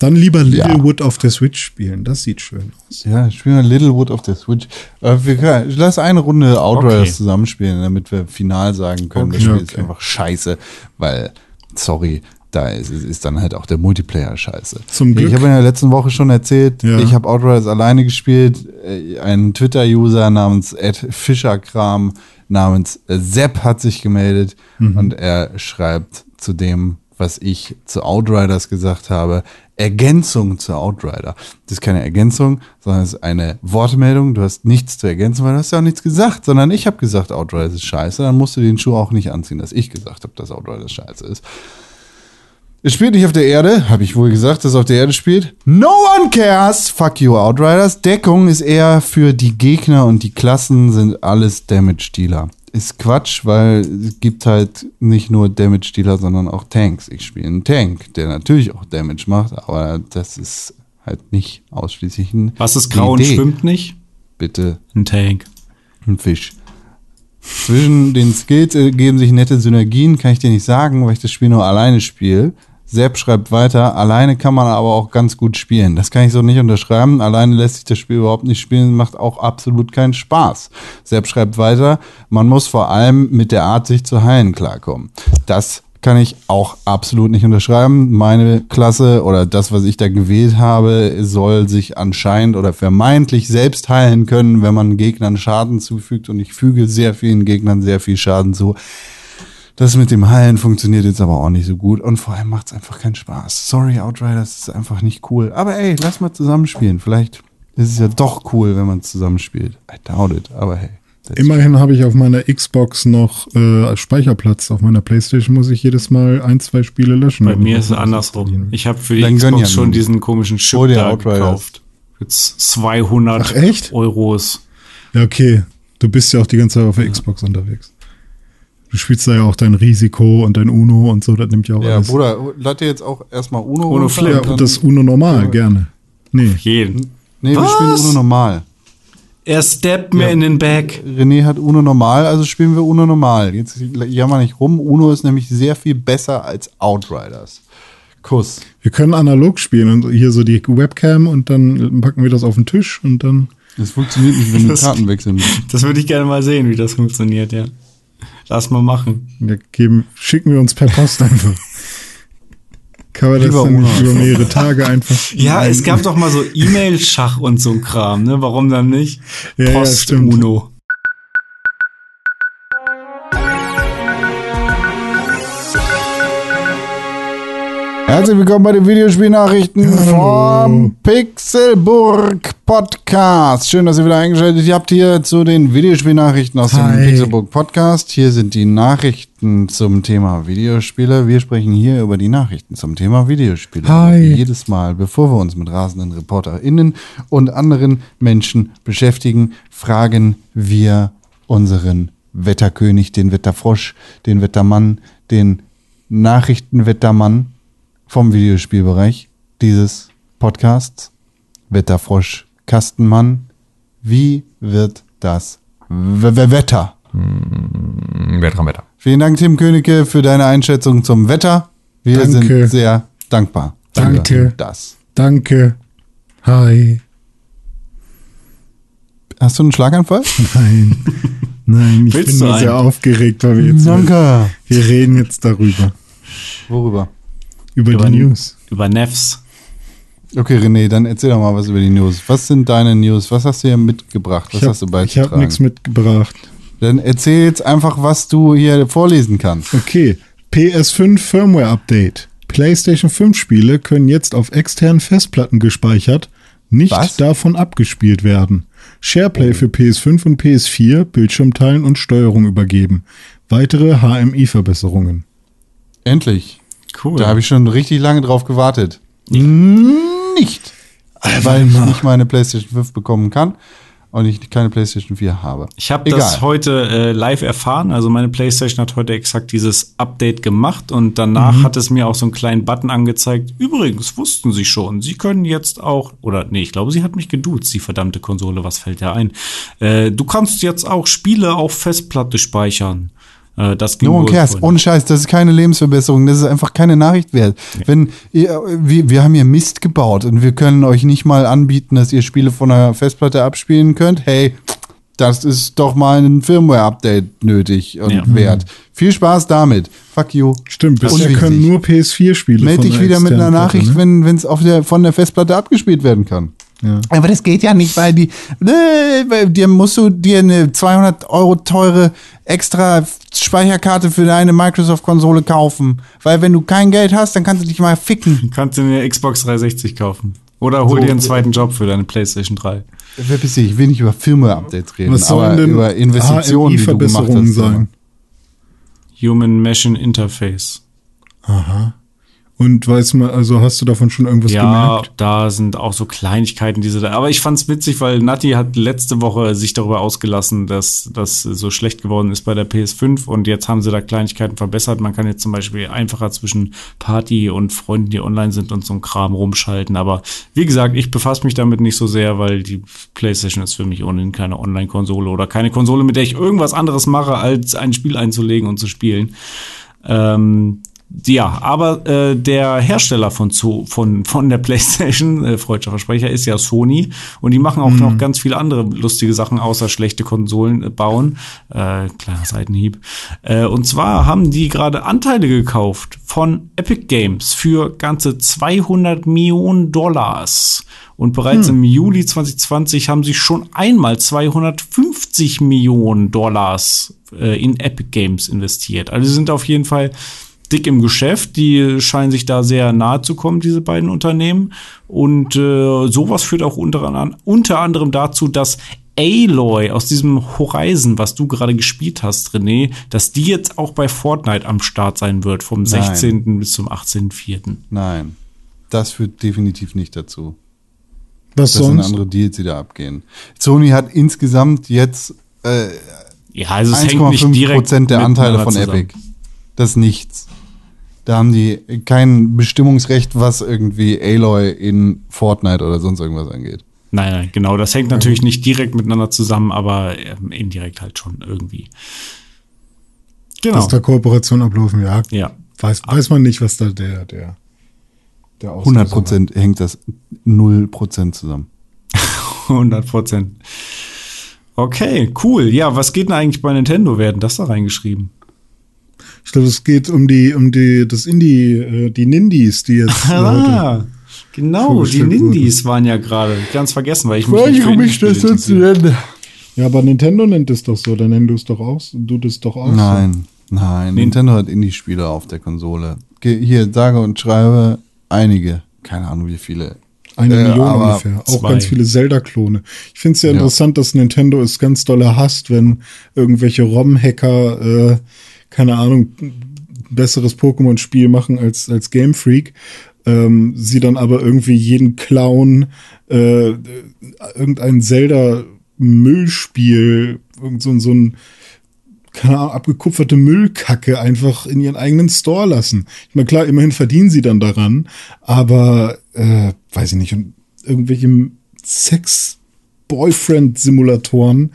S2: Dann lieber Littlewood ja. auf der Switch spielen. Das sieht schön aus.
S1: Ja, spielen wir Littlewood auf der Switch. Äh, wir können, lass eine Runde Outriders okay. zusammenspielen, damit wir final sagen können, okay, das Spiel okay. ist einfach scheiße, weil, sorry, da ist, ist dann halt auch der Multiplayer scheiße. Zum Glück. Ich habe in der letzten Woche schon erzählt, ja. ich habe Outriders alleine gespielt. Äh, ein Twitter-User namens Ed Fischerkram namens Sepp hat sich gemeldet mhm. und er schreibt zu dem, was ich zu Outriders gesagt habe, Ergänzung zu Outrider. Das ist keine Ergänzung, sondern es ist eine Wortmeldung. Du hast nichts zu ergänzen, weil du hast ja auch nichts gesagt, sondern ich habe gesagt, Outriders ist scheiße. Dann musst du den Schuh auch nicht anziehen, dass ich gesagt habe, dass Outriders scheiße ist. Es spielt nicht auf der Erde, habe ich wohl gesagt, dass es auf der Erde spielt. No one cares! Fuck you, Outriders. Deckung ist eher für die Gegner und die Klassen sind alles Damage-Dealer. Ist Quatsch, weil es gibt halt nicht nur Damage-Dealer, sondern auch Tanks. Ich spiele einen Tank, der natürlich auch Damage macht, aber das ist halt nicht ausschließlich ein.
S3: Was ist grau und schwimmt nicht?
S1: Bitte.
S3: Ein Tank.
S1: Ein Fisch. Zwischen den Skills geben sich nette Synergien, kann ich dir nicht sagen, weil ich das Spiel nur alleine spiele. Sepp schreibt weiter, alleine kann man aber auch ganz gut spielen. Das kann ich so nicht unterschreiben. Alleine lässt sich das Spiel überhaupt nicht spielen, macht auch absolut keinen Spaß. Sepp schreibt weiter, man muss vor allem mit der Art, sich zu heilen, klarkommen. Das kann ich auch absolut nicht unterschreiben. Meine Klasse oder das, was ich da gewählt habe, soll sich anscheinend oder vermeintlich selbst heilen können, wenn man Gegnern Schaden zufügt. Und ich füge sehr vielen Gegnern sehr viel Schaden zu. Das mit dem Heilen funktioniert jetzt aber auch nicht so gut und vor allem macht es einfach keinen Spaß. Sorry, Outriders ist einfach nicht cool. Aber ey, lass mal zusammenspielen. Vielleicht ist es ja doch cool, wenn man zusammenspielt. I doubt it, aber hey.
S2: Immerhin habe ich auf meiner Xbox noch äh, Speicherplatz. Auf meiner Playstation muss ich jedes Mal ein, zwei Spiele löschen.
S3: Bei mir ist es andersrum. Ich habe für die Dann Xbox ja schon diesen komischen Chip oh, da gekauft. Jetzt 200 Ach,
S2: echt?
S3: Euros.
S2: Ja, okay. Du bist ja auch die ganze Zeit auf der Xbox unterwegs. Du spielst da ja auch dein Risiko und dein Uno und so, das nimmt ja auch
S1: Ja,
S2: alles.
S1: Bruder, lad dir jetzt auch erstmal Uno.
S3: Uno Flip.
S2: ja, das Uno normal, gerne. Nee.
S3: Jeden.
S1: Nee, wir
S3: Was?
S1: spielen Uno normal.
S3: Er steppt mir in den Back.
S1: René hat Uno normal, also spielen wir Uno normal. Jetzt jammer nicht rum. Uno ist nämlich sehr viel besser als Outriders. Kuss.
S2: Wir können analog spielen und hier so die Webcam und dann packen wir das auf den Tisch und dann.
S1: Das funktioniert nicht, wenn du
S3: Das-
S1: Karten wechseln.
S3: Das würde ich gerne mal sehen, wie das funktioniert, ja. Lass mal machen.
S2: Ja, geben, schicken wir uns per Post einfach. Kann man das
S1: Lieber
S2: dann
S1: Uno.
S2: über mehrere Tage einfach.
S3: Ja, es gab doch mal so E-Mail-Schach und so ein Kram, ne? Warum dann nicht?
S2: Ja, ja,
S3: Post
S2: stimmt.
S3: Uno.
S1: Herzlich willkommen bei den Videospielnachrichten vom Pixelburg Podcast. Schön, dass ihr wieder eingeschaltet habt hier zu den Videospielnachrichten aus dem
S2: Hi.
S1: Pixelburg Podcast. Hier sind die Nachrichten zum Thema Videospiele. Wir sprechen hier über die Nachrichten zum Thema Videospiele.
S2: Hi.
S1: Jedes Mal, bevor wir uns mit rasenden ReporterInnen und anderen Menschen beschäftigen, fragen wir unseren Wetterkönig, den Wetterfrosch, den Wettermann, den Nachrichtenwettermann vom Videospielbereich dieses Podcasts. Wetterfrosch Kastenmann. Wie wird das W W Wetter?
S5: Weltraumwetter.
S1: Vielen Dank, Tim Königke, für deine Einschätzung zum Wetter. Wir
S2: Danke.
S1: sind sehr dankbar. für
S2: Danke.
S1: Das.
S2: Danke. Hi.
S1: Hast du einen Schlaganfall?
S2: Nein. Nein, ich
S3: Willst
S2: bin nur sehr aufgeregt, weil wir jetzt.
S1: Danke.
S2: Wir reden jetzt darüber.
S1: Worüber?
S2: Über,
S3: Über,
S2: die News.
S3: über Nefs.
S1: Okay, René, dann erzähl doch mal was über die News. Was sind deine News? Was hast du hier mitgebracht? Was
S2: ich
S1: hast du
S2: habe
S1: beizutragen?
S2: hab nichts mitgebracht.
S1: Dann erzähl jetzt einfach, was du hier vorlesen kannst.
S2: Okay. PS5 Firmware Update. PlayStation 5 Spiele können jetzt auf externen Festplatten gespeichert, nicht
S1: Was?
S2: davon abgespielt werden. SharePlay für PS5 und PS4, Bildschirmteilen und Steuerung übergeben. Weitere HMI-Verbesserungen.
S1: Endlich.
S3: Cool.
S1: Da habe ich schon richtig lange drauf gewartet. Nicht. Weil ich nicht meine PlayStation 5 bekommen kann und ich keine PlayStation 4 habe.
S3: Ich habe das heute äh, live erfahren. Also meine PlayStation hat heute exakt dieses Update gemacht und danach
S1: Mhm.
S3: hat es mir auch so einen kleinen Button angezeigt. Übrigens wussten Sie schon, Sie können jetzt auch oder nee, ich glaube, sie hat mich geduzt, die verdammte Konsole. Was fällt da ein? Äh, du kannst jetzt auch Spiele auf Festplatte speichern. Äh, das ging
S1: No one cares. Ohne Scheiß, das ist keine Lebensverbesserung. Das ist einfach keine Nachricht wert. Wenn ihr, wir, wir haben hier Mist gebaut und wir können euch nicht mal anbieten, dass ihr Spiele von der Festplatte abspielen könnt. Hey, das ist doch mal ein Firmware-Update nötig und
S3: Ja.
S1: wert. Viel Spaß damit. Fuck you.
S2: Stimmt, bisher
S1: Unwichtig.
S2: können nur PS4-Spiele.
S1: Meld dich
S2: der
S1: wieder mit einer Nachricht,
S2: ne?
S1: wenn es auf der von der Festplatte abgespielt werden kann.
S2: Ja.
S1: Aber das geht ja nicht, weil die, äh, weil dir musst du dir eine 200 Euro teure extra Speicherkarte für deine Microsoft-Konsole kaufen. Weil wenn du kein Geld hast, dann kannst du dich mal ficken.
S3: Du kannst dir eine Xbox 360 kaufen. Oder hol
S1: So,
S3: dir einen zweiten Job für deine PlayStation 3.
S1: Wer bist du? Ich will nicht über Firmware-Updates reden,
S2: Was
S1: aber über Investitionen, die du gemacht hast.
S2: sein?
S3: Human Machine Interface.
S2: Und weiß man, also hast du davon schon irgendwas
S3: ja,
S2: gemerkt?
S3: da sind auch so Kleinigkeiten, diese da. Aber ich fand's witzig, weil Nati hat letzte Woche sich darüber ausgelassen, dass das so schlecht geworden ist bei der PS5 und jetzt haben sie da Kleinigkeiten verbessert. Man kann jetzt zum Beispiel einfacher zwischen Party und Freunden, die online sind und so ein Kram rumschalten. Aber wie gesagt, ich befasse mich damit nicht so sehr, weil die PlayStation ist für mich ohnehin keine Online-Konsole oder keine Konsole, mit der ich irgendwas anderes mache, als ein Spiel einzulegen und zu spielen. Ähm, ja, aber äh, der Hersteller von, von, von der PlayStation, äh, freudscher Versprecher, ist ja Sony. Und die machen auch noch ganz viele andere lustige Sachen, außer schlechte Konsolen äh, bauen. Äh, kleiner Seitenhieb. Äh, und zwar haben die gerade Anteile gekauft von Epic Games für ganze 200 Millionen Dollars. Und bereits im Juli 2020 haben sie schon einmal 250 Millionen Dollars äh, in Epic Games investiert. Also sie sind auf jeden Fall dick im Geschäft. Die scheinen sich da sehr nahe zu kommen, diese beiden Unternehmen. Und äh, sowas führt auch unter, an, unter anderem dazu, dass Aloy aus diesem Horizon, was du gerade gespielt hast, René, dass die jetzt auch bei Fortnite am Start sein wird, vom 16. bis zum 18.04.
S1: Nein, das führt definitiv nicht dazu.
S2: Was
S1: Das sind
S2: sonst?
S1: andere Deals, die da abgehen. Sony hat insgesamt jetzt äh,
S3: Ja, also es hängt nicht
S1: 1,5
S3: direkt
S1: Prozent der Anteile von
S3: zusammen.
S1: Epic. Das ist nichts. Da haben die kein Bestimmungsrecht, was irgendwie Aloy in Fortnite oder sonst irgendwas angeht.
S3: Nein, nein, genau. Das hängt natürlich nicht direkt miteinander zusammen, aber ähm, indirekt halt schon irgendwie. Genau.
S2: Dass da Kooperationen ablaufen, ja.
S3: Ja.
S2: Weiß, weiß man nicht, was da der, der, der Auslöser
S1: 100 Prozent hängt das 0 Prozent zusammen.
S3: 100 Prozent. Okay, cool. Ja, was geht denn eigentlich bei Nintendo? Werden das da reingeschrieben?
S2: Ich glaube, es geht um die, um die, das Indie, äh, die Nindies, die jetzt heute.
S3: Ah, genau. Die Nindies waren ja gerade ganz vergessen, weil ich mich
S1: Warum ich das
S3: Indie-Spiele
S1: jetzt
S3: interessiere.
S1: nenne?
S2: Ja, aber Nintendo nennt es doch so, dann nenn du es doch auch, du das doch auch
S1: Nein, nein. Nintendo hat Indie-Spiele auf der Konsole. Hier, sage und schreibe einige. Keine Ahnung, wie viele.
S2: so. Eine
S1: Äh,
S2: Million ungefähr. Auch
S3: zwei.
S2: ganz viele Zelda-Klone. Ich finde es ja
S1: Ja.
S2: interessant, dass Nintendo es ganz doll hasst, wenn irgendwelche ROM-Hacker, äh, keine Ahnung, besseres Pokémon-Spiel machen als, als Game Freak. Ähm, sie dann aber irgendwie jeden Clown, äh, irgendein Zelda-Müllspiel, irgend so, so ein keine Ahnung, abgekupferte Müllkacke einfach in ihren eigenen Store lassen. Ich meine, klar, immerhin verdienen sie dann daran, aber äh, weiß ich nicht, und irgendwelche Sex-Boyfriend-Simulatoren,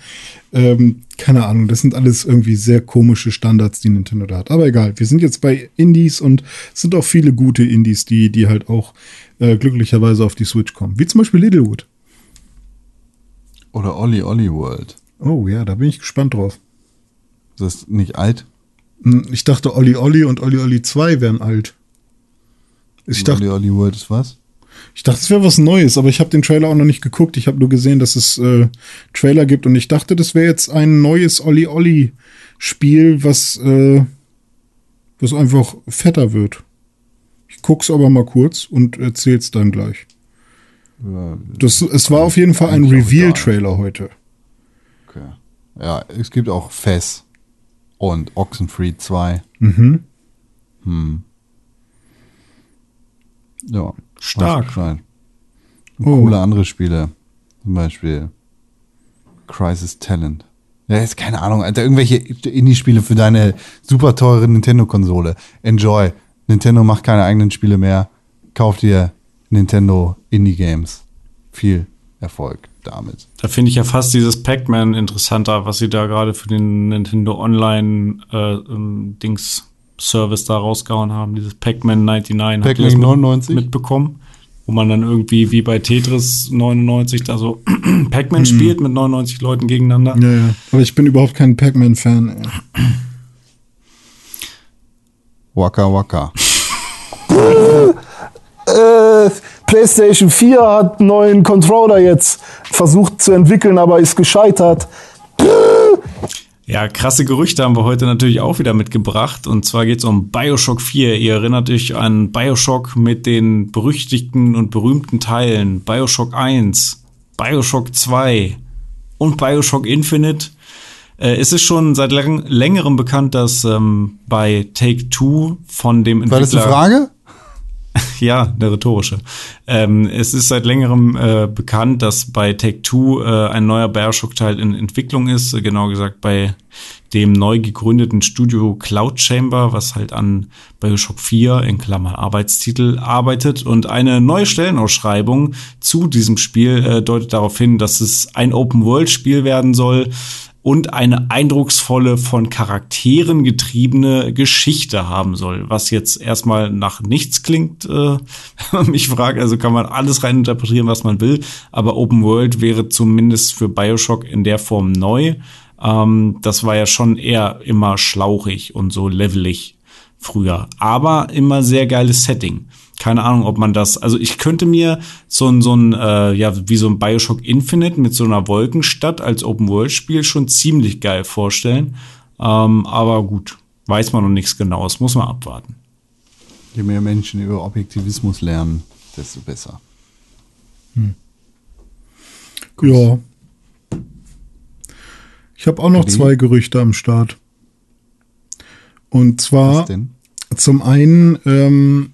S2: ähm, keine Ahnung, das sind alles irgendwie sehr komische Standards, die Nintendo da hat. Aber egal, wir sind jetzt bei Indies und es sind auch viele gute Indies, die, die halt auch äh, glücklicherweise auf die Switch kommen. Wie zum Beispiel Littlewood.
S1: Oder Olli Olli World.
S2: Oh ja, da bin ich gespannt drauf.
S1: Das ist nicht alt.
S2: Hm, Ich dachte, Olli Olli und Olli Olli 2 wären alt. Ich dachte,
S1: Olli Olli World ist was?
S2: Ich dachte, es wäre was Neues, aber ich habe den Trailer auch noch nicht geguckt. Ich habe nur gesehen, dass es äh, Trailer gibt und ich dachte, das wäre jetzt ein neues Olli Olli Spiel, was, äh, was einfach fetter wird. Ich guck's aber mal kurz und erzähl's dann gleich.
S1: Ja,
S2: Das, es war auf jeden Fall ein Reveal-Trailer heute.
S1: okay. Ja, es gibt auch Fess und Oxenfree 2.
S2: Mhm.
S1: Hm. Ja.
S3: Stark.
S2: Oh.
S1: Coole andere Spiele. Zum Beispiel Crisis Talent. Ja, ist keine Ahnung, Alter. Irgendwelche Indie-Spiele für deine super teure Nintendo-Konsole. Enjoy. Nintendo macht keine eigenen Spiele mehr. Kauf dir Nintendo Indie-Games. Viel Erfolg damit.
S3: Da finde ich ja fast dieses Pac-Man interessanter, was sie da gerade für den Nintendo Online äh, ähm, Service da rausgehauen haben. Dieses Pac-Man 99. Habt ihr
S1: Pac-Man
S3: das mit-
S1: 99?
S3: mitbekommen? Wo man dann irgendwie wie bei Tetris 99 da so Pac-Man spielt mit 99 Leuten gegeneinander.
S2: Ja, ja. Aber ich bin überhaupt kein Pac-Man-Fan.
S1: Waka Waka.
S4: Äh, PlayStation 4 hat einen neuen Controller jetzt versucht zu entwickeln, aber ist gescheitert.
S3: Ja, krasse Gerüchte haben wir heute natürlich auch wieder mitgebracht. Und zwar geht es um Bioshock 4. Ihr erinnert euch an Bioshock mit den berüchtigten und berühmten Teilen. Bioshock 1, Bioshock 2 und Bioshock Infinite. Äh, es ist schon seit läng längerem bekannt, dass ähm, bei Take-Two von dem
S1: War das
S3: Entwickler...
S1: eine Frage?
S3: Ja, eine rhetorische. Ähm, es ist seit längerem äh, bekannt, dass bei Take-Two äh, ein neuer Bioshock-Teil in Entwicklung ist. Äh, genau gesagt bei dem neu gegründeten Studio Cloud Chamber, was halt an Bioshock 4 in Klammern Arbeitstitel arbeitet. Und eine neue Stellenausschreibung zu diesem Spiel äh, deutet darauf hin, dass es ein Open-World-Spiel werden soll und eine eindrucksvolle, von Charakteren getriebene Geschichte haben soll. Was jetzt erstmal nach nichts klingt, äh, wenn man mich fragt. Also kann man alles reininterpretieren, was man will. Aber Open World wäre zumindest für Bioshock in der Form neu. Ähm, das war ja schon eher immer schlauchig und so levelig früher. Aber immer sehr geiles Setting. Keine Ahnung, ob man das, also ich könnte mir so ein, so ein, äh, ja, wie so ein Bioshock Infinite mit so einer Wolkenstadt als Open-World-Spiel schon ziemlich geil vorstellen. Ähm, aber gut, weiß man noch nichts genaues, muss man abwarten.
S1: Je mehr Menschen über Objektivismus lernen, desto besser.
S2: Ja. Ich habe auch noch
S1: Die?
S2: zwei Gerüchte am Start. Und zwar
S1: Was denn?
S2: zum einen, ähm,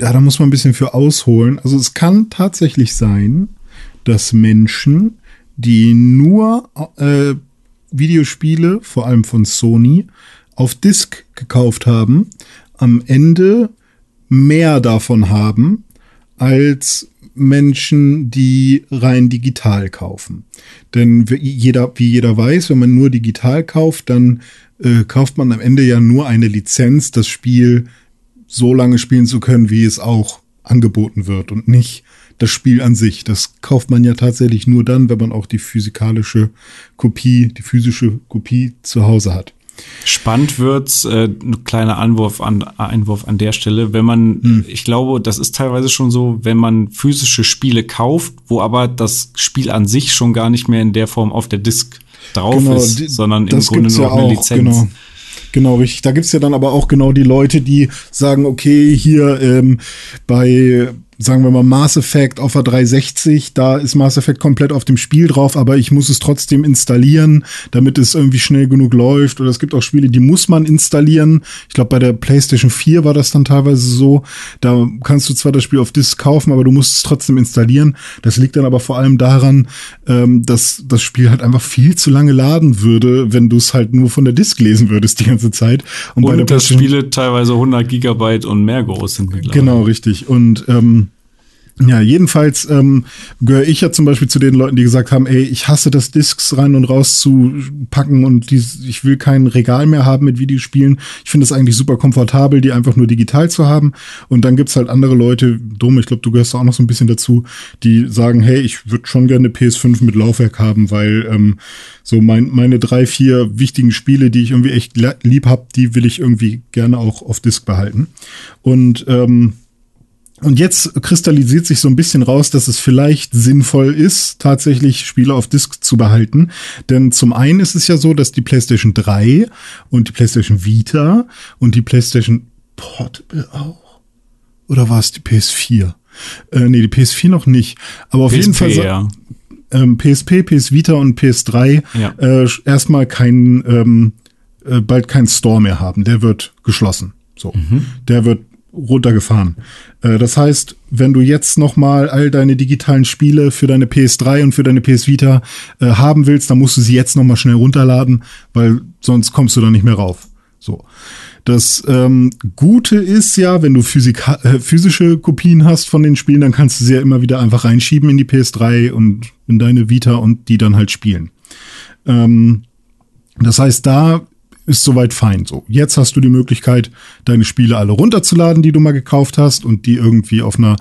S2: ja, da muss man ein bisschen für ausholen. Also es kann tatsächlich sein, dass Menschen, die nur äh, Videospiele, vor allem von Sony, auf Disc gekauft haben, am Ende mehr davon haben als Menschen, die rein digital kaufen. Denn wie jeder, wie jeder weiß, wenn man nur digital kauft, dann äh, kauft man am Ende ja nur eine Lizenz, das Spiel so lange spielen zu können, wie es auch angeboten wird und nicht das Spiel an sich. Das kauft man ja tatsächlich nur dann, wenn man auch die physikalische Kopie, die physische Kopie zu Hause hat.
S3: Spannend wird's, äh, ein kleiner Anwurf an, Einwurf an der Stelle, wenn man, hm. ich glaube, das ist teilweise schon so, wenn man physische Spiele kauft, wo aber das Spiel an sich schon gar nicht mehr in der Form auf der Disk drauf genau, ist, sondern im Grunde nur ja eine Lizenz.
S2: Genau. Genau, richtig. Da gibt's ja dann aber auch genau die Leute, die sagen, okay, hier ähm, bei sagen wir mal Mass Effect auf der 360, da ist Mass Effect komplett auf dem Spiel drauf, aber ich muss es trotzdem installieren, damit es irgendwie schnell genug läuft. Oder es gibt auch Spiele, die muss man installieren. Ich glaube, bei der PlayStation 4 war das dann teilweise so. Da kannst du zwar das Spiel auf Disc kaufen, aber du musst es trotzdem installieren. Das liegt dann aber vor allem daran, ähm, dass das Spiel halt einfach viel zu lange laden würde, wenn du es halt nur von der Disc lesen würdest die ganze Zeit.
S3: Und, und bei der dass Spiele teilweise 100 Gigabyte und mehr groß sind.
S2: Genau, richtig. Und ähm, ja, jedenfalls ähm, gehöre ich ja zum Beispiel zu den Leuten, die gesagt haben, ey, ich hasse das, Discs rein und raus zu packen und die, ich will kein Regal mehr haben mit Videospielen. Ich finde es eigentlich super komfortabel, die einfach nur digital zu haben. Und dann gibt's halt andere Leute, dumm, ich glaube, du gehörst auch noch so ein bisschen dazu, die sagen, hey, ich würde schon gerne PS5 mit Laufwerk haben, weil ähm, so mein, meine drei, vier wichtigen Spiele, die ich irgendwie echt lieb hab, die will ich irgendwie gerne auch auf Disc behalten. Und ähm, und jetzt kristallisiert sich so ein bisschen raus, dass es vielleicht sinnvoll ist, tatsächlich Spiele auf Disk zu behalten. Denn zum einen ist es ja so, dass die PlayStation 3 und die PlayStation Vita und die PlayStation Portable auch. Oder war es die PS4? Äh, nee, die PS4 noch nicht. Aber auf PSP, jeden Fall. Ja. Ähm, PSP, PS Vita und PS3 ja. äh, erstmal kein, ähm, äh, bald kein Store mehr haben. Der wird geschlossen. So. Mhm. Der wird runtergefahren. Äh, das heißt, wenn du jetzt noch mal all deine digitalen Spiele für deine PS3 und für deine PS Vita äh, haben willst, dann musst du sie jetzt noch mal schnell runterladen, weil sonst kommst du da nicht mehr rauf. So. Das ähm, Gute ist ja, wenn du Physika äh, physische Kopien hast von den Spielen, dann kannst du sie ja immer wieder einfach reinschieben in die PS3 und in deine Vita und die dann halt spielen. Ähm, das heißt, da ist soweit fein. So, jetzt hast du die Möglichkeit, deine Spiele alle runterzuladen, die du mal gekauft hast und die irgendwie auf einer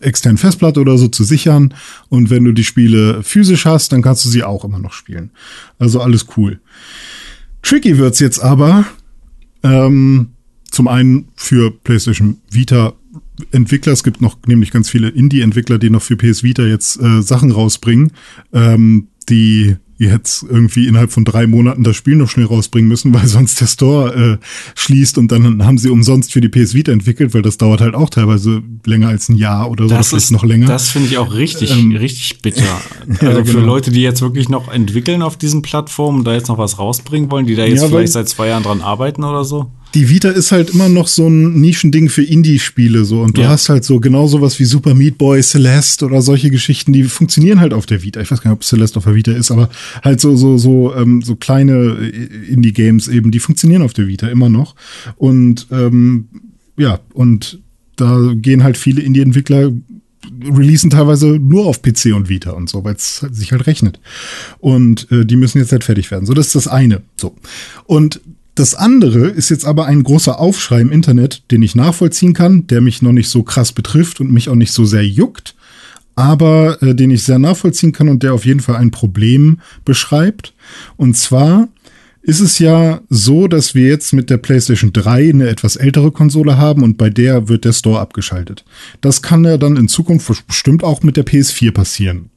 S2: externen Festplatte oder so zu sichern. Und wenn du die Spiele physisch hast, dann kannst du sie auch immer noch spielen. Also alles cool. Tricky wird's jetzt aber. Ähm, zum einen für PlayStation Vita Entwickler. Es gibt noch nämlich ganz viele Indie-Entwickler, die noch für PS Vita jetzt äh, Sachen rausbringen, ähm, die jetzt irgendwie innerhalb von drei Monaten das Spiel noch schnell rausbringen müssen, weil sonst der Store äh, schließt und dann haben sie umsonst für die PS Vita entwickelt, weil das dauert halt auch teilweise länger als ein Jahr oder so,
S3: das ist noch länger. Das finde ich auch richtig, ähm, richtig bitter. Also ja, genau. für Leute, die jetzt wirklich noch entwickeln auf diesen Plattformen, da jetzt noch was rausbringen wollen, die da jetzt ja, vielleicht seit zwei Jahren dran arbeiten oder so
S2: die Vita ist halt immer noch so ein Nischending für Indie-Spiele so und du ja. hast halt so genau sowas wie Super Meat Boy, Celeste oder solche Geschichten, die funktionieren halt auf der Vita. Ich weiß gar nicht, ob Celeste auf der Vita ist, aber halt so so so ähm, so kleine äh, Indie-Games eben, die funktionieren auf der Vita immer noch und ähm, ja und da gehen halt viele Indie-Entwickler releasen teilweise nur auf PC und Vita und so, weil es sich halt rechnet. Und äh, die müssen jetzt halt fertig werden. So, das ist das eine. So. Und das andere ist jetzt aber ein großer Aufschrei im Internet, den ich nachvollziehen kann, der mich noch nicht so krass betrifft und mich auch nicht so sehr juckt, aber äh, den ich sehr nachvollziehen kann und der auf jeden Fall ein Problem beschreibt. Und zwar ist es ja so, dass wir jetzt mit der PlayStation 3 eine etwas ältere Konsole haben und bei der wird der Store abgeschaltet. Das kann ja dann in Zukunft bestimmt auch mit der PS4 passieren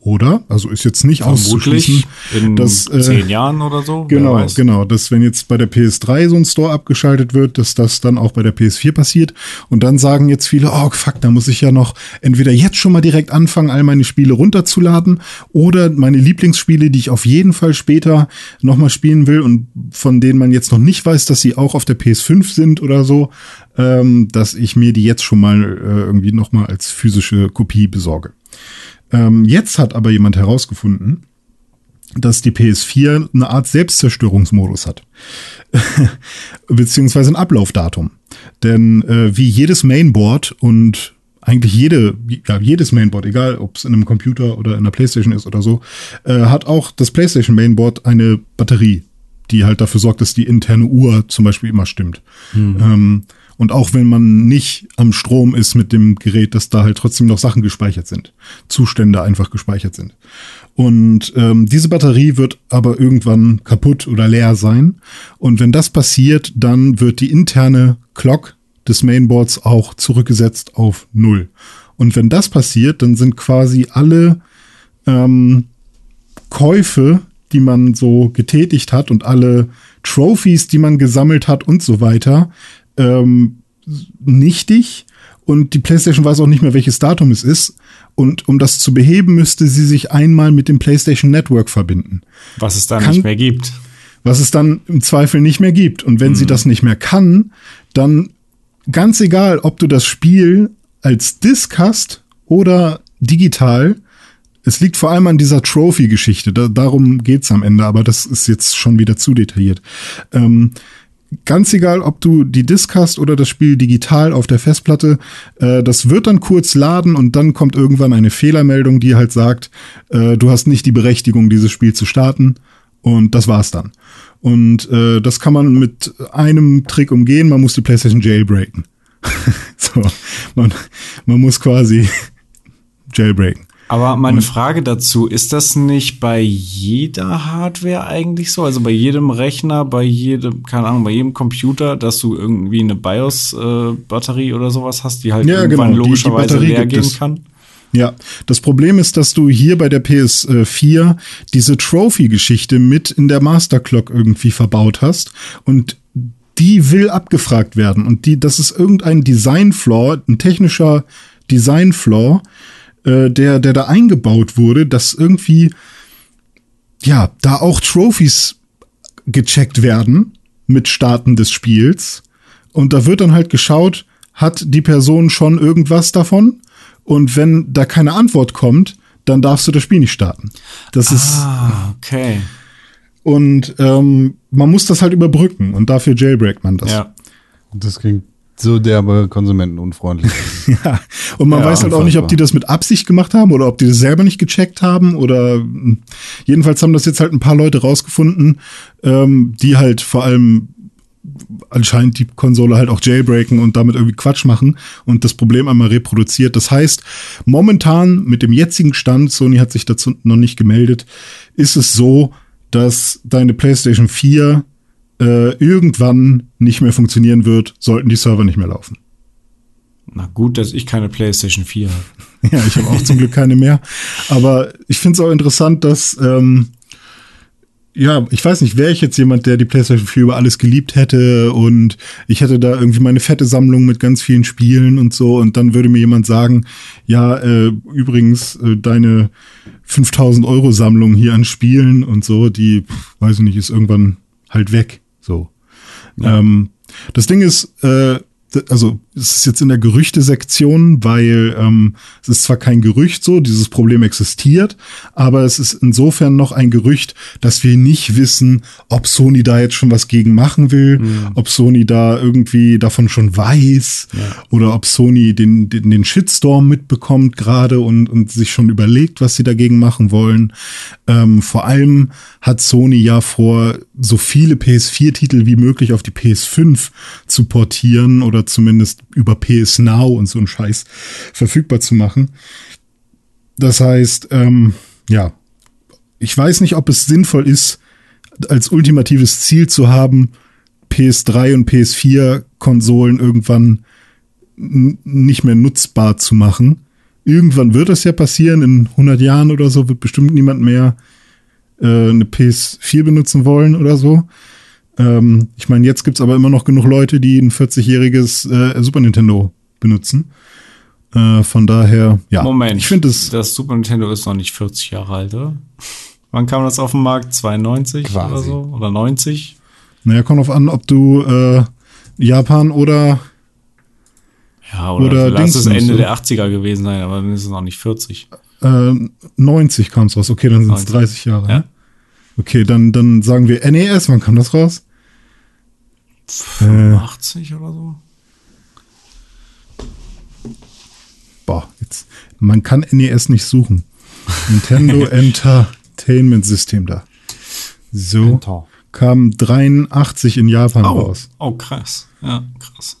S2: oder? Also ist jetzt nicht auszuschließen,
S3: in dass, äh, zehn Jahren oder so.
S2: Genau, genau, dass wenn jetzt bei der PS3 so ein Store abgeschaltet wird, dass das dann auch bei der PS4 passiert. Und dann sagen jetzt viele, oh fuck, da muss ich ja noch entweder jetzt schon mal direkt anfangen, all meine Spiele runterzuladen oder meine Lieblingsspiele, die ich auf jeden Fall später noch mal spielen will und von denen man jetzt noch nicht weiß, dass sie auch auf der PS5 sind oder so, ähm, dass ich mir die jetzt schon mal äh, irgendwie noch mal als physische Kopie besorge. Ähm, jetzt hat aber jemand herausgefunden, dass die PS4 eine Art Selbstzerstörungsmodus hat. Beziehungsweise ein Ablaufdatum. Denn äh, wie jedes Mainboard und eigentlich jede, ja, jedes Mainboard, egal ob es in einem Computer oder in einer Playstation ist oder so, äh, hat auch das Playstation Mainboard eine Batterie, die halt dafür sorgt, dass die interne Uhr zum Beispiel immer stimmt. Ähm, und auch wenn man nicht am Strom ist mit dem Gerät, dass da halt trotzdem noch Sachen gespeichert sind. Zustände einfach gespeichert sind. Und ähm, diese Batterie wird aber irgendwann kaputt oder leer sein. Und wenn das passiert, dann wird die interne Clock des Mainboards auch zurückgesetzt auf Null. Und wenn das passiert, dann sind quasi alle ähm, Käufe, die man so getätigt hat und alle Trophies, die man gesammelt hat und so weiter, ähm, nichtig. Und die PlayStation weiß auch nicht mehr, welches Datum es ist. Und um das zu beheben, müsste sie sich einmal mit dem PlayStation Network verbinden.
S3: Was es dann
S2: Kann-
S3: nicht mehr gibt.
S2: Was es dann im Zweifel nicht mehr gibt. Und wenn sie das nicht mehr kann, dann ganz egal, ob du das Spiel als Disk hast oder digital, es liegt vor allem an dieser Trophy-Geschichte. Da, darum geht's am Ende, aber das ist jetzt schon wieder zu detailliert. Ähm, ganz egal, ob du die Disk hast oder das Spiel digital auf der Festplatte, äh, das wird dann kurz laden und dann kommt irgendwann eine Fehlermeldung, die halt sagt, äh, du hast nicht die Berechtigung, dieses Spiel zu starten. Und das war's dann. Und äh, das kann man mit einem Trick umgehen. Man muss die PlayStation jailbreaken. so, man, man muss quasi jailbreaken.
S3: Aber meine Frage dazu, ist das nicht bei jeder Hardware eigentlich so? Also bei jedem Rechner, bei jedem, keine Ahnung, bei jedem Computer, dass du irgendwie eine BIOS-Batterie oder sowas hast, die halt
S2: Ja,
S3: irgendwann
S2: genau, die- die
S3: logischerweise
S2: Batterie
S3: leer gehen kann?
S2: Ja, das Problem ist, dass du hier bei der PS4 diese Trophy-Geschichte mit in der Master Clock irgendwie verbaut hast und die will abgefragt werden und die, das ist irgendein Design-Flaw, ein technischer Design-Flaw, äh, der, der da eingebaut wurde, dass irgendwie, ja, da auch Trophies gecheckt werden mit Starten des Spiels. Und da wird dann halt geschaut, hat die Person schon irgendwas davon? Und wenn da keine Antwort kommt, dann darfst du das Spiel nicht starten. Das ist,
S3: Ah, okay.
S2: und ähm, man muss das halt überbrücken und dafür jailbreakt man das.
S3: Ja.
S1: Das klingt so derbe konsumentenunfreundlich.
S2: Ja. Und man
S3: Ja,
S2: weiß halt auch nicht, ob die das mit Absicht gemacht haben oder ob die das selber nicht gecheckt haben oder mh, jedenfalls haben das jetzt halt ein paar Leute rausgefunden, ähm, die halt vor allem anscheinend die Konsole halt auch jailbreaken und damit irgendwie Quatsch machen und das Problem einmal reproduziert. Das heißt, momentan mit dem jetzigen Stand, Sony hat sich dazu noch nicht gemeldet, ist es so, dass deine PlayStation 4 äh, irgendwann nicht mehr funktionieren wird, sollten die Server nicht mehr laufen.
S3: Na gut, dass ich keine PlayStation 4 habe.
S2: Ja, ich habe auch zum Glück keine mehr. Aber ich finde es auch interessant, dass, ähm, ja, ich weiß nicht, wäre ich jetzt jemand, der die PlayStation 4 über alles geliebt hätte und ich hätte da irgendwie meine fette Sammlung mit ganz vielen Spielen und so und dann würde mir jemand sagen, ja, äh, übrigens, äh, deine 5000 Euro Sammlung hier an Spielen und so, die, pf, weiß ich nicht, ist irgendwann halt weg, so. Ähm, das Ding ist, äh, also es ist jetzt in der Gerüchte-Sektion, weil ähm, es ist zwar kein Gerücht so, dieses Problem existiert, aber es ist insofern noch ein Gerücht, dass wir nicht wissen, ob Sony da jetzt schon was gegen machen will, ob Sony da irgendwie davon schon weiß oder ob Sony den, den, den Shitstorm mitbekommt gerade und, und sich schon überlegt, was sie dagegen machen wollen. Ähm, vor allem hat Sony ja vor, so viele PS4-Titel wie möglich auf die PS5 zu portieren oder zumindest über PS Now und so einen Scheiß verfügbar zu machen. Das heißt, ähm, ja, ich weiß nicht, ob es sinnvoll ist, als ultimatives Ziel zu haben, PS3 und PS4 Konsolen irgendwann n- nicht mehr nutzbar zu machen. Irgendwann wird das ja passieren, in 100 Jahren oder so wird bestimmt niemand mehr äh, eine PS4 benutzen wollen oder so. Ähm, ich meine, jetzt gibt's aber immer noch genug Leute, die ein 40-jähriges äh, Super Nintendo benutzen. Äh, von daher, ja.
S3: Moment,
S2: Ich finde es.
S3: das Super Nintendo ist noch nicht 40 Jahre alt, oder? Wann kam das auf den Markt? 92
S1: Quasi.
S3: oder so? Oder 90?
S2: Naja, kommt auf an, ob du äh, Japan oder
S3: Ja, oder,
S2: Oder
S3: lass es
S2: Dingsens,
S3: Ende
S2: oder?
S3: der 80er gewesen sein, aber dann ist es noch nicht 40.
S2: äh, 90 kam's raus. Okay, dann sind es
S3: 90.
S2: 30 Jahre.
S3: Ja.
S2: ne? Okay, dann, dann sagen wir NES. Wann kam das raus?
S3: 85 oder so?
S2: Boah, jetzt. Man kann NES nicht suchen. Nintendo Entertainment System da. So.
S1: Enter.
S2: Kam 83 in Japan
S3: Oh,
S2: raus.
S3: oh, krass. Ja, krass.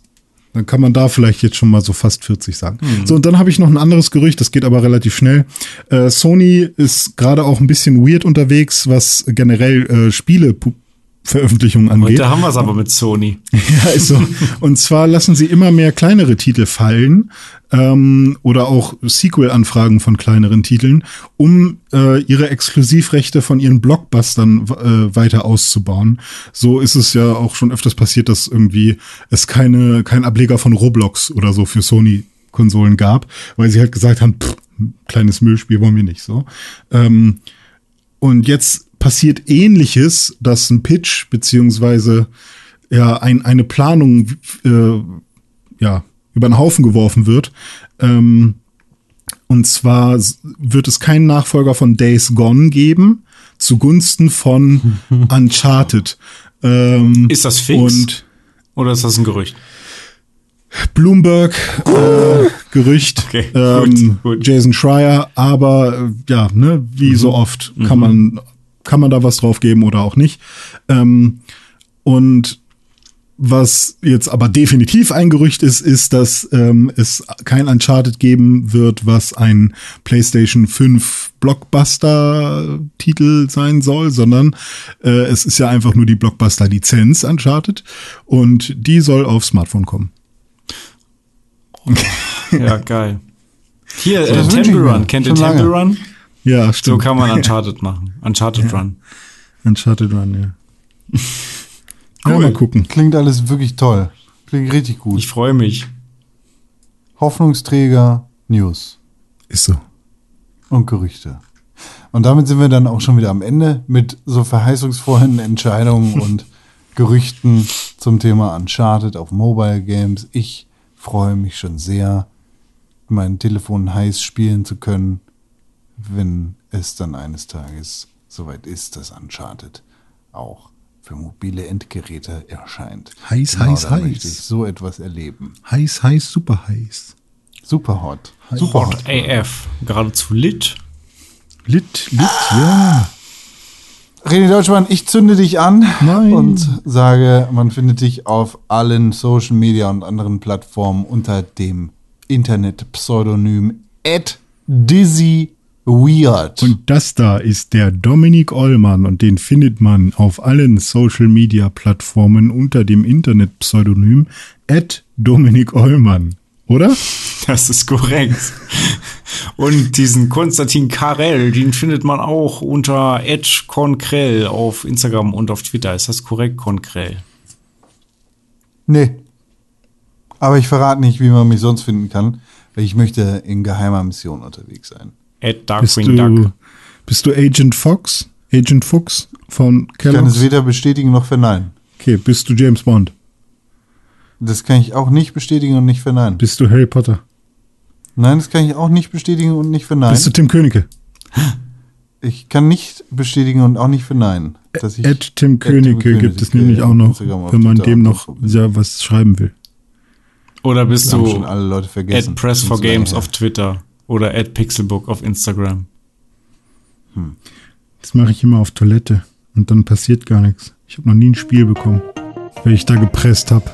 S2: Dann kann man da vielleicht jetzt schon mal so fast 40 sagen.
S3: Hm.
S2: So, und dann habe ich noch ein anderes Gerücht, das geht aber relativ schnell. Äh, Sony ist gerade auch ein bisschen weird unterwegs, was generell äh, Spieleveröffentlichungen angeht.
S3: Heute haben wir es aber mit Sony.
S2: Ja, ist so. Und zwar lassen sie immer mehr kleinere Titel fallen ähm, oder auch Sequel-Anfragen von kleineren Titeln, um äh, ihre Exklusivrechte von ihren Blockbustern äh, weiter auszubauen. So ist es ja auch schon öfters passiert, dass irgendwie es keine kein Ableger von Roblox oder so für Sony Konsolen gab, weil sie halt gesagt haben, pff, kleines Müllspiel wollen wir nicht so. Ähm, und jetzt passiert ähnliches, dass ein Pitch beziehungsweise ja ein, eine Planung äh, ja über den Haufen geworfen wird. Ähm, und zwar wird es keinen Nachfolger von Days Gone geben zugunsten von Uncharted. Ähm,
S3: Ist das fix?
S2: Und
S3: Oder ist das ein Gerücht?
S2: Bloomberg äh, Gerücht,
S3: Okay,
S2: ähm,
S3: gut, gut.
S2: Jason Schreier, aber äh, ja, ne, wie so oft kann man kann man da was drauf geben oder auch nicht. Ähm, und was jetzt aber definitiv ein Gerücht ist, ist, dass ähm, es kein Uncharted geben wird, was ein PlayStation 5 Blockbuster-Titel sein soll, sondern äh, es ist ja einfach nur die Blockbuster-Lizenz Uncharted und die soll auf Smartphone kommen.
S3: Ja, geil. Hier, äh, Temple. Run. Kennt ihr. Temple Run?
S2: Ja,
S3: So
S2: stimmt.
S3: kann man Uncharted machen. Uncharted Run.
S2: Uncharted Run, ja. Ja,
S3: Cool.
S2: mal gucken.
S1: Klingt alles wirklich toll. Klingt richtig gut.
S3: Ich freue mich.
S1: Hoffnungsträger, News
S2: Ist so.
S1: und Gerüchte. Und damit sind wir dann auch schon wieder am Ende mit so verheißungsvollen Entscheidungen und Gerüchten zum Thema Uncharted auf Mobile Games. Ich freue mich schon sehr, mein Telefon heiß spielen zu können, wenn es dann eines Tages soweit ist, dass Uncharted auch für mobile Endgeräte erscheint.
S2: Heiß,
S1: Genau,
S2: heiß, heiß.
S1: möchte ich so etwas erleben.
S2: Heiß, heiß, super heiß.
S1: Super hot. Super hot.
S3: Hot AF. Geradezu lit.
S2: Lit, lit, ja.
S1: René Deutschmann, ich zünde dich an
S2: Nein.
S1: und sage, man findet dich auf allen Social Media und anderen Plattformen unter dem Internet-Pseudonym at Dizzy Weird.
S2: Und das da ist der Dominik Ollmann und den findet man auf allen Social Media Plattformen unter dem Internet-Pseudonym at Dominik Ollmann. Oder?
S3: Das ist korrekt. Und diesen Konstantin Karel, den findet man auch unter Konkrell auf Instagram und auf Twitter. Ist das korrekt, Konkrell?
S1: nee. Aber ich verrate nicht, wie man mich sonst finden kann, weil ich möchte in geheimer Mission unterwegs sein.
S3: At
S2: Bist
S3: Darkwing
S2: du,
S3: Duck.
S2: bist du Agent Fox? Agent Fuchs von
S1: Ich kann es
S2: Kellogg's?
S1: weder bestätigen noch verneinen.
S2: Okay, bist du James Bond?
S1: Das kann ich auch nicht bestätigen und nicht verneinen.
S2: Bist du Harry Potter?
S1: Nein, das kann ich auch nicht bestätigen und nicht verneinen.
S2: Bist du Tim Königke?
S1: Ich kann nicht bestätigen und auch nicht verneinen. Dass ich
S2: Ed Tim
S1: Ed
S2: Königke gibt es nämlich auch noch, wenn man dem noch ja, was schreiben will.
S3: Oder bist
S1: Das
S3: du
S1: schon alle Leute vergessen.
S3: at Press for Games auf Twitter oder at Pixelbook auf Instagram?
S2: Das mache ich immer auf Toilette und dann passiert gar nichts. Ich habe noch nie ein Spiel bekommen, weil ich da gepresst habe.